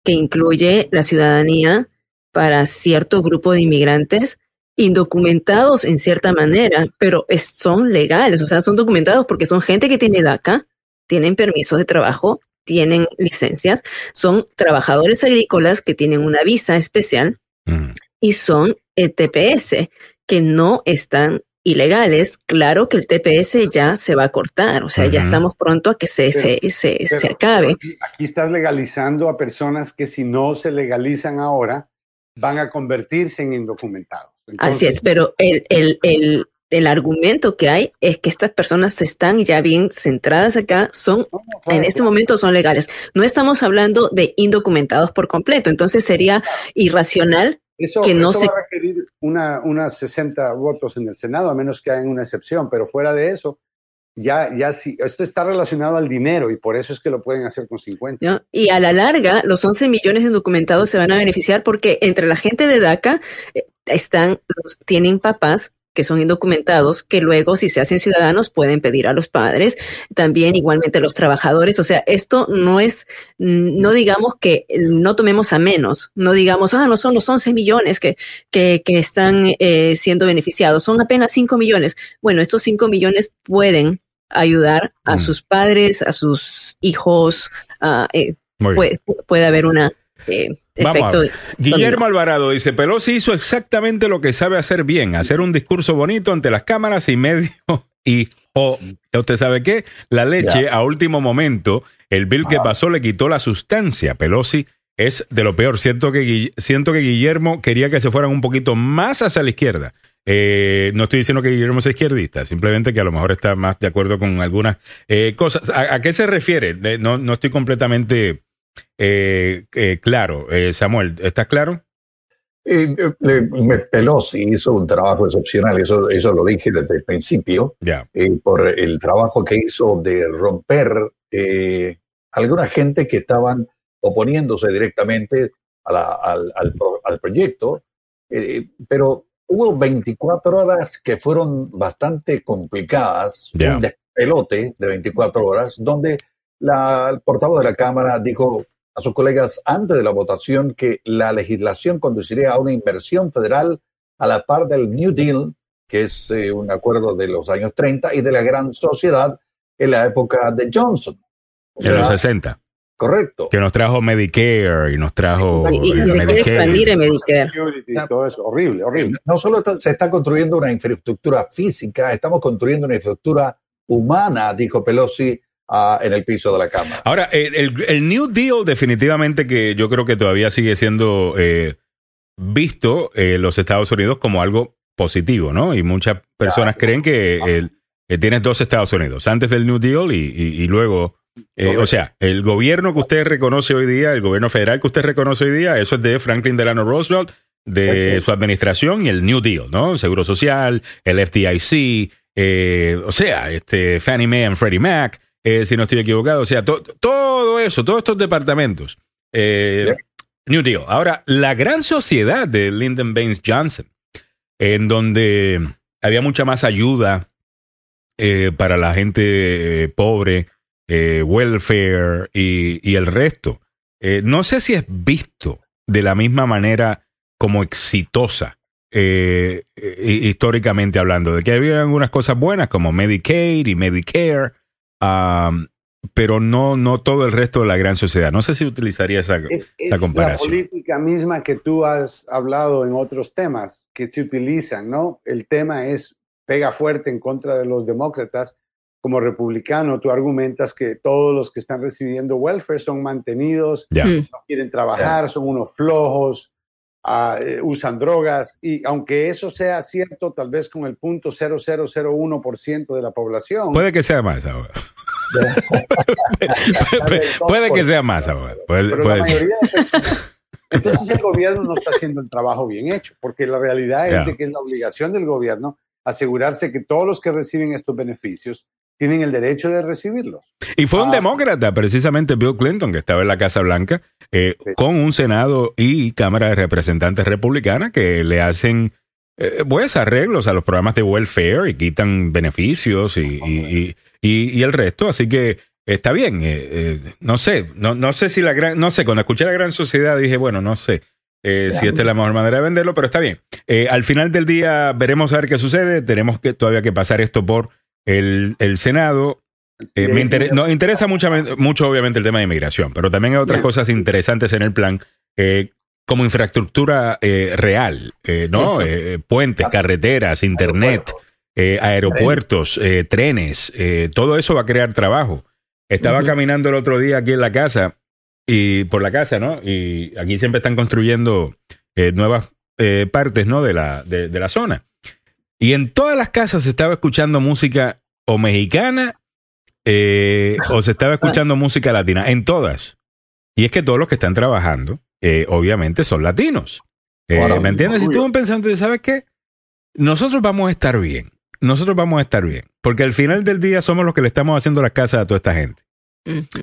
que incluye la ciudadanía para cierto grupo de inmigrantes indocumentados en cierta manera, pero es- son legales, o sea, son documentados porque son gente que tiene DACA, tienen permisos de trabajo, tienen licencias, son trabajadores agrícolas que tienen una visa especial Mm. y son eh, TPS que no están ilegales. Claro que el TPS ya se va a cortar, o sea, ya estamos pronto a que se, Pero- se, se, se acabe. Aquí, aquí estás legalizando a personas que si no se legalizan ahora van a convertirse en indocumentados. Así es, pero el, el, el, el argumento que hay es que estas personas están ya bien centradas acá, son no, no, claro, en este claro. momento son legales. No estamos hablando de indocumentados por completo, entonces sería irracional Eso, que no eso se- va a requerir una, unas 60 votos en el Senado, a menos que hagan una excepción, pero fuera de eso, ya, ya sí, esto está relacionado al dinero y por eso es que lo pueden hacer con 50. ¿no? Y a la larga, los 11 millones de indocumentados se van a beneficiar porque entre la gente de DACA eh, están, los- tienen papás que son indocumentados, que luego, si se hacen ciudadanos, pueden pedir a los padres, también igualmente los trabajadores. O sea, esto no es, no digamos que no tomemos a menos, no digamos, ah, no son los 11 millones que, que, que están eh, siendo beneficiados, son apenas 5 millones. Bueno, estos 5 millones pueden ayudar a Mm. sus padres, a sus hijos, a, eh, puede, puede haber una eh, efecto. Guillermo Alvarado dice, Pelosi hizo exactamente lo que sabe hacer bien, hacer un discurso bonito ante las cámaras y medio y, o, ¿ya usted sabe qué? La leche a último momento, el bill que pasó le quitó la sustancia. Pelosi es de lo peor. Siento que, siento que Guillermo quería que se fueran un poquito más hacia la izquierda. Eh, no estoy diciendo que Guillermo es izquierdista, simplemente que a lo mejor está más de acuerdo con algunas eh, cosas. ¿A, a qué se refiere? Eh, No, no estoy completamente eh, eh, claro. Eh, Samuel, ¿estás claro? Pelosi hizo un trabajo excepcional, eso, eso lo dije desde el principio, por el trabajo que hizo de romper alguna gente que estaban oponiéndose directamente a la- al, al pro- al proyecto, pero hubo 24 horas que fueron bastante complicadas, un despelote de 24 horas, donde la, el portavoz de la Cámara dijo a sus colegas antes de la votación que la legislación conduciría a una inversión federal a la par del New Deal, que es eh, un acuerdo de los años 30 y de la gran sociedad en la época de Johnson. O En los sea, 60. correcto. Que nos trajo Medicare y nos trajo Y, y se quiere expandir en Medicare. Todo eso, horrible, horrible. No solo está- se está construyendo una infraestructura física, estamos construyendo una infraestructura humana, dijo Pelosi ah, en el piso de la Cámara. Ahora, eh, el, el New Deal definitivamente que yo creo que todavía sigue siendo eh, visto en los Estados Unidos como algo positivo, ¿no? Y muchas personas creen que el- eh, tienes dos Estados Unidos, antes del New Deal y, y- y luego, eh, o sea, el gobierno que usted reconoce hoy día, el gobierno federal que usted reconoce hoy día, eso es de Franklin Delano Roosevelt, de su administración y el New Deal, ¿no? El Seguro Social, el FDIC, eh, o sea, este Fannie Mae and Freddie Mac, eh, si no estoy equivocado, o sea, to- todo eso, todos estos departamentos. eh. New Deal. Ahora, la gran sociedad de Lyndon Baines Johnson, en donde había mucha más ayuda eh, para la gente eh, pobre, welfare y, y el resto. No sé si es visto de la misma manera como exitosa, eh, históricamente hablando, de que había algunas cosas buenas como Medicaid y Medicare, um, pero no, no todo el resto de la gran sociedad. No sé si utilizaría esa, Es, es la la comparación. política misma que tú has hablado en otros temas que se utilizan, ¿no? El tema es pega fuerte en contra de los demócratas. Como republicano, tú argumentas que todos los que están recibiendo welfare son mantenidos, Ya. Mm. no quieren trabajar, son unos flojos, ah, eh, usan drogas. Y aunque eso sea cierto, tal vez con el punto 0001% de la población, Puede que sea más ahora. puede que sea más, abogado. Puede, Pero puede la ser. mayoría de personas. Entonces el gobierno no está haciendo el trabajo bien hecho, porque la realidad es de que es la obligación del gobierno asegurarse que todos los que reciben estos beneficios tienen el derecho de recibirlos. Y fue un Ah. demócrata, precisamente Bill Clinton, que estaba en la Casa Blanca, eh, con un Senado y Cámara de Representantes republicana que le hacen eh, pues arreglos a los programas de welfare y quitan beneficios y, y, y- y- y el resto. Así que está bien. eh, eh, no sé, no, no sé si la gran, no sé, cuando escuché la gran sociedad dije, bueno, no sé. eh, si esta es la mejor manera de venderlo, pero está bien. Eh, al final del día veremos a ver qué sucede. Tenemos que todavía que pasar esto por el, el Senado. Eh, me inter- nos interesa mucho, mucho, obviamente, el tema de inmigración, pero también hay otras cosas interesantes en el plan, eh, como infraestructura eh, real, eh, ¿no? Puentes, carreteras, internet, aeropuertos, trenes, eh, todo eso va a crear trabajo. Estaba caminando el otro día aquí en la casa, y por la casa, ¿no? Y aquí siempre están construyendo nuevas partes, ¿no? De la, de, de la zona. Y en todas las casas se estaba escuchando música o mexicana eh, o se estaba escuchando música latina. En todas. Y es que todos los que están trabajando, eh, obviamente, son latinos. Eh, Bueno, ¿Me entiendes? Y obvio. tú pensando, ¿sabes qué? Nosotros vamos a estar bien. Nosotros vamos a estar bien. Porque al final del día somos los que le estamos haciendo las casas a toda esta gente.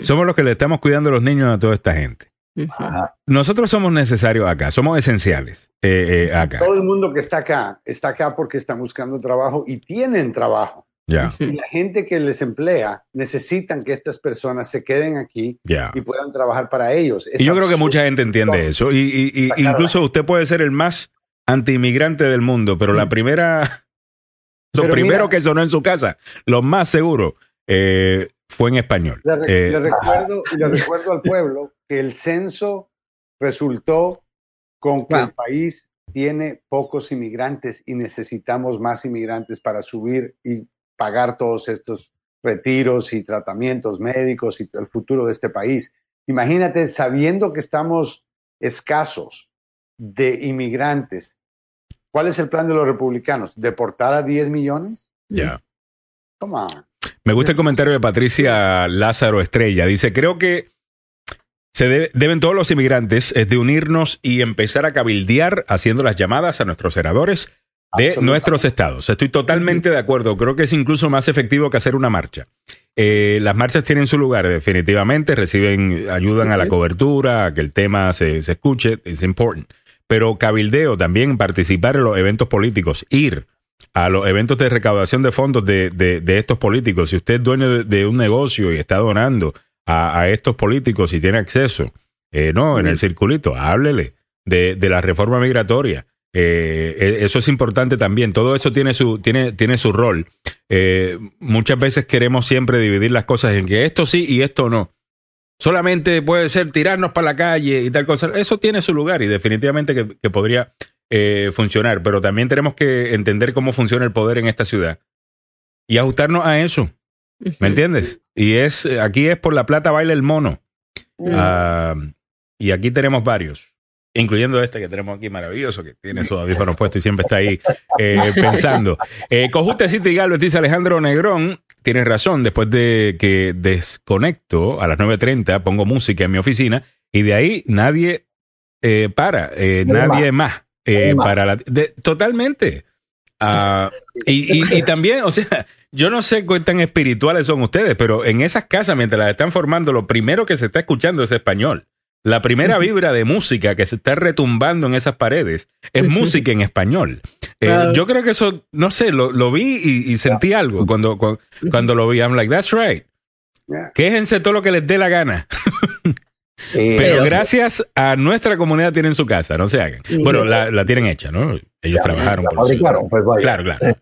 Somos los que le estamos cuidando a los niños a toda esta gente. Ajá. Nosotros somos necesarios acá, somos esenciales eh, eh, acá. Todo el mundo que está acá está acá porque están buscando trabajo y tienen trabajo. Ya, Y la gente que les emplea necesitan que estas personas se queden aquí ya. y puedan trabajar para ellos. Es Y yo creo que mucha gente entiende eso. Y, y- y incluso usted puede ser el más anti-inmigrante del mundo, pero la primera, lo Pero primero mira- que sonó en su casa, lo más seguro, eh, fue en español. Le, Eh, le recuerdo, y le recuerdo al pueblo que el censo resultó con que el país tiene pocos inmigrantes y necesitamos más inmigrantes para subir y pagar todos estos retiros y tratamientos médicos y el futuro de este país. Imagínate, sabiendo que estamos escasos de inmigrantes, ¿cuál es el plan de los republicanos? ¿Deportar a 10 millones? ya. Come on. Me gusta el comentario de Patricia Lázaro Estrella. Dice, creo que se debe- deben todos los inmigrantes eh, de unirnos y empezar a cabildear haciendo las llamadas a nuestros senadores de nuestros estados. Estoy totalmente de acuerdo. Creo que es incluso más efectivo que hacer una marcha. Eh, las marchas tienen su lugar, definitivamente. Reciben, ayudan a la cobertura, a que el tema se, se escuche. Es important. Pero cabildeo también, participar en los eventos políticos, ir a los eventos de recaudación de fondos de, de- de estos políticos. Si usted es dueño de, de un negocio y está donando a, a estos políticos y tiene acceso, eh, no, en el circulito, háblele de, de la reforma migratoria. Eh, eh, eso es importante también. Todo eso tiene su, tiene, tiene su rol. Eh, muchas veces queremos siempre dividir las cosas en que esto sí y esto no. Solamente puede ser tirarnos para la calle y tal cosa. Eso tiene su lugar y definitivamente que, que podría eh, funcionar, pero también tenemos que entender cómo funciona el poder en esta ciudad y ajustarnos a eso. ¿Me entiendes? Y es eh, aquí es por la plata baila el mono. Ah, y aquí tenemos varios, incluyendo este que tenemos aquí maravilloso, que tiene sus audífonos puestos y siempre está ahí eh, pensando. Eh, Cojuste y Galvez dice Alejandro Negrón, tienes razón, después de que desconecto a las 9.30, pongo música en mi oficina y de ahí nadie eh, para, eh, Nadie más. eh, Nadie más. para la, de- totalmente. Ah, y, y- y también, o sea, yo no sé qué tan espirituales son ustedes, pero en esas casas, mientras las están formando, lo primero que se está escuchando es español. La primera vibra de música que se está retumbando en esas paredes es música en español. Eh. Yo creo que eso, no sé, lo, lo vi y, y sentí algo cuando, cuando, cuando lo vi. I'm like, that's right. Quéjense todo lo que les dé la gana. Eh, Pero Pero- gracias a nuestra comunidad tienen su casa, no se hagan. Bueno, la, la tienen hecha, ¿no? Ellos trabajaron la por fabricaron, pues vaya. Claro, claro.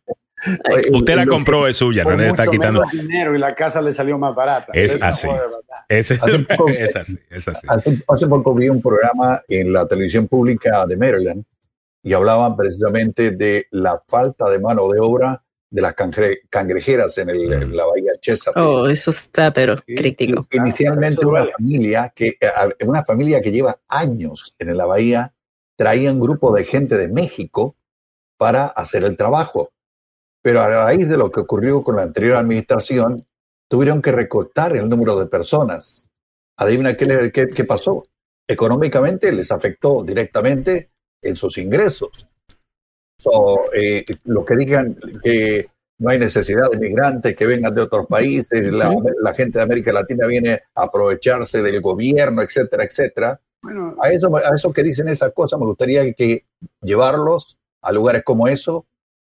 Eh, Usted la compró, es suya, no le está quitando. dinero y la casa le salió más barata. Es así. Es, Hace poco- es así, es así. Hace, hace poco vi un programa en la televisión pública de Maryland y hablaban precisamente de la falta de mano de obra de las cangre- cangrejeras en, el- en la bahía Chesapeake. Oh, eso está, pero crítico. Inicialmente Eso una familia que eh, una familia que lleva años en la bahía traía un grupo de gente de México para hacer el trabajo. Pero a raíz de lo que ocurrió con la anterior administración, tuvieron que recortar el número de personas. Adivina qué, qué- qué pasó. Económicamente les afectó directamente en sus ingresos. So, eh, lo que digan que no hay necesidad de migrantes que vengan de otros países, la, la gente de América Latina viene a aprovecharse del gobierno, etcétera, etcétera. Bueno, A eso, a eso que dicen esas cosas me gustaría que llevarlos a lugares como eso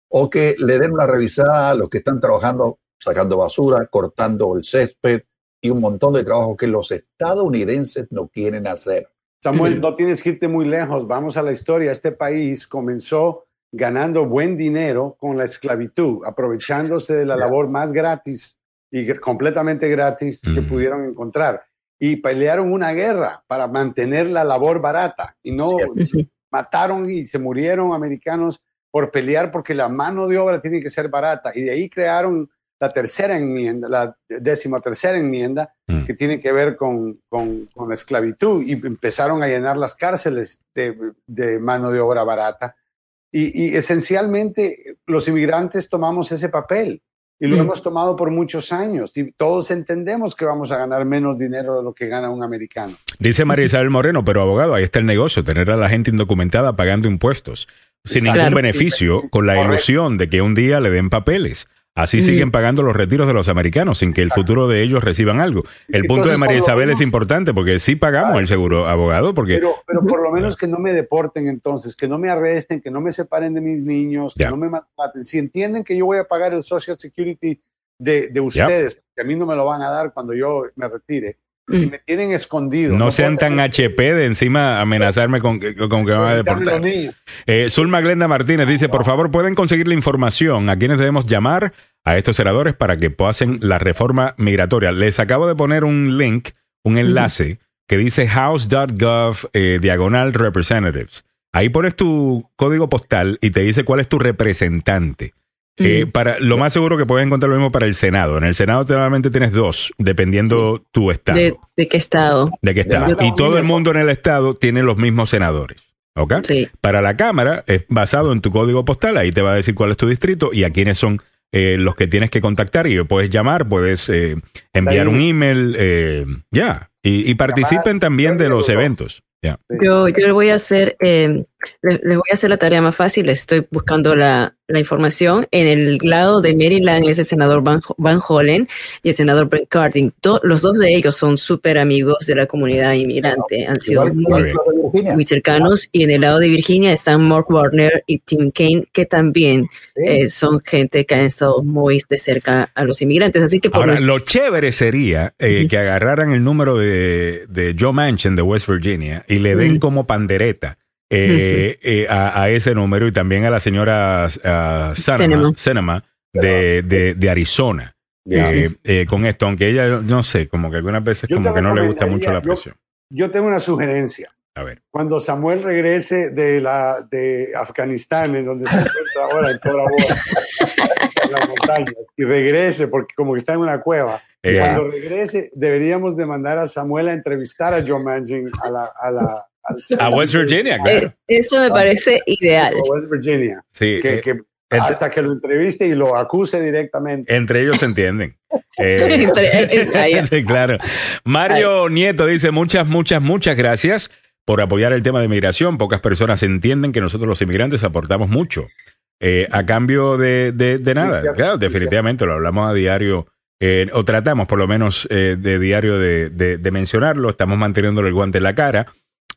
o que le den una revisada a los que están trabajando sacando basura, cortando el césped y un montón de trabajo que los estadounidenses no quieren hacer. Samuel, no tienes que irte muy lejos. Vamos a la historia. Este país comenzó ganando buen dinero con la esclavitud, aprovechándose de la labor más gratis y completamente gratis que Mm. pudieron encontrar. Y pelearon una guerra para mantener la labor barata. Y no mataron y se murieron americanos por pelear porque la mano de obra tiene que ser barata. Y de ahí crearon la tercera enmienda, la décima tercera enmienda, Mm. que tiene que ver con, con, con la esclavitud y empezaron a llenar las cárceles de, de mano de obra barata. Y, y esencialmente los inmigrantes tomamos ese papel y lo Mm. hemos tomado por muchos años y todos entendemos que vamos a ganar menos dinero de lo que gana un americano. Dice María Isabel Moreno, pero abogado, ahí está el negocio, tener a la gente indocumentada pagando impuestos sin Exacto. ningún beneficio, con la ilusión de que un día le den papeles. Así Mm. siguen pagando los retiros de los americanos sin que el futuro de ellos reciban algo. El punto de María Isabel menos- es importante porque sí pagamos Claro, el seguro, abogado, porque Pero, pero por lo menos que no me deporten entonces, que no me arresten, que no me separen de mis niños, que no me maten. Si entienden que yo voy a pagar el Social Security de, de ustedes, porque a mí no me lo van a dar cuando yo me retire, Mm. me tienen escondido. no sean tan tener- HP de encima amenazarme con, que- con que me van a deportar. Eh, Zulma Glenda Martínez dice, por favor, ¿pueden conseguir la información a quienes debemos llamar a estos senadores para que pasen la reforma migratoria? Les acabo de poner un link, un enlace que dice house.gov eh, diagonal representatives. Ahí pones tu código postal y te dice cuál es tu representante. Eh, para Lo más seguro que puedes encontrar lo mismo para el Senado. En el Senado normalmente tienes dos, dependiendo tu estado. ¿De, de qué estado? de qué estado. Y todo el mundo en el estado tiene los mismos senadores. ¿Ok? Sí. Para la Cámara es basado en tu código postal, ahí te va a decir cuál es tu distrito y a quiénes son eh, los que tienes que contactar y puedes llamar, puedes eh, enviar un email, eh, ya, y, y participen también de los eventos. Ya. Yo, yo voy a hacer, eh, les, les voy a hacer la tarea más fácil. Estoy buscando la, la información. En el lado de Maryland es el senador Van, Van Hollen y el senador Brent Cardin. To- los dos de ellos son súper amigos de la comunidad inmigrante. Han sido Igual- muy, igual cercanos. Y en el lado de Virginia están Mark Warner y Tim Kaine, que también eh, son gente que han estado muy de cerca a los inmigrantes. Así que por Ahora, nuestra- lo chévere sería eh, que agarraran el número de, de Joe Manchin de West Virginia y le den como pandereta eh, eh, a, a ese número y también a la señora. Sinema de, de, de Arizona. Ya. eh, eh, con esto, aunque ella, no sé, como que algunas veces Yo como que no le gusta mucho la recomendaría- yo- presión. Yo tengo una sugerencia. A ver. Cuando Samuel regrese de, la, de Afganistán, en donde se encuentra ahora en Bora, en las montañas, y regrese, porque como que está en una cueva, cuando regrese, deberíamos de mandar a Samuel a entrevistar a Joe Manchin a la... A, la, a West Virginia, Eh, claro. eso me parece ideal. a West Virginia. Sí, Que, eh, que hasta que lo entreviste y lo acuse directamente. entre ellos se entienden. Eh, eh, claro. Mario Nieto dice muchas, muchas, muchas gracias por apoyar el tema de migración. Pocas personas entienden que nosotros los inmigrantes aportamos mucho eh, a cambio de, de- de nada. Claro, definitivamente lo hablamos a diario. eh, o tratamos por lo menos eh, de diario de, de- de mencionarlo, estamos manteniéndole el guante en la cara.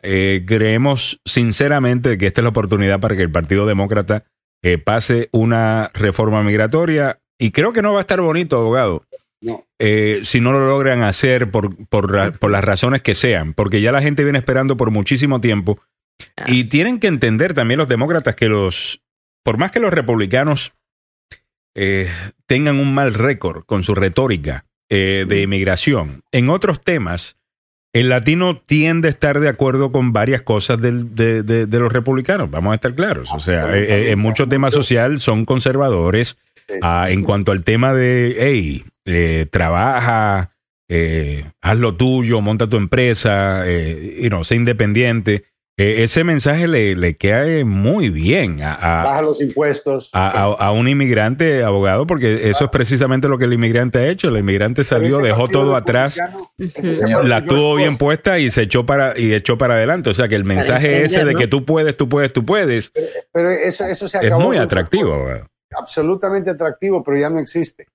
Eh, creemos sinceramente que esta es la oportunidad para que el Partido Demócrata eh, pase una reforma migratoria y creo que no va a estar bonito, abogado, No. eh, si no lo logran hacer por, por, las razones que sean, porque ya la gente viene esperando por muchísimo tiempo Ah. y tienen que entender también los demócratas que los, por más que los republicanos eh, tengan un mal récord con su retórica eh, de inmigración, en otros temas, el latino tiende a estar de acuerdo con varias cosas del- de, de- de los republicanos, vamos a estar claros. O sea, eh, eh, en muchos temas social son conservadores. Ah, en cuanto al tema de, hey, eh, trabaja, eh, haz lo tuyo, monta tu empresa, eh, you know, sé independiente. Eh, ese mensaje le, le queda muy bien a, a- Baja los impuestos. a- a- a un inmigrante abogado, porque eso es precisamente lo que el inmigrante ha hecho. El inmigrante salió, dejó todo atrás, es la tuvo bien puesta y se echó para y echó para adelante. O sea que el mensaje entender, ese de ¿no? que tú puedes, tú puedes, tú puedes. Pero eso, eso se es acabó. muy con atractivo. George Bush. abogado. Absolutamente atractivo, pero ya no existe.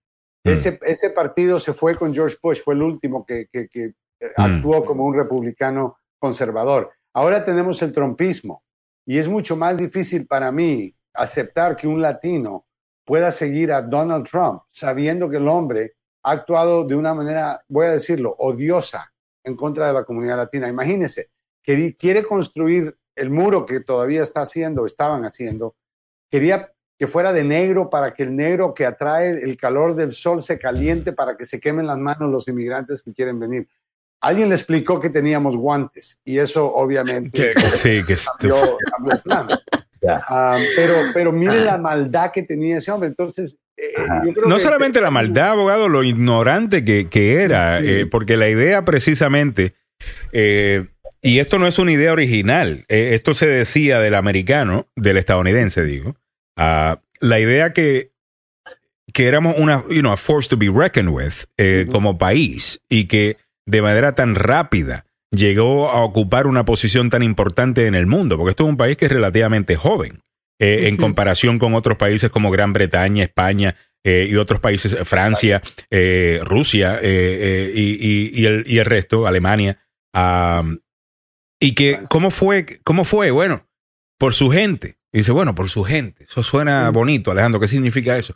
Mm. Ese, ese partido se fue con George Bush, fue el último que, que- que, eh, Mm. actuó como un republicano conservador. Ahora tenemos el trompismo y es mucho más difícil para mí aceptar que un latino pueda seguir a Donald Trump sabiendo que el hombre ha actuado de una manera, voy a decirlo, odiosa en contra de la comunidad latina. Imagínense, que quiere construir el muro que todavía está haciendo, estaban haciendo, quería que fuera de negro para que el negro que atrae el calor del sol se caliente para que se quemen las manos los inmigrantes que quieren venir. Alguien le explicó que teníamos guantes y eso obviamente Sí, que cambió, cambió el plan. Ah, pero, pero mire Ah. la maldad que tenía ese hombre. Entonces, eh, creo No que- solamente la maldad, abogado, lo ignorante que, que era, eh, porque la idea precisamente, eh, y esto no es una idea original, eh, esto se decía del americano, del estadounidense, digo, ah, la idea que, que éramos una, you know, a force to be reckoned with eh, como país y que de manera tan rápida llegó a ocupar una posición tan importante en el mundo, porque esto es un país que es relativamente joven eh, en comparación con otros países como Gran Bretaña, España eh, y otros países, eh, Francia, eh, Rusia y, y- y el, y el resto, Alemania. Y que, ¿cómo fue? ¿Cómo fue? Bueno, por su gente. Y dice, bueno, por su gente. Eso suena bonito, Alejandro. ¿Qué significa eso?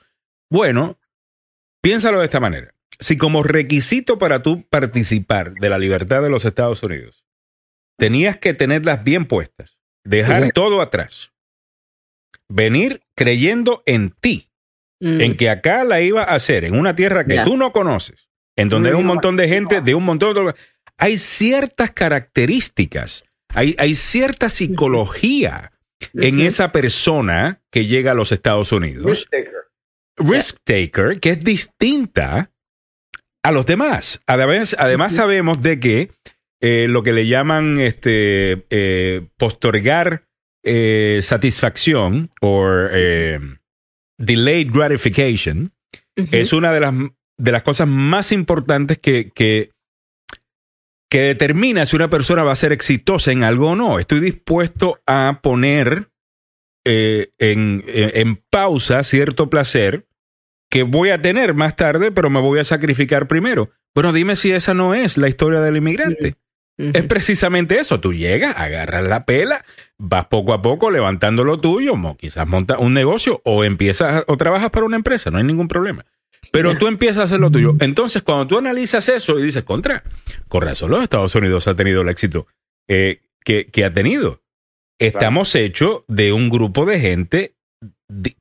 Bueno, piénsalo de esta manera. Si como requisito para tú participar de la libertad de los Estados Unidos, tenías que tenerlas bien puestas, dejar Sí. todo atrás, venir creyendo en ti, Mm. en que acá la iba a hacer, en una tierra que tú no conoces, en donde hay un montón de gente, de un montón de... Hay ciertas características, hay, hay cierta psicología en esa persona que llega a los Estados Unidos, Risk taker. risk taker, que es distinta a los demás. Además, además sabemos de que eh, lo que le llaman este eh, postergar eh, satisfacción o delayed gratification es una de las, de las cosas más importantes que, que, que determina si una persona va a ser exitosa en algo o no. Estoy dispuesto a poner en, en- en pausa cierto placer que voy a tener más tarde, pero me voy a sacrificar primero. Bueno, dime si esa no es la historia del inmigrante. Es precisamente eso. Tú llegas, agarras la pela, vas poco a poco levantando lo tuyo, quizás montas un negocio o empiezas o trabajas para una empresa, no hay ningún problema. Pero tú empiezas a hacer lo tuyo. Entonces, cuando tú analizas eso y dices, contra, con razón los Estados Unidos ha tenido el éxito eh, que, que ha tenido. Estamos hechos de un grupo de gente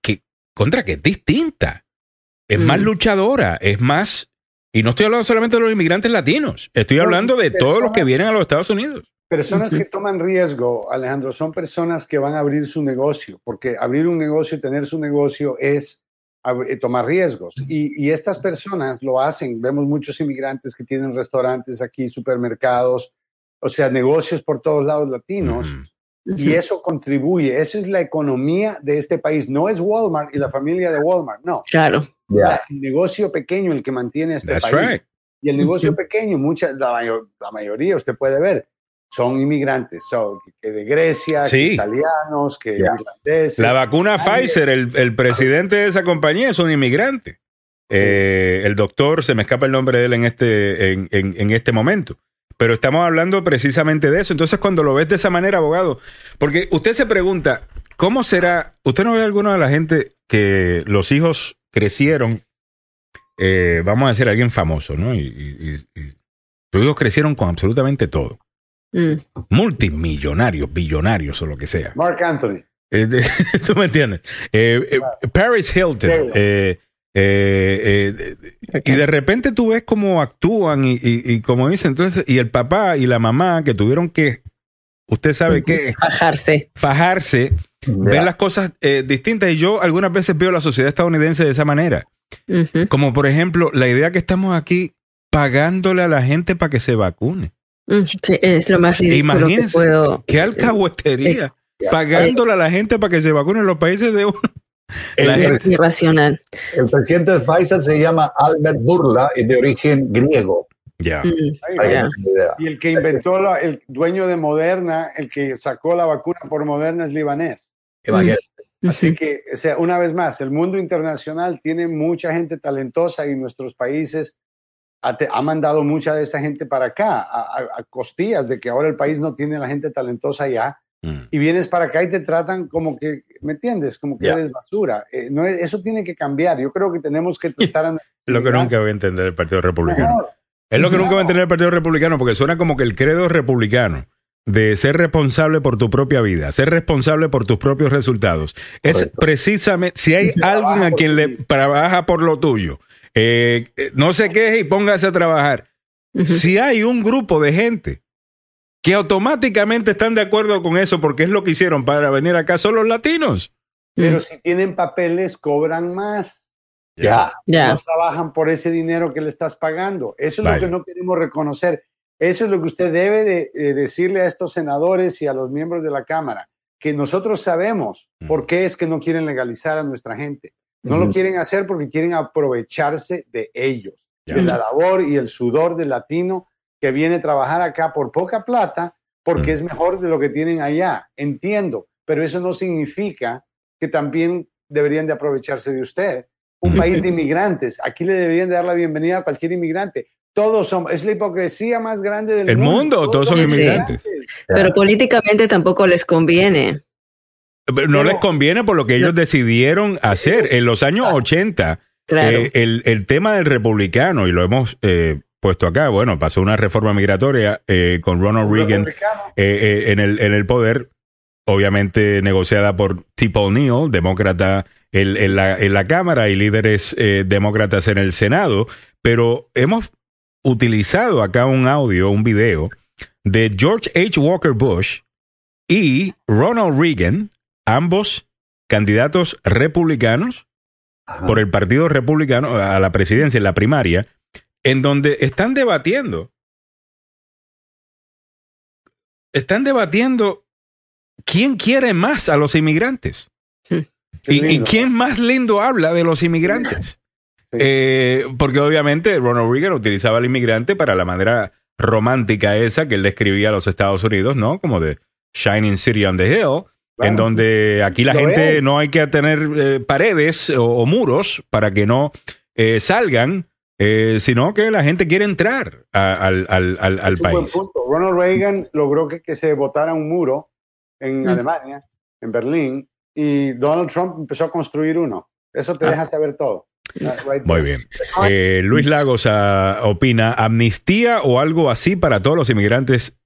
que, contra, que es distinta. Es Mm. más luchadora, es más... Y no estoy hablando solamente de los inmigrantes latinos, estoy No, hablando de todos los que vienen a los Estados Unidos. Personas que toman riesgo, Alejandro, son personas que van a abrir su negocio, porque abrir un negocio y tener su negocio es eh, tomar riesgos. Y, y estas personas lo hacen. Vemos muchos inmigrantes que tienen restaurantes aquí, supermercados, o sea, negocios por todos lados latinos. Y eso contribuye, esa es la economía de este país. No es Walmart y la familia de Walmart, no. Claro. Ya. El negocio pequeño el que mantiene a este That's país. right. Y el negocio pequeño, mucha, la, mayor- la mayoría, usted puede ver, son inmigrantes, son que de Grecia, que Sí. italianos, que Ya. irlandeses. La vacuna Pfizer, el, el presidente de esa compañía es un inmigrante. Eh, el doctor, se me escapa el nombre de él en este, en, en- en este momento. Pero estamos hablando precisamente de eso. Entonces, cuando lo ves de esa manera, abogado, porque usted se pregunta, ¿cómo será? ¿Usted no ve alguna de la gente que los hijos crecieron, eh, vamos a decir, alguien famoso, ¿no? Y, y- y- y sus hijos crecieron con absolutamente todo. Mm. Multimillonarios, billonarios o lo que sea. Mark Anthony. Eh, de- ¿Tú me entiendes? Eh, eh, Paris Hilton. Eh, eh, y de repente tú ves cómo actúan y, y, y como dicen, entonces, y el papá y la mamá que tuvieron que, usted sabe qué, Bajarse. fajarse, ven Ya. las cosas eh, distintas. Y yo algunas veces veo la sociedad estadounidense de esa manera. Como por ejemplo, la idea que estamos aquí pagándole a la gente para que se vacune. Mm, sí, es lo más ridículo Imagínense, que puedo. qué alcahuetería, pagándole a la gente para que se vacune en los países de uno. El, Es irracional. el presidente de Pfizer se llama Albert Burla, es de origen griego. Ya. Mm, Ya. tengan idea. Y el que inventó, la- el dueño de Moderna, el que sacó la vacuna por Moderna es libanés. Imagínate. Así ujú. que, o sea, una vez más, el mundo internacional tiene mucha gente talentosa y nuestros países ha, te- ha mandado mucha de esa gente para acá, a, a- a costillas de que ahora el país no tiene la gente talentosa ya. Mm. Y vienes para acá y te tratan como que, ¿me entiendes? Como que eres basura. Eh, no es- eso tiene que cambiar. Yo creo que tenemos que tratar a Lo que nunca voy a entender el Partido Republicano. mejor. Es lo que Claro. nunca va a entender el Partido Republicano, porque suena como que el credo republicano de ser responsable por tu propia vida, ser responsable por tus propios resultados, es Correcto. precisamente, si hay alguien a quien le trabaja por lo tuyo, eh, eh, no se queje y póngase a trabajar. Si hay un grupo de gente que automáticamente están de acuerdo con eso porque es lo que hicieron para venir acá, son los latinos. Pero Mm, si tienen papeles, cobran más. Ya. Ya. no trabajan por ese dinero que le estás pagando. Eso es Vaya. lo que no queremos reconocer. Eso es lo que usted debe de, de decirle a estos senadores y a los miembros de la Cámara, que nosotros sabemos Mm. por qué es que no quieren legalizar a nuestra gente. No lo Ujú. quieren hacer porque quieren aprovecharse de ellos, Ya. de la labor y el sudor del latino que viene a trabajar acá por poca plata porque Mm. es mejor de lo que tienen allá. Entiendo, pero eso no significa que también deberían de aprovecharse de usted. Un país de inmigrantes. Aquí le deberían de dar la bienvenida a cualquier inmigrante. Todos son, es la hipocresía más grande del El mundo, todos son inmigrantes. Pero políticamente tampoco les conviene. Pero No Pero- les conviene por lo que ellos decidieron hacer. En los años 80, Claro. Eh, el, el tema del republicano, y lo hemos eh, puesto acá, bueno, pasó una reforma migratoria eh, con Ronald Reagan eh, eh, en, el, en el poder, obviamente negociada por Tip O'Neill, demócrata en, en la, en la Cámara y líderes eh, demócratas en el Senado, pero hemos utilizado acá un audio, un video de George H. Walker Bush y Ronald Reagan, ambos candidatos republicanos Ajá. por el Partido Republicano a la presidencia en la primaria, en donde están debatiendo. Están debatiendo quién quiere más a los inmigrantes. Sí. Y, quién más lindo habla de los inmigrantes. Sí. Eh, porque obviamente Ronald Reagan utilizaba al inmigrante para la manera romántica esa que él describía a los Estados Unidos, ¿no? Como de Shining City on the Hill, en donde aquí la Lo gente es. no hay que tener eh, paredes o, o muros para que no eh, salgan, eh, sino que la gente quiere entrar a- al, al- al- al Es un buen país. punto. Ronald Reagan logró que, que se botara un muro en Mm. Alemania, en Berlín, y Donald Trump empezó a construir uno. Eso te Ah. deja saber todo. Right Muy bien. Eh, Luis Lagos ah, opina, amnistía o algo así para todos los inmigrantes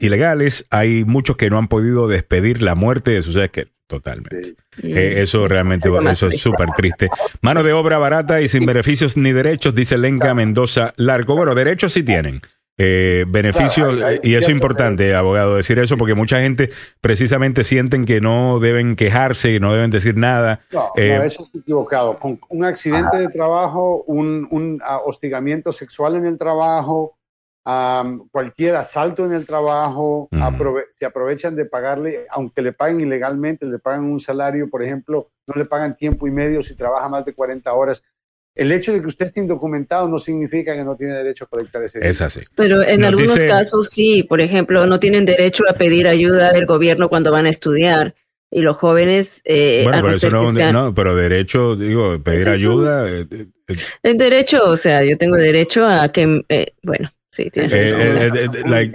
ilegales. Hay muchos que no han podido despedir la muerte de sus seres totalmente. Sí. Eh, eso realmente eso es súper triste. Mano de obra barata y sin beneficios ni derechos, dice Lenca Mendoza Larco. Bueno, derechos sí tienen. Eh, beneficios, Claro, hay- hay y eso es importante, abogado, decir eso, porque mucha gente precisamente sienten que no deben quejarse y no deben decir nada. No, Eh, no, eso es equivocado. Con un accidente de trabajo, un, un, hostigamiento sexual en el trabajo, am, cualquier asalto en el trabajo, Ujú. aprove- se aprovechan de pagarle, aunque le paguen ilegalmente, le pagan un salario, por ejemplo, no le pagan tiempo y medio si trabaja más de 40 horas. El hecho de que usted esté indocumentado no significa que no tiene derecho a colectar ese dinero. Es así. Pero en Nos algunos dice- casos sí, por ejemplo, no tienen derecho a pedir ayuda del gobierno cuando van a estudiar. Y los jóvenes, eh, Bueno, a pero no eso no, que sean- no, pero derecho, digo, pedir ayuda. eh, eh, eh, el derecho, o sea, yo tengo derecho a que, eh, bueno, sí, tienes Eh, razón. eh, eh, like-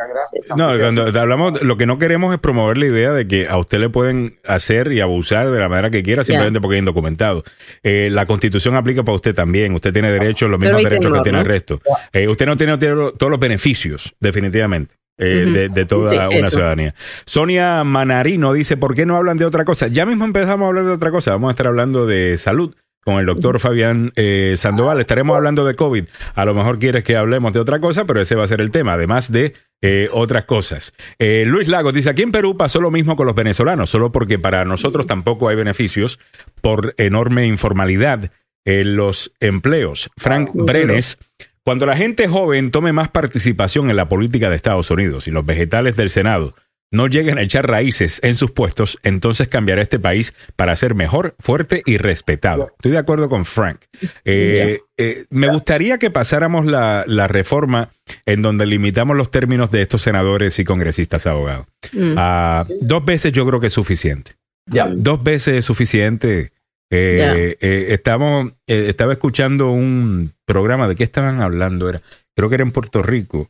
No, cuando hablamos, lo que no queremos es promover la idea de que a usted le pueden hacer y abusar de la manera que quiera simplemente porque es indocumentado. Eh, la constitución aplica para usted también. Usted tiene derechos, los mismos derechos que tiene el resto. Eh, usted no tiene, tiene todos los beneficios, definitivamente. eh, de, de toda Sí, una eso. ciudadanía. Sonia Manarino dice, ¿por qué no hablan de otra cosa? Ya mismo empezamos a hablar de otra cosa. Vamos a estar hablando de salud con el doctor Fabián eh, Sandoval. Estaremos hablando de COVID. A lo mejor quieres que hablemos de otra cosa, pero ese va a ser el tema, además de eh, otras cosas. Eh, Luis Lagos dice, aquí en Perú pasó lo mismo con los venezolanos, solo porque para nosotros tampoco hay beneficios por enorme informalidad en los empleos. Frank Ah, Brenes Cuando la gente joven tome más participación en la política de Estados Unidos y los vegetales del Senado no lleguen a echar raíces en sus puestos, entonces cambiará este país para ser mejor, fuerte y respetado. Estoy de acuerdo con Frank. Eh, eh, me gustaría que pasáramos la, la, reforma en donde limitamos los términos de estos senadores y congresistas abogados. Mm. Ah, Dos veces yo creo que es suficiente. Dos veces es suficiente. Eh, eh, estamos, eh, estaba escuchando un programa, ¿de qué estaban hablando? Era, creo que era en Puerto Rico.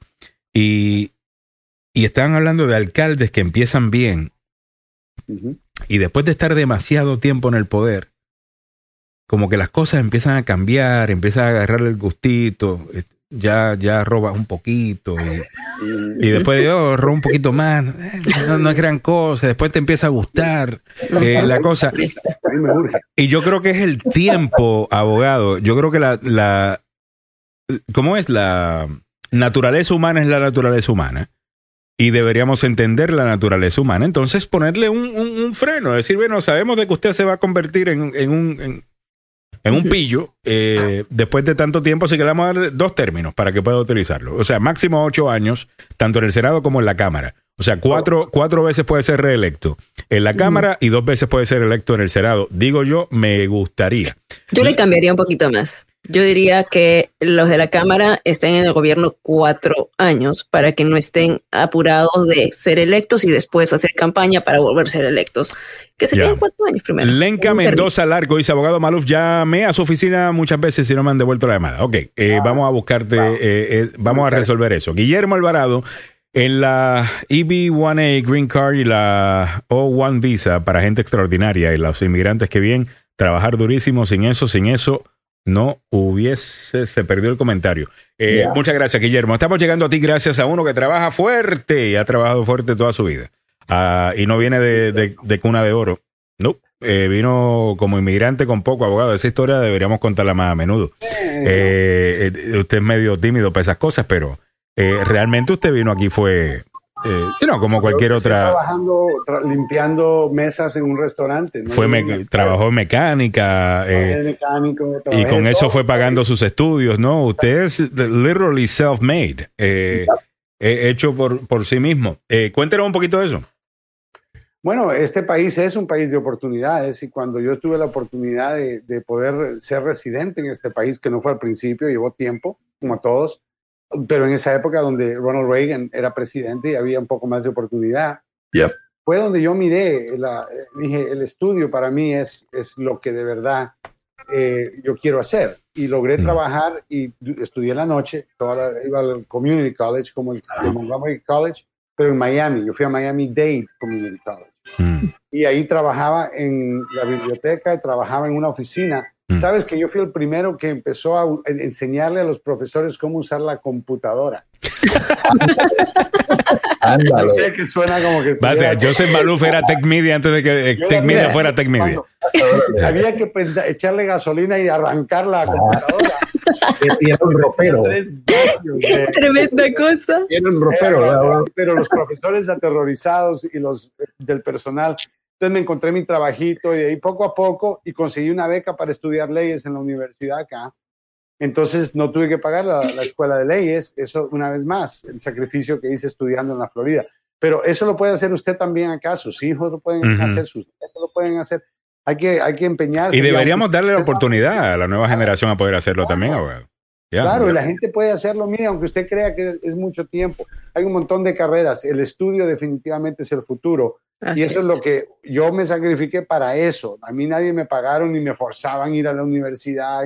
Y, y estaban hablando de alcaldes que empiezan bien. Y después de estar demasiado tiempo en el poder, como que las cosas empiezan a cambiar, empiezan a agarrar el gustito, eh, ya, ya robas un poquito y, y después de oh, robo un poquito más, eh, no, no es gran cosa, después te empieza a gustar eh, la cosa. Y yo creo que es el tiempo, abogado, yo creo que la, la ¿cómo es? La naturaleza humana es la naturaleza humana y deberíamos entender la naturaleza humana. Entonces, ponerle un, un, un freno, decir, bueno, sabemos de que usted se va a convertir en, en un, en, en un pillo eh, después de tanto tiempo, así que le vamos a dar dos términos para que pueda utilizarlo. O sea, máximo ocho años, tanto en el Senado como en la Cámara. O sea, cuatro, cuatro veces puede ser reelecto en la Cámara y dos veces puede ser electo en el Senado. Digo yo, me gustaría. Yo le cambiaría un poquito más. Yo diría que los de la Cámara estén en el gobierno cuatro años para que no estén apurados de ser electos y después hacer campaña para volver a ser electos. Que se Ya. queden cuatro años primero. Lenca Mendoza Largo dice, abogado Maluf, llamé a su oficina muchas veces y no me han devuelto la llamada. Ok, eh, vamos a buscarte, eh, eh, vamos a resolver eso. Guillermo Alvarado, en la EB1A Green Card y la O1 Visa para gente extraordinaria y los inmigrantes que vienen, trabajar durísimo, sin eso, sin eso, no hubiese, se perdió el comentario. Eh. Muchas gracias, Guillermo. Estamos llegando a ti gracias a uno que trabaja fuerte y ha trabajado fuerte toda su vida. Ah, y no viene de, de- de cuna de oro. No, eh, vino como inmigrante con poco abogado. Esa historia deberíamos contarla más a menudo. Eh, eh, usted es medio tímido para esas cosas, pero eh, realmente usted vino aquí fue, eh, know, como cualquier otra. trabajando, tra- limpiando mesas en un restaurante. ¿no? Fue me- trabajó en mecánica. eh, mecánico, y con eso todo. fue pagando sus estudios, ¿no? Usted es literally self-made, eh, eh, hecho por, por sí mismo. Eh, cuéntenos un poquito de eso. Bueno, este país es un país de oportunidades y cuando yo tuve la oportunidad de, de poder ser residente en este país, que no fue al principio, llevó tiempo, como a todos, pero en esa época donde Ronald Reagan era presidente y había un poco más de oportunidad, Yep. fue donde yo miré, la, dije, el estudio para mí es, es lo que de verdad eh, yo quiero hacer. Y logré Mm. trabajar y estudié en la noche, toda la- iba al Community College, como el, el Montgomery College, pero en Miami. Yo fui a Miami Dade Community College Mm. y ahí trabajaba en la biblioteca trabajaba en una oficina. Mm. Sabes que yo fui el primero que empezó a enseñarle a los profesores cómo usar la computadora. Ándale. Yo sé que suena como que Va a ser, Joseph Maluf era Tech Media antes de que eh, Yo Tech Media fuera Tech Media. Cuando había que echarle gasolina y arrancar la computadora. Tiene un ropero. De- Tremenda cosa. Tiene un ropero. pero los profesores aterrorizados y los eh, del personal. Entonces me encontré mi trabajito y de ahí poco a poco y conseguí una beca para estudiar leyes en la universidad acá. Entonces no tuve que pagar la, la escuela de leyes, eso una vez más, el sacrificio que hice estudiando en la Florida. Pero eso lo puede hacer usted también acá, sus hijos lo pueden Ujú. hacer, sus nietos lo pueden hacer. Hay que, hay que empeñarse. Y deberíamos darle la oportunidad a la nueva generación a poder hacerlo también, abogado. Ya. Claro, y la gente puede hacerlo, mire, aunque usted crea que es mucho tiempo. Hay un montón de carreras. El estudio definitivamente es el futuro. Así y eso es. lo que yo me sacrifiqué para eso. A mí nadie me pagaron ni me forzaban a ir a la universidad.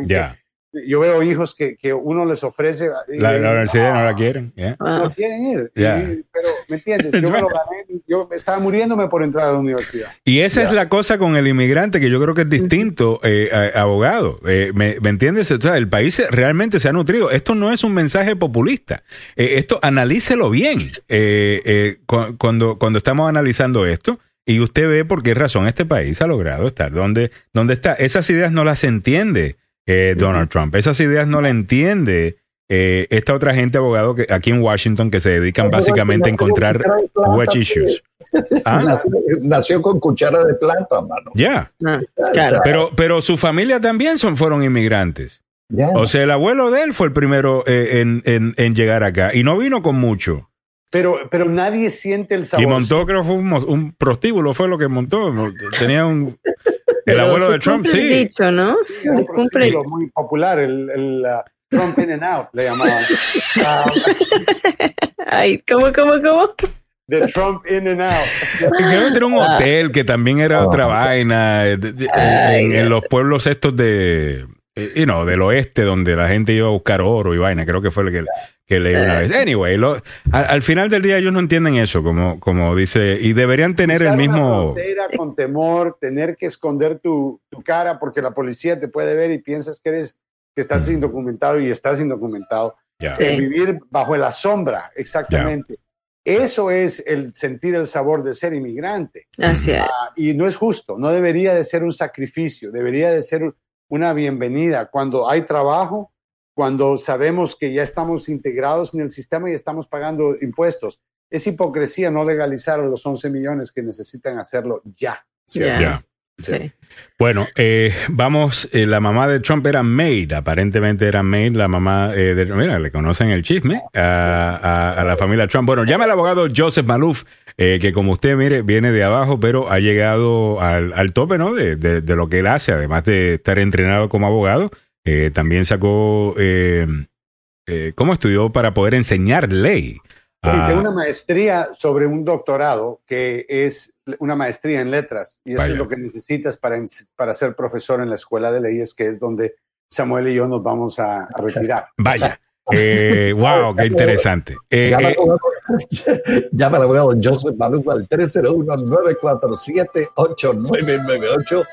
Yo veo hijos que, que uno les ofrece. y La, universidad no "Ah, la quieren. ya. No Ah, quieren ir. Y- pero, ¿me entiendes? Yo me lo gané. Yo estaba muriéndome por entrar a la universidad. Y esa es la cosa con el inmigrante que yo creo que es distinto, eh, a- abogado. Eh, ¿me, me entiendes? O sea, el país realmente se ha nutrido. Esto no es un mensaje populista. Eh, esto analícelo bien eh, eh, cu- cuando, cuando estamos analizando esto. Y usted ve por qué razón este país ha logrado estar donde, donde está. Esas ideas no las entiende eh, Donald Trump. Esas ideas no las entiende eh, esta otra gente abogado que aquí en Washington que se dedican básicamente a encontrar wedge issues. Ah, Nació, nació con cuchara de plata, mano. ya. ah, claro. Pero, pero su familia también son, fueron inmigrantes. O sea, el abuelo de él fue el primero eh, en, en- en llegar acá y no vino con mucho. Pero, pero nadie siente el sabor. Y montó, creo que fue un, prostíbulo, fue lo que montó. Tenía un. El abuelo de Trump, cumple el sí. dicho, ¿no? Se cumple. Muy popular, el, el uh, Trump in and out, le llamaban. Ah, Ay, ¿cómo, cómo, cómo? the Trump in and out. Creo que tenía un hotel que también era otra vaina. eh, de- en, en los pueblos estos de. eh, you know, del oeste, donde la gente iba a buscar oro y vaina. Creo que fue lo que, que leí una vez. Anyway, lo- al, al final del día ellos no entienden eso, como, como dice. Y deberían tener el Cruzar una mismo. frontera con temor, tener que esconder tu, tu cara porque la policía te puede ver y piensas que eres que estás indocumentado y estás indocumentado. Ya. Sí. Vivir bajo la sombra, exactamente. Eso es el sentir el sabor de ser inmigrante. Así es. Ah, y no es justo, no debería de ser un sacrificio, debería de ser una bienvenida. Cuando hay trabajo, cuando sabemos que ya estamos integrados en el sistema y estamos pagando impuestos. Es hipocresía no legalizar a los 11 millones que necesitan hacerlo ya. Ya. Ya. Sí. Bueno, eh, vamos, eh, la mamá de Trump era Maid, aparentemente era Maid, la mamá eh, de Mira, le conocen el chisme a, a- a la familia Trump. Bueno, llama al abogado Joseph Maluf, eh, que como usted mire, viene de abajo, pero ha llegado al, al tope, ¿no? De, de- de lo que él hace, además de estar entrenado como abogado. Eh, también sacó, eh, eh, ¿cómo estudió para poder enseñar ley? Sí, Ah, tengo una maestría sobre un doctorado que es una maestría en letras y eso Vaya. es lo que necesitas para, para ser profesor en la escuela de leyes, que es donde Samuel y yo nos vamos a, a retirar. vaya. Eh, wow, qué interesante. Eh, Llama al eh, al abogado Joseph Maluf al 301-947-8998.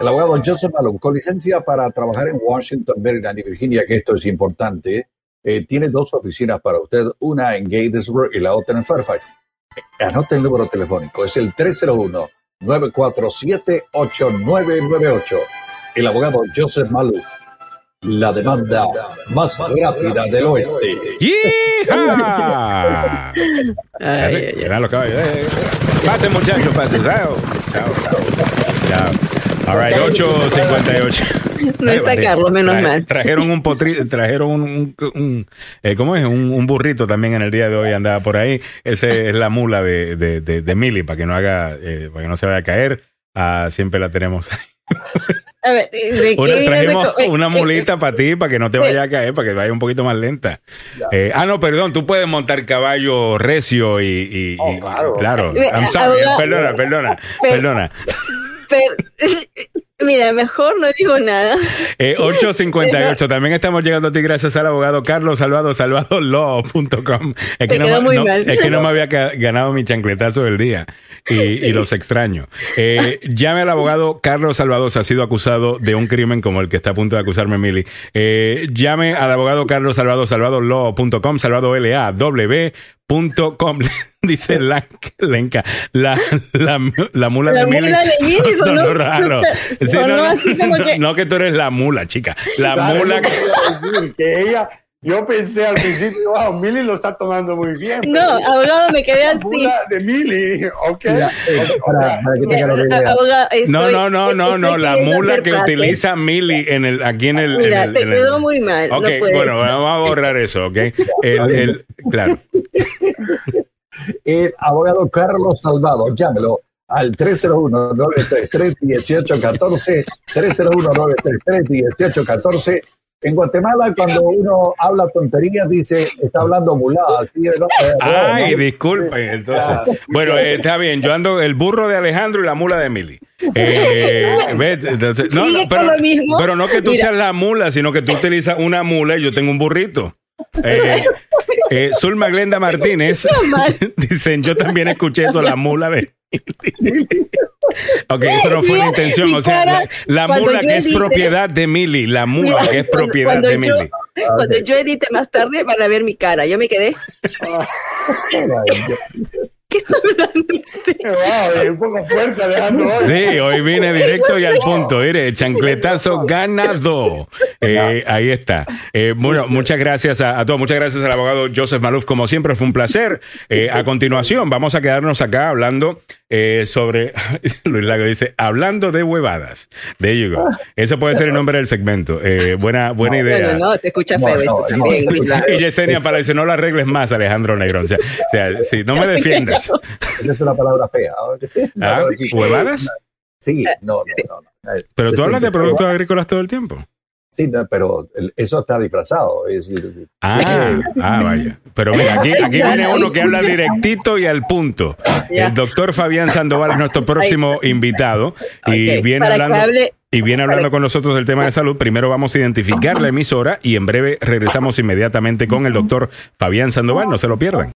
El abogado Joseph Maluf, con licencia para trabajar en Washington, Maryland y Virginia, que esto es importante, eh, tiene dos oficinas para usted, una en Gatesburg y la otra en Fairfax. Eh, Anote el número telefónico, es el 301-947-8998. El abogado Joseph Maluf, la demanda más rápida del oeste. Eh, eh, eh. Pasen, muchachos, pasen. Chao. Chao. Chao. All right, 858. No está Carlos, menos Traje- mal. Trajeron un potri, trajeron un, un, un- eh, ¿cómo es? Un, un burrito también en el día de hoy andaba por ahí. Ese es la mula de, de, de, de Millie para que no haga, eh, para que no se vaya a caer. Ah, siempre la tenemos. A ver, ¿de qué Una, trajimos eh, una eh, mulita para ti, para que no te vaya a caer, para que vaya un poquito más lenta. Eh, ah, no, perdón, tú puedes montar caballo recio y... y- Oh, y- claro. claro. Eh, I'm sorry, perdona, perdona, perdona. Pero- mira, mejor no digo nada. Eh, 858, también estamos llegando a ti gracias al abogado Carlos Salvado, salvadolaw.com. Es que, no, no- es que no me había ganado mi chancletazo del día y, y los extraño. Eh, llame al abogado Carlos Salvador, se ha sido acusado de un crimen como el que está a punto de acusarme Mili. Eh, llame al abogado Carlos Salvador, salvadolaw.com, salvadolaw.com. Dice la, Lenca, la, la, la mula La de Mili. mula de Mili sonó raro. súper- Sí, no, no, así como no, que- no que tú eres la mula, chica. La Claro, mula que ella, yo pensé al principio, wow, Millie lo está tomando muy bien. No, abogado, me quedé así. de Millie, ok. No, estoy- no, no, no, no, la mula que pases. utiliza Millie en el, aquí en el. en Mira, el- te quedó muy mal. Ok, bueno, vamos a borrar eso, ok. El, el, claro. El abogado Carlos Salvado, llámelo al 301-933-1814, 301-933-1814. En Guatemala, cuando uno habla tonterías, dice, está hablando mulada. Así, ¿no? Eh, Ay, ¿no? disculpen, entonces. Bueno, eh, está bien, yo ando el burro de Alejandro y la mula de Millie. Eh, no, Sigue no, con pero, lo mismo. pero no que tú Mira. seas la mula, sino que tú utilizas una mula y yo tengo un burrito. Eh, eh, Zulma Glenda Martínez dicen, yo también escuché eso, la mula de... ok, eso no fue la intención, o sea, cara, la, mula que es propiedad de Millie, la mula Mira, que es propiedad cuando de yo- Millie. Cuando yo edite más tarde van a ver mi cara. Yo me quedé. ¿Qué está hablando usted? Wow, es un poco fuerte, Alejandro. hoy. Sí, hoy vine directo y al punto. Mire, chancletazo ganado. Eh, ahí está. Eh, bueno, muchas gracias a, a todos. Muchas gracias al abogado Joseph Maluf. Como siempre, fue un placer. Eh, a continuación, vamos a quedarnos acá hablando eh, sobre. Luis Lago dice: hablando de huevadas. There you go. Ese puede ser el nombre del segmento. Eh, buena, buena idea. No, no, se escucha No, feo no, eso también. Y Yesenia para decir, no la arregles más, Alejandro Negrón. O sea, o sea, sí, no me defiendas. Esa es una palabra fea. ¿Ah? No, sí. ¿Huevadas? Sí, no, no, no. no. Pero tú hablas de productos agrícolas todo el tiempo. Sí, no, pero eso está disfrazado. Es, Ah, ah, vaya. Pero mira, aquí, aquí viene uno que habla directito y al punto. El doctor Fabián Sandoval es nuestro próximo invitado y viene hablando. hable- Y viene hablando con nosotros del tema de salud. Primero vamos a identificar la emisora y en breve regresamos inmediatamente con el doctor Fabián Sandoval. No se lo pierdan.